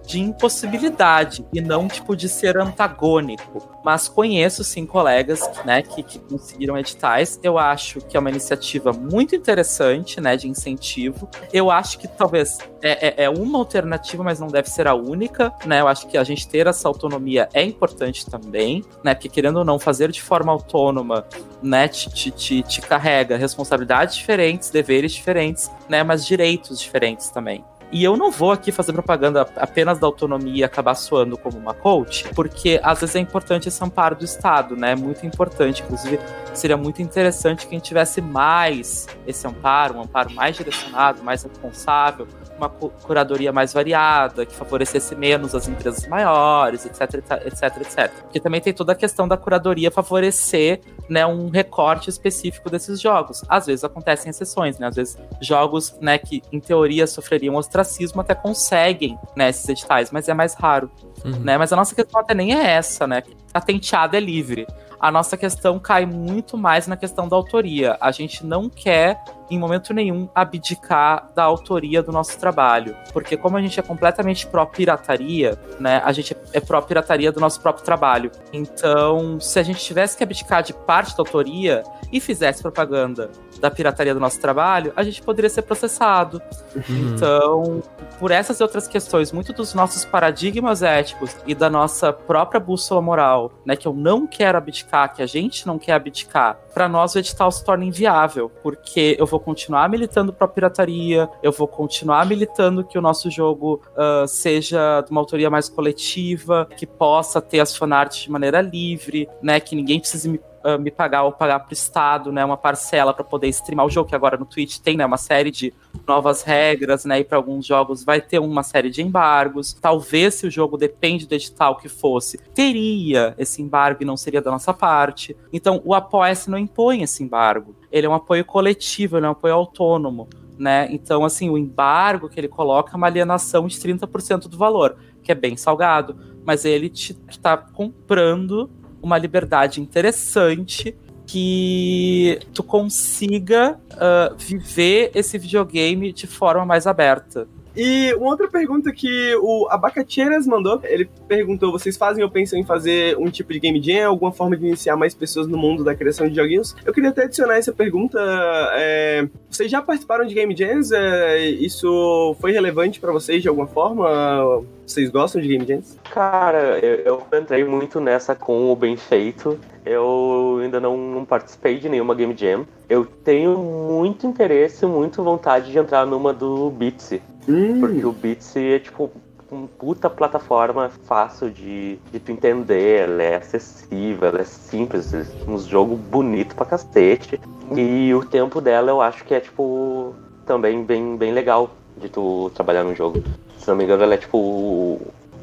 de impossibilidade e não tipo de ser antagônico. Mas conheço sim colegas né, que, que conseguiram editais. Eu acho que é uma iniciativa muito interessante, né, de incentivo. Eu acho que talvez é, é, é uma alternativa, mas não deve ser a única, né? Eu acho que a gente ter essa autonomia é importante também, né? Porque querendo ou não fazer de forma autônoma, né, te, te, te, te carrega responsabilidades diferentes, deveres diferentes, né, mas direitos diferentes também. E eu não vou aqui fazer propaganda apenas da autonomia e acabar soando como uma coach, porque às vezes é importante esse amparo do Estado, né? Muito importante. Inclusive, seria muito interessante que a gente tivesse mais esse amparo, um amparo mais direcionado, mais responsável, uma curadoria mais variada, que favorecesse menos as empresas maiores, etc, etc, etc. Porque também tem toda a questão da curadoria favorecer né, um recorte específico desses jogos. Às vezes acontecem exceções, né? Às vezes jogos né, que, em teoria, sofreriam ostracismo até conseguem né, esses editais, mas é mais raro. Uhum. Né? Mas a nossa questão até nem é essa, né? A tenteada é livre a nossa questão cai muito mais na questão da autoria. A gente não quer, em momento nenhum, abdicar da autoria do nosso trabalho. Porque como a gente é completamente pró-pirataria, né? A gente é pró-pirataria do nosso próprio trabalho. Então, se a gente tivesse que abdicar de parte da autoria e fizesse propaganda da pirataria do nosso trabalho, a gente poderia ser processado. Uhum. Então, por essas e outras questões, muito dos nossos paradigmas éticos e da nossa própria bússola moral, né, que eu não quero abdicar, que a gente não quer abdicar, para nós o edital se torna inviável, porque eu vou continuar militando para pirataria, eu vou continuar militando que o nosso jogo uh, seja de uma autoria mais coletiva, que possa ter as fanarts de maneira livre, né, que ninguém precise me uh, me pagar ou pagar pro Estado, né, uma parcela para poder streamar o jogo, que agora no Twitch tem, né, uma série de novas regras, né, e para alguns jogos vai ter uma série de embargos. Talvez se o jogo depende do edital que fosse, teria esse embargo e não seria da nossa parte. Então, o Apoia-se não impõe esse embargo. Ele é um apoio coletivo, ele é um apoio autônomo. Né? Então, assim, o embargo que ele coloca é uma alienação de 30% do valor, que é bem salgado, mas ele te está comprando uma liberdade interessante que tu consiga uh, viver esse videogame de forma mais aberta. E uma outra pergunta que o Abacateiras mandou, ele perguntou: vocês fazem ou pensam em fazer um tipo de game jam, alguma forma de iniciar mais pessoas no mundo da criação de joguinhos? Eu queria até adicionar essa pergunta. É, vocês já participaram de game jams? É, isso foi relevante para vocês de alguma forma? Vocês gostam de game jams? Cara, eu, eu entrei muito nessa com o bem feito. Eu ainda não, não, participei de nenhuma game jam. Eu tenho muito interesse, muito vontade de entrar numa do Bitsy. Hum. Porque o Bitsy é tipo uma puta plataforma fácil de, de tu entender, ela é acessível, ela é simples, um jogo bonito pra cacete. E o tempo dela eu acho que é tipo também bem, bem legal de tu trabalhar no jogo. Se não me engano, ela é tipo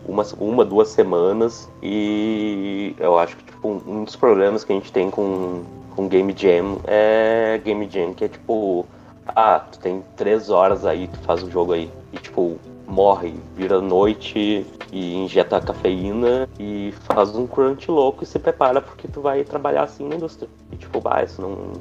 uma, uma, duas semanas e eu acho que tipo, um dos problemas que a gente tem com, com Game Jam é Game Jam, que é tipo, ah, tu tem três horas aí, tu faz o jogo aí. E tipo, morre, vira noite e injeta cafeína e faz um crunch louco e se prepara porque tu vai trabalhar assim na indústria. E tipo, bah, isso não,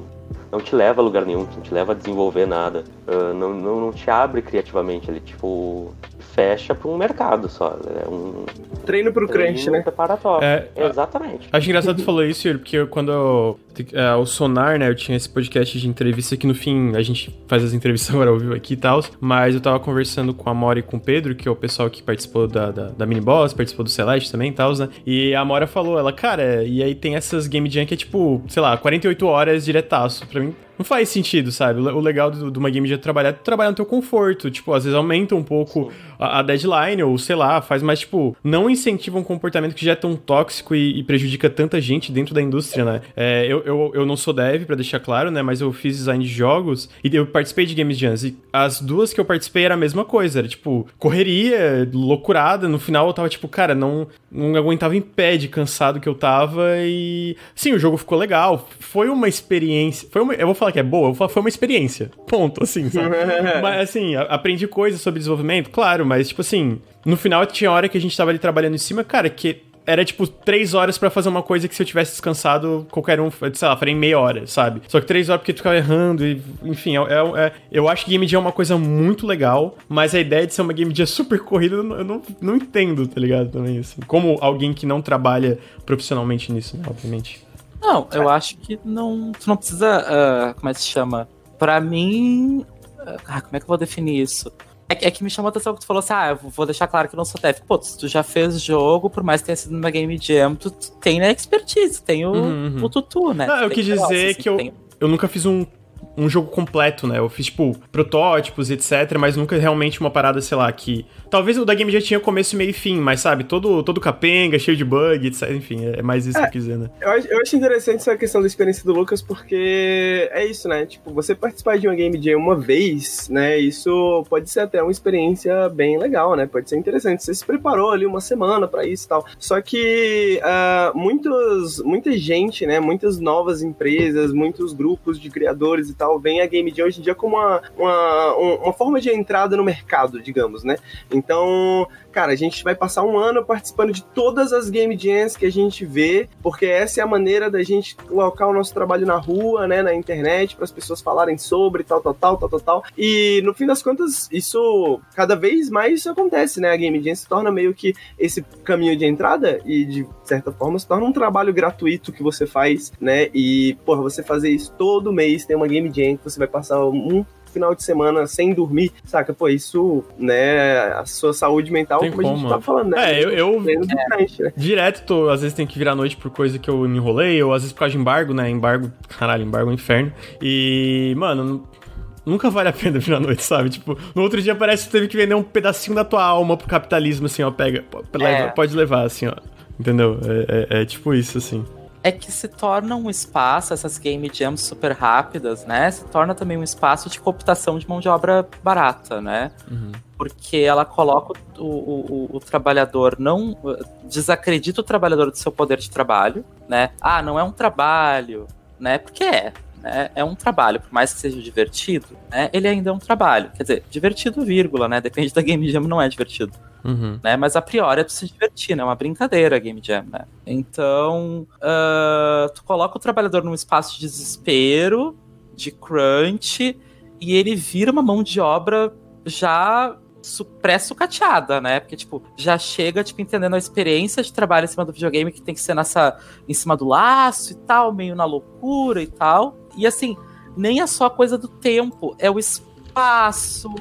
não te leva a lugar nenhum, não te leva a desenvolver nada, uh, não, não, não te abre criativamente, ele tipo fecha para um mercado só. É um treino pro crunch, né? Preparatório. É, Exatamente. Acho engraçado tu falou isso, porque eu, quando eu, é, o Sonar, né, eu tinha esse podcast de entrevista que no fim a gente faz as entrevistas agora ao vivo aqui e tal, mas eu tava conversando com a Mora e com o Pedro, que é o pessoal que participou da, da, da Mini Boss, participou do Celeste também e tal, né? E a Mora falou, ela, cara, e aí tem essas Game Jam que é tipo, sei lá, 48 horas diretaço. Pra mim, não faz sentido, sabe? O legal de uma game de trabalhar é trabalhar no teu conforto. Tipo, às vezes aumenta um pouco a, a, deadline, ou sei lá, faz mais, tipo, não incentiva um comportamento que já é tão tóxico e, e prejudica tanta gente dentro da indústria, né? É, eu, eu, eu não sou dev, para deixar claro, né? Mas eu fiz design de jogos e eu participei de Games Jams. E as duas que eu participei era a mesma coisa. Era, tipo, correria, loucurada. No final eu tava, tipo, cara, não, não aguentava em pé de cansado que eu tava. E. Sim, o jogo ficou legal. Foi uma experiência. Foi uma, eu vou falar que é boa, foi uma experiência. Ponto, assim, sabe? mas, assim, aprendi coisas sobre desenvolvimento, claro, mas, tipo assim, no final tinha hora que a gente tava ali trabalhando em cima, cara, que era tipo três horas para fazer uma coisa que se eu tivesse descansado, qualquer um, sei lá, faria em meia hora, sabe? Só que três horas porque tu ficava errando e, enfim, é, é, é, eu acho que Game Jam é uma coisa muito legal, mas a ideia de ser uma Game Jam super corrida eu não, eu não, não entendo, tá ligado? Também, assim. Como alguém que não trabalha profissionalmente nisso, né, obviamente. Não, eu acho que não. Tu não precisa. Uh, como é que se chama? Pra mim. Uh, como é que eu vou definir isso? É que, é que me chamou a atenção que tu falou assim: ah, eu vou deixar claro que eu não sou dev. Pô, tu já fez jogo, por mais que tenha sido numa game jam, tu, tu tem a expertise, tem o, uhum. o tutu, né? Não, eu quis dizer assim, que eu, tem... eu nunca fiz um um jogo completo, né? Eu fiz, tipo, protótipos, etc, mas nunca realmente uma parada, sei lá, que... Talvez o da game já tinha começo, meio e fim, mas, sabe, todo, todo capenga, cheio de bug, etc. Enfim, é mais isso é, que eu quis dizer, né? Eu acho, eu acho interessante essa questão da experiência do Lucas, porque é isso, né? Tipo, você participar de uma game jam uma vez, né? Isso pode ser até uma experiência bem legal, né? Pode ser interessante. Você se preparou ali uma semana para isso e tal. Só que uh, muitos, muita gente, né? Muitas novas empresas, muitos grupos de criadores e tal, vem a Game Jam hoje em dia como uma, uma, uma forma de entrada no mercado, digamos, né? Então, cara, a gente vai passar um ano participando de todas as game jams que a gente vê, porque essa é a maneira da gente colocar o nosso trabalho na rua, né, na internet, para as pessoas falarem sobre tal, tal, tal, tal, tal, tal. E no fim das contas, isso cada vez mais isso acontece, né? A game jam se torna meio que esse caminho de entrada e de certa forma se torna um trabalho gratuito que você faz, né? E porra, você fazer isso todo mês tem uma game jam que você vai passar um final de semana sem dormir, saca? Pô, isso, né, a sua saúde mental, Tem como, como, a gente tá falando, né? É, eu, eu é. né? direto tô, às vezes tem que virar noite por coisa que eu enrolei, ou às vezes por causa de embargo, né? Embargo, caralho, embargo é um inferno. E, mano, nunca vale a pena virar noite, sabe? Tipo, no outro dia parece que teve que vender um pedacinho da tua alma pro capitalismo, assim, ó, pega, é. pode levar, assim, ó. Entendeu? É, é, é tipo isso, assim é que se torna um espaço, essas game jams super rápidas, né? Se torna também um espaço de cooptação de mão de obra barata, né? Uhum. Porque ela coloca o, o, o, trabalhador, não desacredita o trabalhador do seu poder de trabalho, né? Ah, não é um trabalho, né? Porque é, né? É um trabalho, por mais que seja divertido, né? Ele ainda é um trabalho. Quer dizer, divertido, vírgula, né? Depende da game jam, não é divertido. Uhum. Né? Mas a priori é pra se divertir, né? É uma brincadeira a Game Jam, né? Então, uh, tu coloca o trabalhador num espaço de desespero, de crunch, e ele vira uma mão de obra já pré-sucateada, né? Porque, tipo, já chega, tipo, entendendo a experiência de trabalho em cima do videogame que tem que ser nessa... em cima do laço e tal, meio na loucura e tal. E, assim, nem é só a coisa do tempo, é o espaço,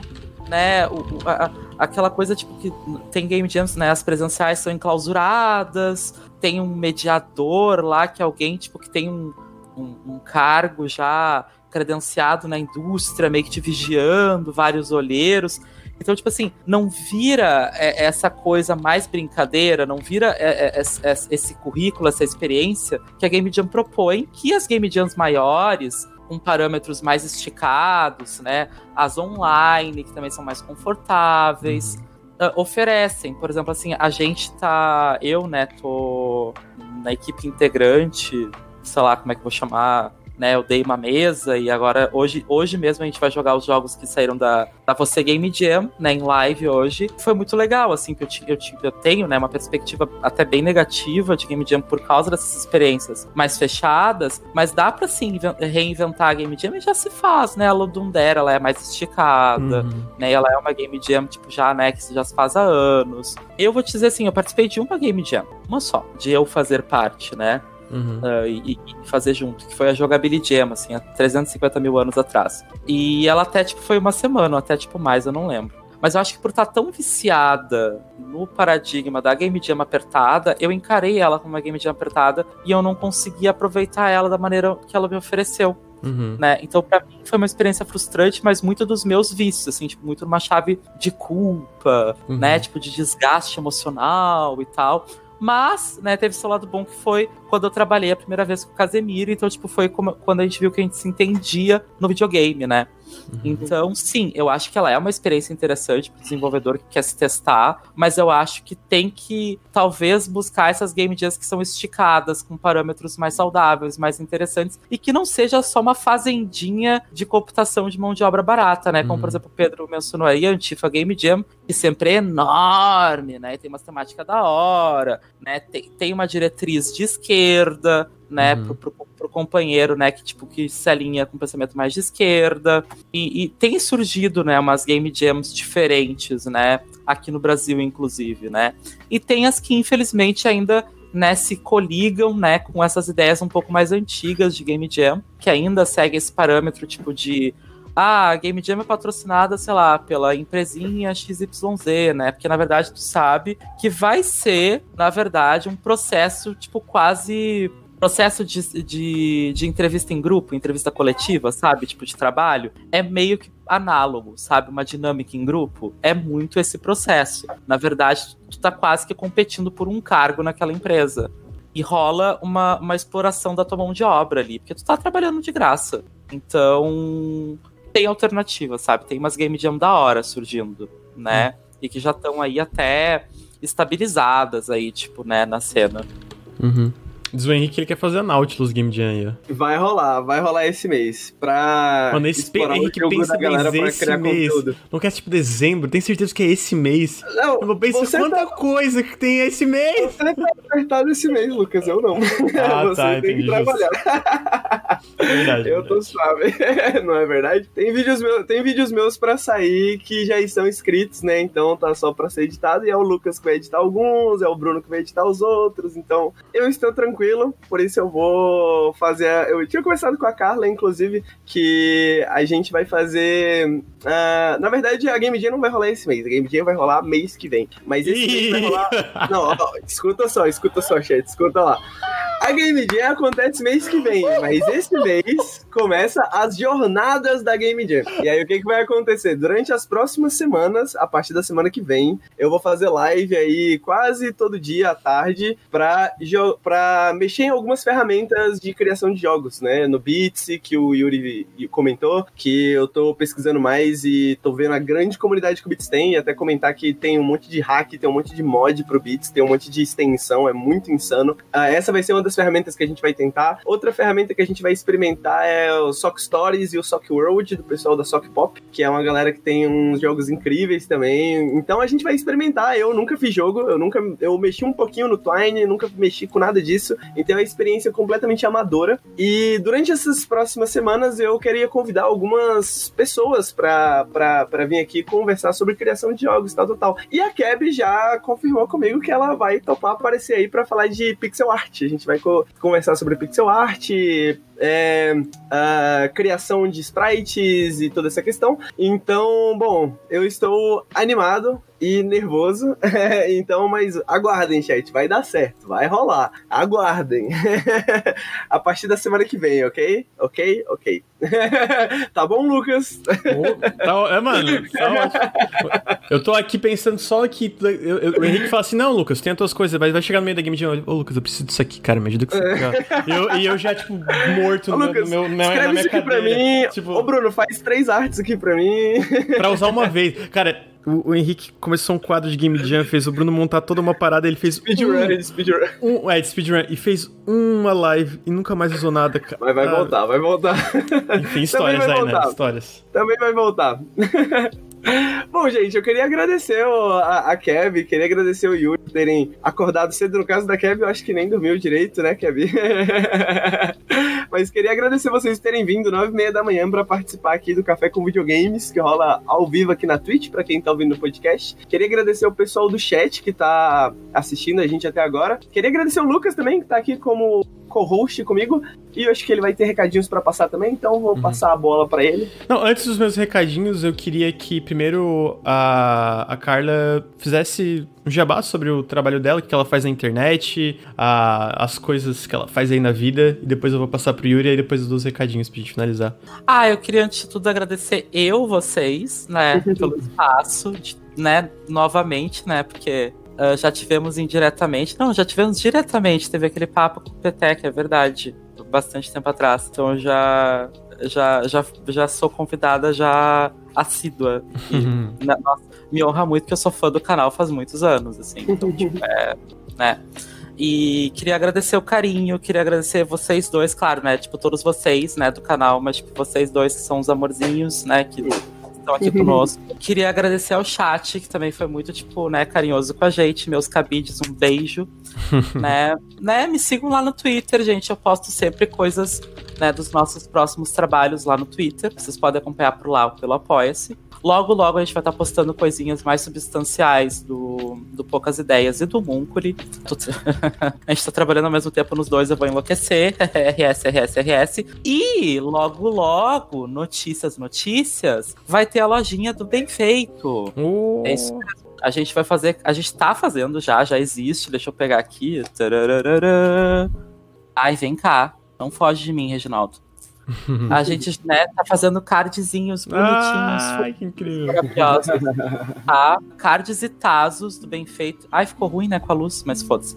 né? O, a, aquela coisa tipo que tem game jams, né? As presenciais são enclausuradas, tem um mediador lá que é alguém tipo que tem um, um, um cargo já credenciado na indústria, meio que te vigiando, vários olheiros. Então, tipo assim, não vira é, essa coisa mais brincadeira, não vira é, é, é, esse currículo, essa experiência que a Game Jam propõe, que as Game Jams maiores, com parâmetros mais esticados, né? As online, que também são mais confortáveis. Uhum. Uh, oferecem, por exemplo, assim, a gente tá. Eu, né, tô na equipe integrante, sei lá como é que eu vou chamar, né? Eu dei uma mesa e agora, hoje, hoje mesmo, a gente vai jogar os jogos que saíram da, da Você Game Jam, né? Em live hoje. Foi muito legal, assim, que eu, eu, eu tenho, né? Uma perspectiva até bem negativa de Game Jam por causa dessas experiências mais fechadas, mas dá pra sim reinventar a Game Jam e já se faz, né? A Ludundera, ela é mais esticada, uhum. né? Ela é uma Game Jam, tipo, já, né? Que já se faz há anos. Eu vou te dizer assim, eu participei de uma Game Jam, uma só, de eu fazer parte, né? Uhum. Uh, e, e, fazer junto, que foi a Jogability Jam, assim, há 350 mil anos atrás. E ela até, tipo, foi uma semana, ou até, tipo, mais, eu não lembro. Mas eu acho que por estar tão viciada no paradigma da Game Jam apertada, eu encarei ela como uma Game Jam apertada e eu não consegui aproveitar ela da maneira que ela me ofereceu. Uhum. Né? Então, para mim, foi uma experiência frustrante, mas muito dos meus vícios, assim, tipo, muito uma chave de culpa, uhum. né? Tipo, de desgaste emocional e tal. Mas, né, teve seu lado bom que foi quando eu trabalhei a primeira vez com o Casemiro, então, tipo, foi como, quando a gente viu que a gente se entendia no videogame, né? Uhum. Então, sim, eu acho que ela é uma experiência interessante para o desenvolvedor que quer se testar, mas eu acho que tem que, talvez, buscar essas game jams que são esticadas, com parâmetros mais saudáveis, mais interessantes, e que não seja só uma fazendinha de computação de mão de obra barata, né? Como, uhum. por exemplo, o Pedro mencionou aí, a Antifa Game Jam, que sempre é enorme, né? Tem uma temática da hora, né? Tem, tem uma diretriz de esquerda, né, uhum. pro, pro, pro, companheiro, né, que tipo que se alinha com o pensamento mais de esquerda. E, e, tem surgido, né, umas game jams diferentes, né, aqui no Brasil inclusive, né. E tem as que infelizmente ainda né, se coligam, né, com essas ideias um pouco mais antigas de game jam, que ainda segue esse parâmetro tipo de ah, Game Jam é patrocinada, sei lá, pela empresinha XYZ, né? Porque na verdade tu sabe que vai ser, na verdade, um processo, tipo, quase processo de, de, de, entrevista em grupo, entrevista coletiva, sabe? Tipo, de trabalho, é meio que análogo, sabe? Uma dinâmica em grupo. É muito esse processo. Na verdade, tu tá quase que competindo por um cargo naquela empresa. E rola uma, uma exploração da tua mão de obra ali, porque tu tá trabalhando de graça. Então, tem alternativa, sabe? Tem umas game jam da hora surgindo, né? Hum. E que já estão aí até estabilizadas aí, tipo, né, na cena. Uhum. Diz o Henrique que ele quer fazer a Nautilus Game Jam aí. Vai rolar, vai rolar esse mês. Pra. Mano, esse explorar Henrique, pensa mês, esse mês. Conteúdo. Não quer tipo dezembro? Tem certeza que é esse mês? Não, eu vou pensar quanta tá... coisa que tem esse mês. Você tá apertado esse mês, Lucas, eu não. Ah, você tá, tem que trabalhar. É verdade, eu verdade. tô suave. não é verdade? Tem vídeos, meus, tem vídeos meus pra sair que já estão escritos, né? Então tá só pra ser editado. E é o Lucas que vai editar alguns, é o Bruno que vai editar os outros. Então eu estou tranquilo tranquilo, por isso eu vou fazer. Eu tinha conversado com a Carla, inclusive, que a gente vai fazer. Uh, na verdade, a Game Jam não vai rolar esse mês, a Game Jam vai rolar mês que vem. Mas esse mês vai rolar. Não, ó, escuta só, escuta só, chat, escuta lá. A Game Jam acontece mês que vem, mas esse mês começa as jornadas da Game Jam. E aí o que, que vai acontecer? Durante as próximas semanas, a partir da semana que vem, eu vou fazer live aí quase todo dia à tarde pra, pra mexer em algumas ferramentas de criação de jogos, né? No Beats, que o Yuri comentou, que eu tô pesquisando mais e tô vendo a grande comunidade que o Beats tem, e até comentar que tem um monte de hack, tem um monte de mod pro Beats, tem um monte de extensão, é muito insano. Uh, essa vai ser uma das ferramentas que a gente vai tentar. Outra ferramenta que a gente vai experimentar é o Sock Stories e o Sock World, do pessoal da Sock Pop, que é uma galera que tem uns jogos incríveis também. Então a gente vai experimentar. Eu nunca fiz jogo, eu nunca. Eu mexi um pouquinho no Twine, nunca mexi com nada disso. Então é uma experiência completamente amadora. E durante essas próximas semanas eu queria convidar algumas pessoas para vir aqui conversar sobre criação de jogos, tal, tal. E a Keb já confirmou comigo que ela vai topar aparecer aí para falar de pixel art. A gente vai co conversar sobre pixel art, é, a criação de sprites e toda essa questão. Então, bom, eu estou animado e nervoso. então, mas aguardem, chat. Vai dar certo. Vai rolar. Aguardem. a partir da semana que vem, ok? Ok? Ok. tá bom, Lucas? Tá, é, mano. Tá eu tô aqui pensando só que. Eu, eu, o Henrique fala assim: não, Lucas, tem as tuas coisas, vai, vai chegar no meio da game de. Ô, oh, Lucas, eu preciso disso aqui, cara. Me ajuda com isso aqui. E eu, eu já, tipo, morto Ô, no, Lucas, meu, meu, escreve na minha isso aqui cadeira. pra mim. Tipo, Ô, Bruno, faz três artes aqui pra mim. pra usar uma vez. Cara, o, o, Henrique começou um quadro de Game Jam, fez o Bruno montar toda uma parada, ele fez. Speedrun, um, speedrun. Um, é, speedrun. E fez uma live e nunca mais usou nada. Mas vai voltar, vai voltar. Enfim, histórias aí, né? Histórias. Também vai voltar. Bom, gente, eu queria agradecer a, a Kev, queria agradecer o Yuri por terem acordado cedo. No caso da Kev, eu acho que nem dormiu direito, né, Kev? Mas queria agradecer vocês terem vindo nove e meia da manhã para participar aqui do Café com Videogames, que rola ao vivo aqui na Twitch, para quem tá ouvindo no podcast. Queria agradecer o pessoal do chat que tá assistindo a gente até agora. Queria agradecer o Lucas também, que tá aqui como co-host comigo. E eu acho que ele vai ter recadinhos para passar também, então vou uhum. passar a bola para ele. Não, antes dos meus recadinhos, eu queria que primeiro a, a Carla fizesse um jabá sobre o trabalho dela, o que ela faz na internet, a, as coisas que ela faz aí na vida, e depois eu vou passar pro Yuri e depois dos recadinhos pra gente finalizar. Ah, eu queria antes de tudo agradecer eu, vocês, né, pelo espaço, de, né, novamente, né, porque Uh, já tivemos indiretamente. Não, já tivemos diretamente. Teve aquele papo com o Petec, é verdade. Bastante tempo atrás. Então já. Já, já, já sou convidada já assídua. E, uhum. né, nossa, me honra muito que eu sou fã do canal faz muitos anos, assim. Então, tipo, é, né? E queria agradecer o carinho, queria agradecer vocês dois, claro, né? Tipo, todos vocês, né, do canal, mas tipo, vocês dois que são os amorzinhos, né? Que estão aqui conosco. Queria agradecer ao chat, que também foi muito, tipo, né, carinhoso com a gente. Meus cabides, um beijo. né? né? Me sigam lá no Twitter, gente. Eu posto sempre coisas né, dos nossos próximos trabalhos lá no Twitter. Vocês podem acompanhar por lá pelo Apoia-se. Logo, logo a gente vai estar postando coisinhas mais substanciais do, do Poucas Ideias e do Muncuri. a gente tá trabalhando ao mesmo tempo nos dois, eu vou enlouquecer. RS, RS, RS. E logo, logo, notícias, notícias, vai ter a lojinha do Bem Feito. Uh. É isso mesmo. A gente vai fazer, a gente tá fazendo já, já existe. Deixa eu pegar aqui. Ai, vem cá. Não foge de mim, Reginaldo. A gente, né, tá fazendo cardzinhos bonitinhos. Ai, que incrível. Maravilhosos. Tá? Cards e tazos do bem feito. Ai, ficou ruim, né, com a luz, mas foda-se.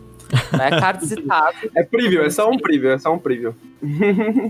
Né? Cards e tazos. É preview, é só um preview, é só um preview.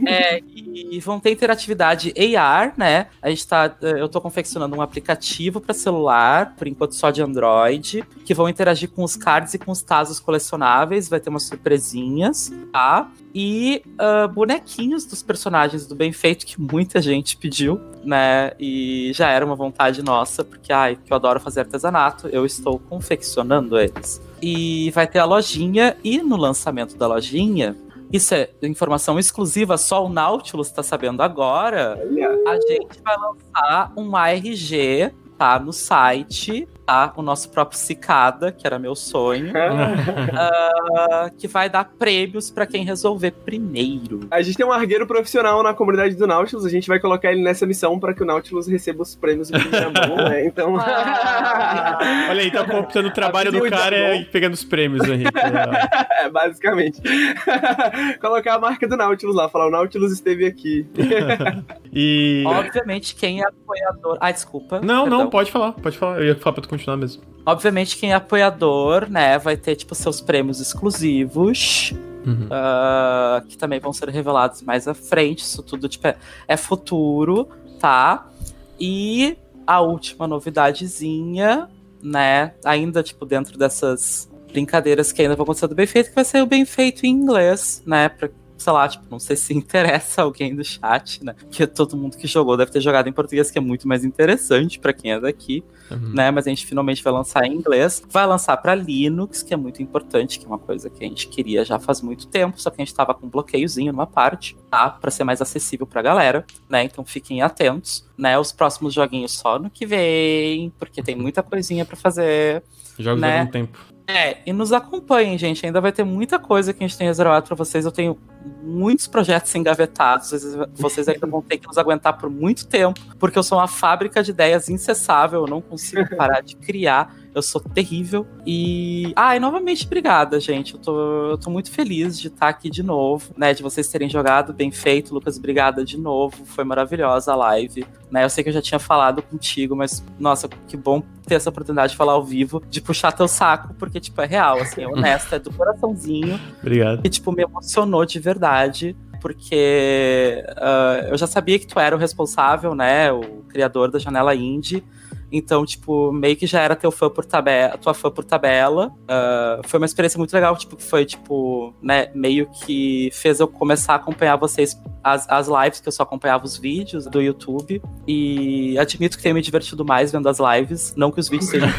É, e vão ter interatividade AR, né? A gente tá, eu tô confeccionando um aplicativo para celular, por enquanto só de Android, que vão interagir com os cards e com os tazos colecionáveis, vai ter umas surpresinhas, tá? E uh, bonequinhos dos personagens do Bem Feito, que muita gente pediu, né? E já era uma vontade nossa, porque, ai, que eu adoro fazer artesanato, eu estou confeccionando eles. E vai ter a lojinha, e no lançamento da lojinha, isso é informação exclusiva, só o Nautilus está sabendo agora. A gente vai lançar um ARG, tá? No site tá? O nosso próprio Cicada, que era meu sonho, uh, que vai dar prêmios para quem resolver primeiro. A gente tem um argueiro profissional na comunidade do Nautilus, a gente vai colocar ele nessa missão para que o Nautilus receba os prêmios do bom, né? Então. Ah. Olha aí, tá copiando o trabalho do cara e pegando os prêmios, Henrique. é, basicamente. colocar a marca do Nautilus lá, falar o Nautilus esteve aqui. e. Obviamente, quem é apoiador. Ah, desculpa. Não, perdão. não, pode falar, pode falar. Eu ia falar pra tu continuar mesmo. Obviamente, quem é apoiador, né, vai ter, tipo, seus prêmios exclusivos. Uhum. Uh, que também vão ser revelados mais à frente. Isso tudo, tipo, é, é futuro, tá? E a última novidadezinha, né? Ainda, tipo, dentro dessas brincadeiras que ainda vão acontecer do bem feito, que vai ser o bem feito em inglês, né? Pra sei lá, tipo, não sei se interessa alguém do chat, né? Porque todo mundo que jogou deve ter jogado em português, que é muito mais interessante para quem é daqui, uhum. né? Mas a gente finalmente vai lançar em inglês. Vai lançar para Linux, que é muito importante, que é uma coisa que a gente queria já faz muito tempo, só que a gente tava com um bloqueiozinho numa parte, tá? Para ser mais acessível pra galera, né? Então fiquem atentos, né? Os próximos joguinhos só no que vem, porque tem muita coisinha para fazer. Jogos né? algum tempo. É, e nos acompanhem, gente. Ainda vai ter muita coisa que a gente tem reservado para vocês. Eu tenho muitos projetos engavetados. Vocês ainda vão ter que nos aguentar por muito tempo, porque eu sou uma fábrica de ideias incessável. Eu não consigo parar de criar. Eu sou terrível. E. Ah, e novamente, obrigada, gente. Eu tô, eu tô muito feliz de estar aqui de novo, né? De vocês terem jogado bem feito. Lucas, obrigada de novo. Foi maravilhosa a live. Né? Eu sei que eu já tinha falado contigo, mas, nossa, que bom ter essa oportunidade de falar ao vivo, de puxar teu saco, porque, tipo, é real, assim, é honesto, é do coraçãozinho. Obrigado. E, tipo, me emocionou de verdade porque uh, eu já sabia que tu era o responsável, né, o criador da Janela Indie, Então, tipo, meio que já era teu fã por tabela, tua fã por tabela. Uh, foi uma experiência muito legal, tipo, que foi, tipo, né, meio que fez eu começar a acompanhar vocês, as, as lives, que eu só acompanhava os vídeos do YouTube. E admito que tenho me divertido mais vendo as lives. Não que os vídeos sejam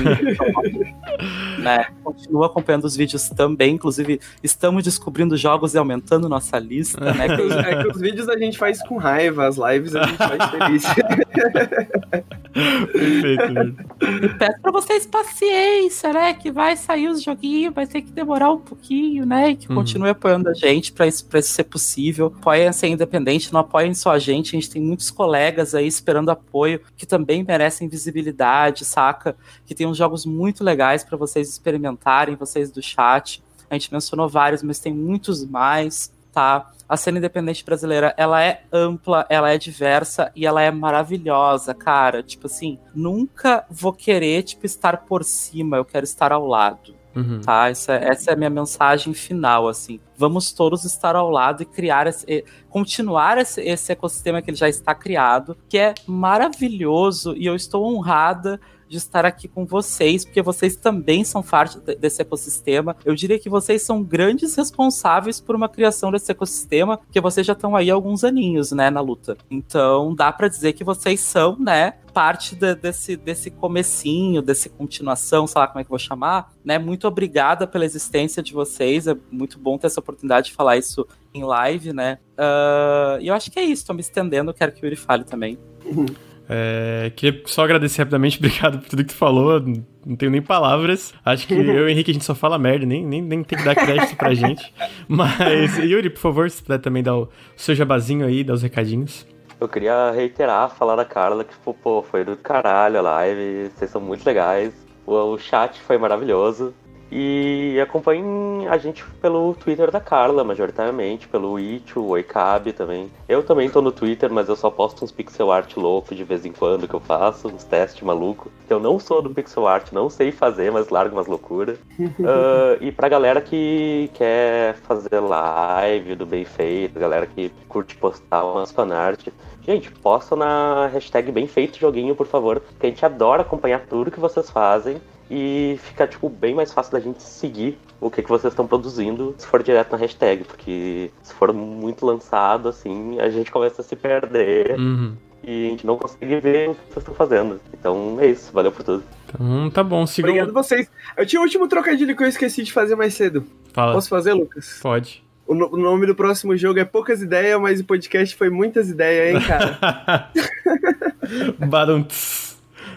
ruins, né? Continuo acompanhando os vídeos também. Inclusive, estamos descobrindo jogos e aumentando nossa lista, né? É que, os, é que os vídeos a gente faz com raiva, as lives a gente faz feliz. Perfeito. E peço pra vocês paciência, né? Que vai sair os joguinhos, vai ter que demorar um pouquinho, né? E que uhum. continue apoiando a gente pra isso, pra isso ser possível. Apoiem ser independente, não apoiem só a gente. A gente tem muitos colegas aí esperando apoio que também merecem visibilidade, saca? Que tem uns jogos muito legais para vocês experimentarem, vocês do chat. A gente mencionou vários, mas tem muitos mais, tá? a cena independente brasileira, ela é ampla, ela é diversa e ela é maravilhosa, cara. Tipo assim, nunca vou querer, tipo, estar por cima, eu quero estar ao lado. Uhum. Tá? Essa, essa é a minha mensagem final, assim. Vamos todos estar ao lado e criar esse, continuar esse, esse ecossistema que ele já está criado, que é maravilhoso e eu estou honrada de estar aqui com vocês, porque vocês também são parte desse ecossistema. Eu diria que vocês são grandes responsáveis por uma criação desse ecossistema, porque vocês já estão aí há alguns aninhos, né, na luta. Então, dá para dizer que vocês são, né, parte de, desse, desse comecinho, desse continuação, sei lá como é que eu vou chamar, né? Muito obrigada pela existência de vocês, é muito bom ter essa oportunidade de falar isso em live, né? Uh, e eu acho que é isso, tô me estendendo, quero que o Yuri fale também. É, queria só agradecer rapidamente, obrigado por tudo que tu falou. Não tenho nem palavras. Acho que eu e o Henrique a gente só fala merda, nem, nem, nem tem que dar crédito pra gente. Mas, Yuri, por favor, se puder também dar o seu jabazinho aí, dar os recadinhos. Eu queria reiterar, falar da Carla, que pô, foi do caralho a live, vocês são muito legais. O, o chat foi maravilhoso. E acompanhem a gente pelo Twitter da Carla, majoritariamente, pelo It, o Oicab também. Eu também tô no Twitter, mas eu só posto uns pixel art louco de vez em quando que eu faço, uns testes maluco. Eu não sou do pixel art, não sei fazer, mas largo umas loucuras. uh, e pra galera que quer fazer live do bem feito, galera que curte postar umas fanart, gente, posta na hashtag bem feito joguinho, por favor, que a gente adora acompanhar tudo que vocês fazem e fica tipo bem mais fácil da gente seguir o que, que vocês estão produzindo se for direto na hashtag, porque se for muito lançado assim, a gente começa a se perder. Uhum. E a gente não consegue ver o que vocês estão fazendo. Então é isso, valeu por tudo. Então tá bom, sigam. Obrigado vocês. Eu tinha o último trocadilho que eu esqueci de fazer mais cedo. Fala. Posso fazer, Lucas? Pode. O, no o nome do próximo jogo é Poucas Ideias, mas o podcast foi muitas ideias, hein, cara? Badum.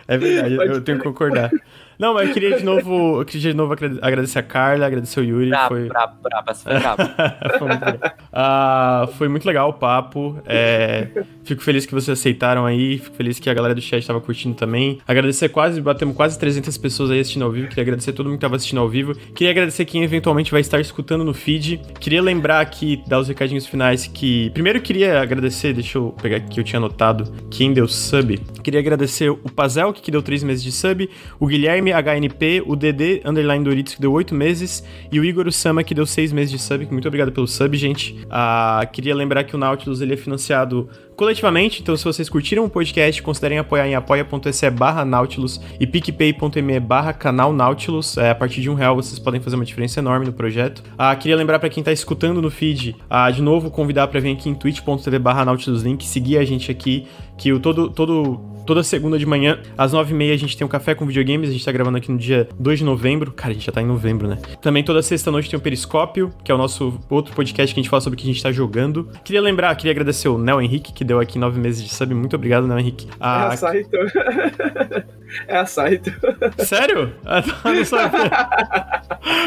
É verdade, eu tenho que concordar. Não, mas eu queria de novo, eu queria de novo agradecer a Carla, agradecer o Yuri. Brabo, foi... brabo, brabo, foi brabo. foi, muito uh, foi muito legal o papo. É, fico feliz que vocês aceitaram aí, fico feliz que a galera do chat estava curtindo também. Agradecer quase, batemos quase 300 pessoas aí assistindo ao vivo. Queria agradecer todo mundo que estava assistindo ao vivo. Queria agradecer quem eventualmente vai estar escutando no feed. Queria lembrar aqui, dar os recadinhos finais que... Primeiro queria agradecer, deixa eu pegar aqui que eu tinha anotado, quem deu sub. Queria agradecer o Pazel, que deu 3 meses de sub, o Guilherme HNP, o DD Underline Doritos, que deu 8 meses, e o Igor Sama, que deu 6 meses de sub. Muito obrigado pelo sub, gente. Ah, queria lembrar que o Nautilus ele é financiado coletivamente, então se vocês curtiram o podcast, considerem apoiar em apoia.se barra Nautilus e picpay.me barra canal Nautilus. É, a partir de um real vocês podem fazer uma diferença enorme no projeto. Ah, queria lembrar para quem tá escutando no feed, ah, de novo convidar para vir aqui em twitch.tv barra Nautilus Link, seguir a gente aqui, que o todo, todo toda segunda de manhã, às nove e meia, a gente tem um café com videogames. A gente tá gravando aqui no dia 2 de novembro. Cara, a gente já tá em novembro, né? Também toda sexta-noite tem o Periscópio, que é o nosso outro podcast que a gente fala sobre o que a gente tá jogando. Queria lembrar, queria agradecer o Nel Henrique, que deu aqui nove meses de sub. Muito obrigado, Nel Henrique. A... É a Saito. é a Saito. Sério? Ah, não sabia.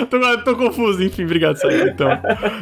tô, tô, confuso, enfim, obrigado, Saito. Então,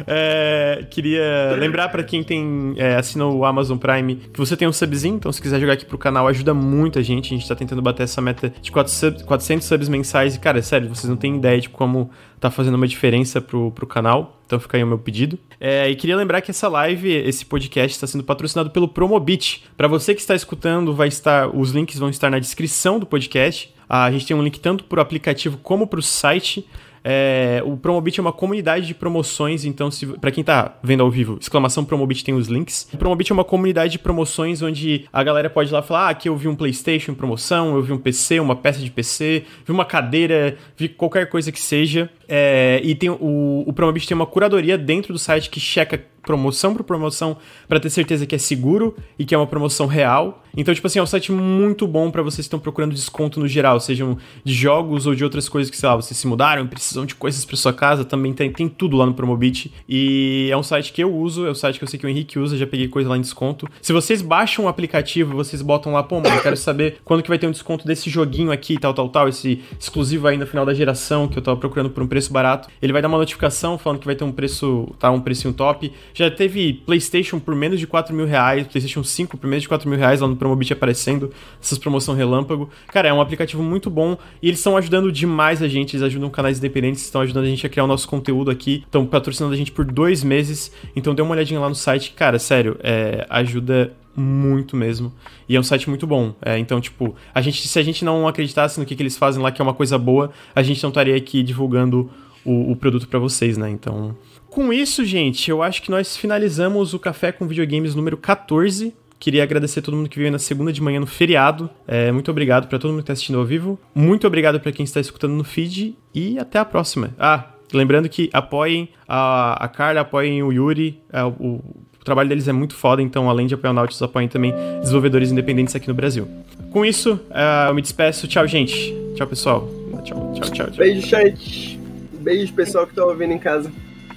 é, queria lembrar para quem tem é, assinou o Amazon Prime que você tem um subzinho, então se quiser jogar aqui pro canal, ajuda ajuda muito a gente. A gente tá tentando bater essa meta de 400 subs mensais. E, cara, sério, vocês não têm ideia de como tá fazendo uma diferença pro, pro canal. Então fica aí o meu pedido. É, e queria lembrar que essa live, esse podcast, está sendo patrocinado pelo Promobit. Para você que está escutando, vai estar, os links vão estar na descrição do podcast. A gente tem um link tanto pro aplicativo como pro site. É, o Promobit é uma comunidade de promoções, então, para quem tá vendo ao vivo, exclamação Promobit tem os links. O Promobit é uma comunidade de promoções onde a galera pode ir lá falar: ah, aqui eu vi um PlayStation promoção, eu vi um PC, uma peça de PC, vi uma cadeira, vi qualquer coisa que seja. É, e tem o, o Promobit tem uma curadoria dentro do site que checa promoção por promoção para ter certeza que é seguro e que é uma promoção real. Então, tipo assim, é um site muito bom para vocês que estão procurando desconto no geral, sejam de jogos ou de outras coisas que, sei lá, vocês se mudaram, precisam de coisas para sua casa, também tem, tem tudo lá no Promobit. E é um site que eu uso, é um site que eu sei que o Henrique usa, já peguei coisa lá em desconto. Se vocês baixam o aplicativo, vocês botam lá, pô, mano, eu quero saber quando que vai ter um desconto desse joguinho aqui, tal, tal, tal, esse exclusivo no final da geração que eu tava procurando por um preço barato. Ele vai dar uma notificação falando que vai ter um preço, tá, um precinho top. Já teve PlayStation por menos de 4 mil reais, PlayStation 5 por menos de 4 mil reais lá no Promobit aparecendo, essas promoção relâmpago. Cara, é um aplicativo muito bom e eles estão ajudando demais a gente, eles ajudam canais independentes, estão ajudando a gente a criar o nosso conteúdo aqui, estão patrocinando a gente por dois meses. Então dê uma olhadinha lá no site, cara, sério, é, ajuda muito mesmo. E é um site muito bom. É, então, tipo, a gente, se a gente não acreditasse no que, que eles fazem lá, que é uma coisa boa, a gente não estaria aqui divulgando o, o produto para vocês, né? Então, com isso, gente, eu acho que nós finalizamos o Café com Videogames número 14. Queria agradecer a todo mundo que veio na segunda de manhã no feriado. É, muito obrigado para todo mundo que está assistindo ao vivo. Muito obrigado para quem está escutando no feed. E até a próxima. Ah, lembrando que apoiem a, a Carla, apoiem o Yuri. É, o, o trabalho deles é muito foda, então além de apoiar o Nautilus, apoiem também desenvolvedores independentes aqui no Brasil. Com isso, uh, eu me despeço. Tchau, gente. Tchau, pessoal. Tchau, tchau, tchau. tchau. Beijo, chat. Beijo, pessoal que tá ouvindo em casa.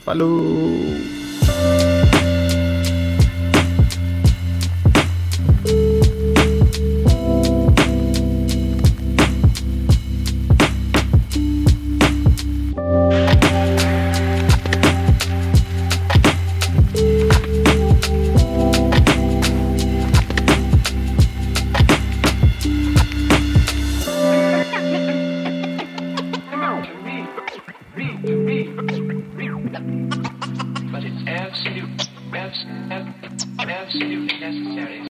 Falou!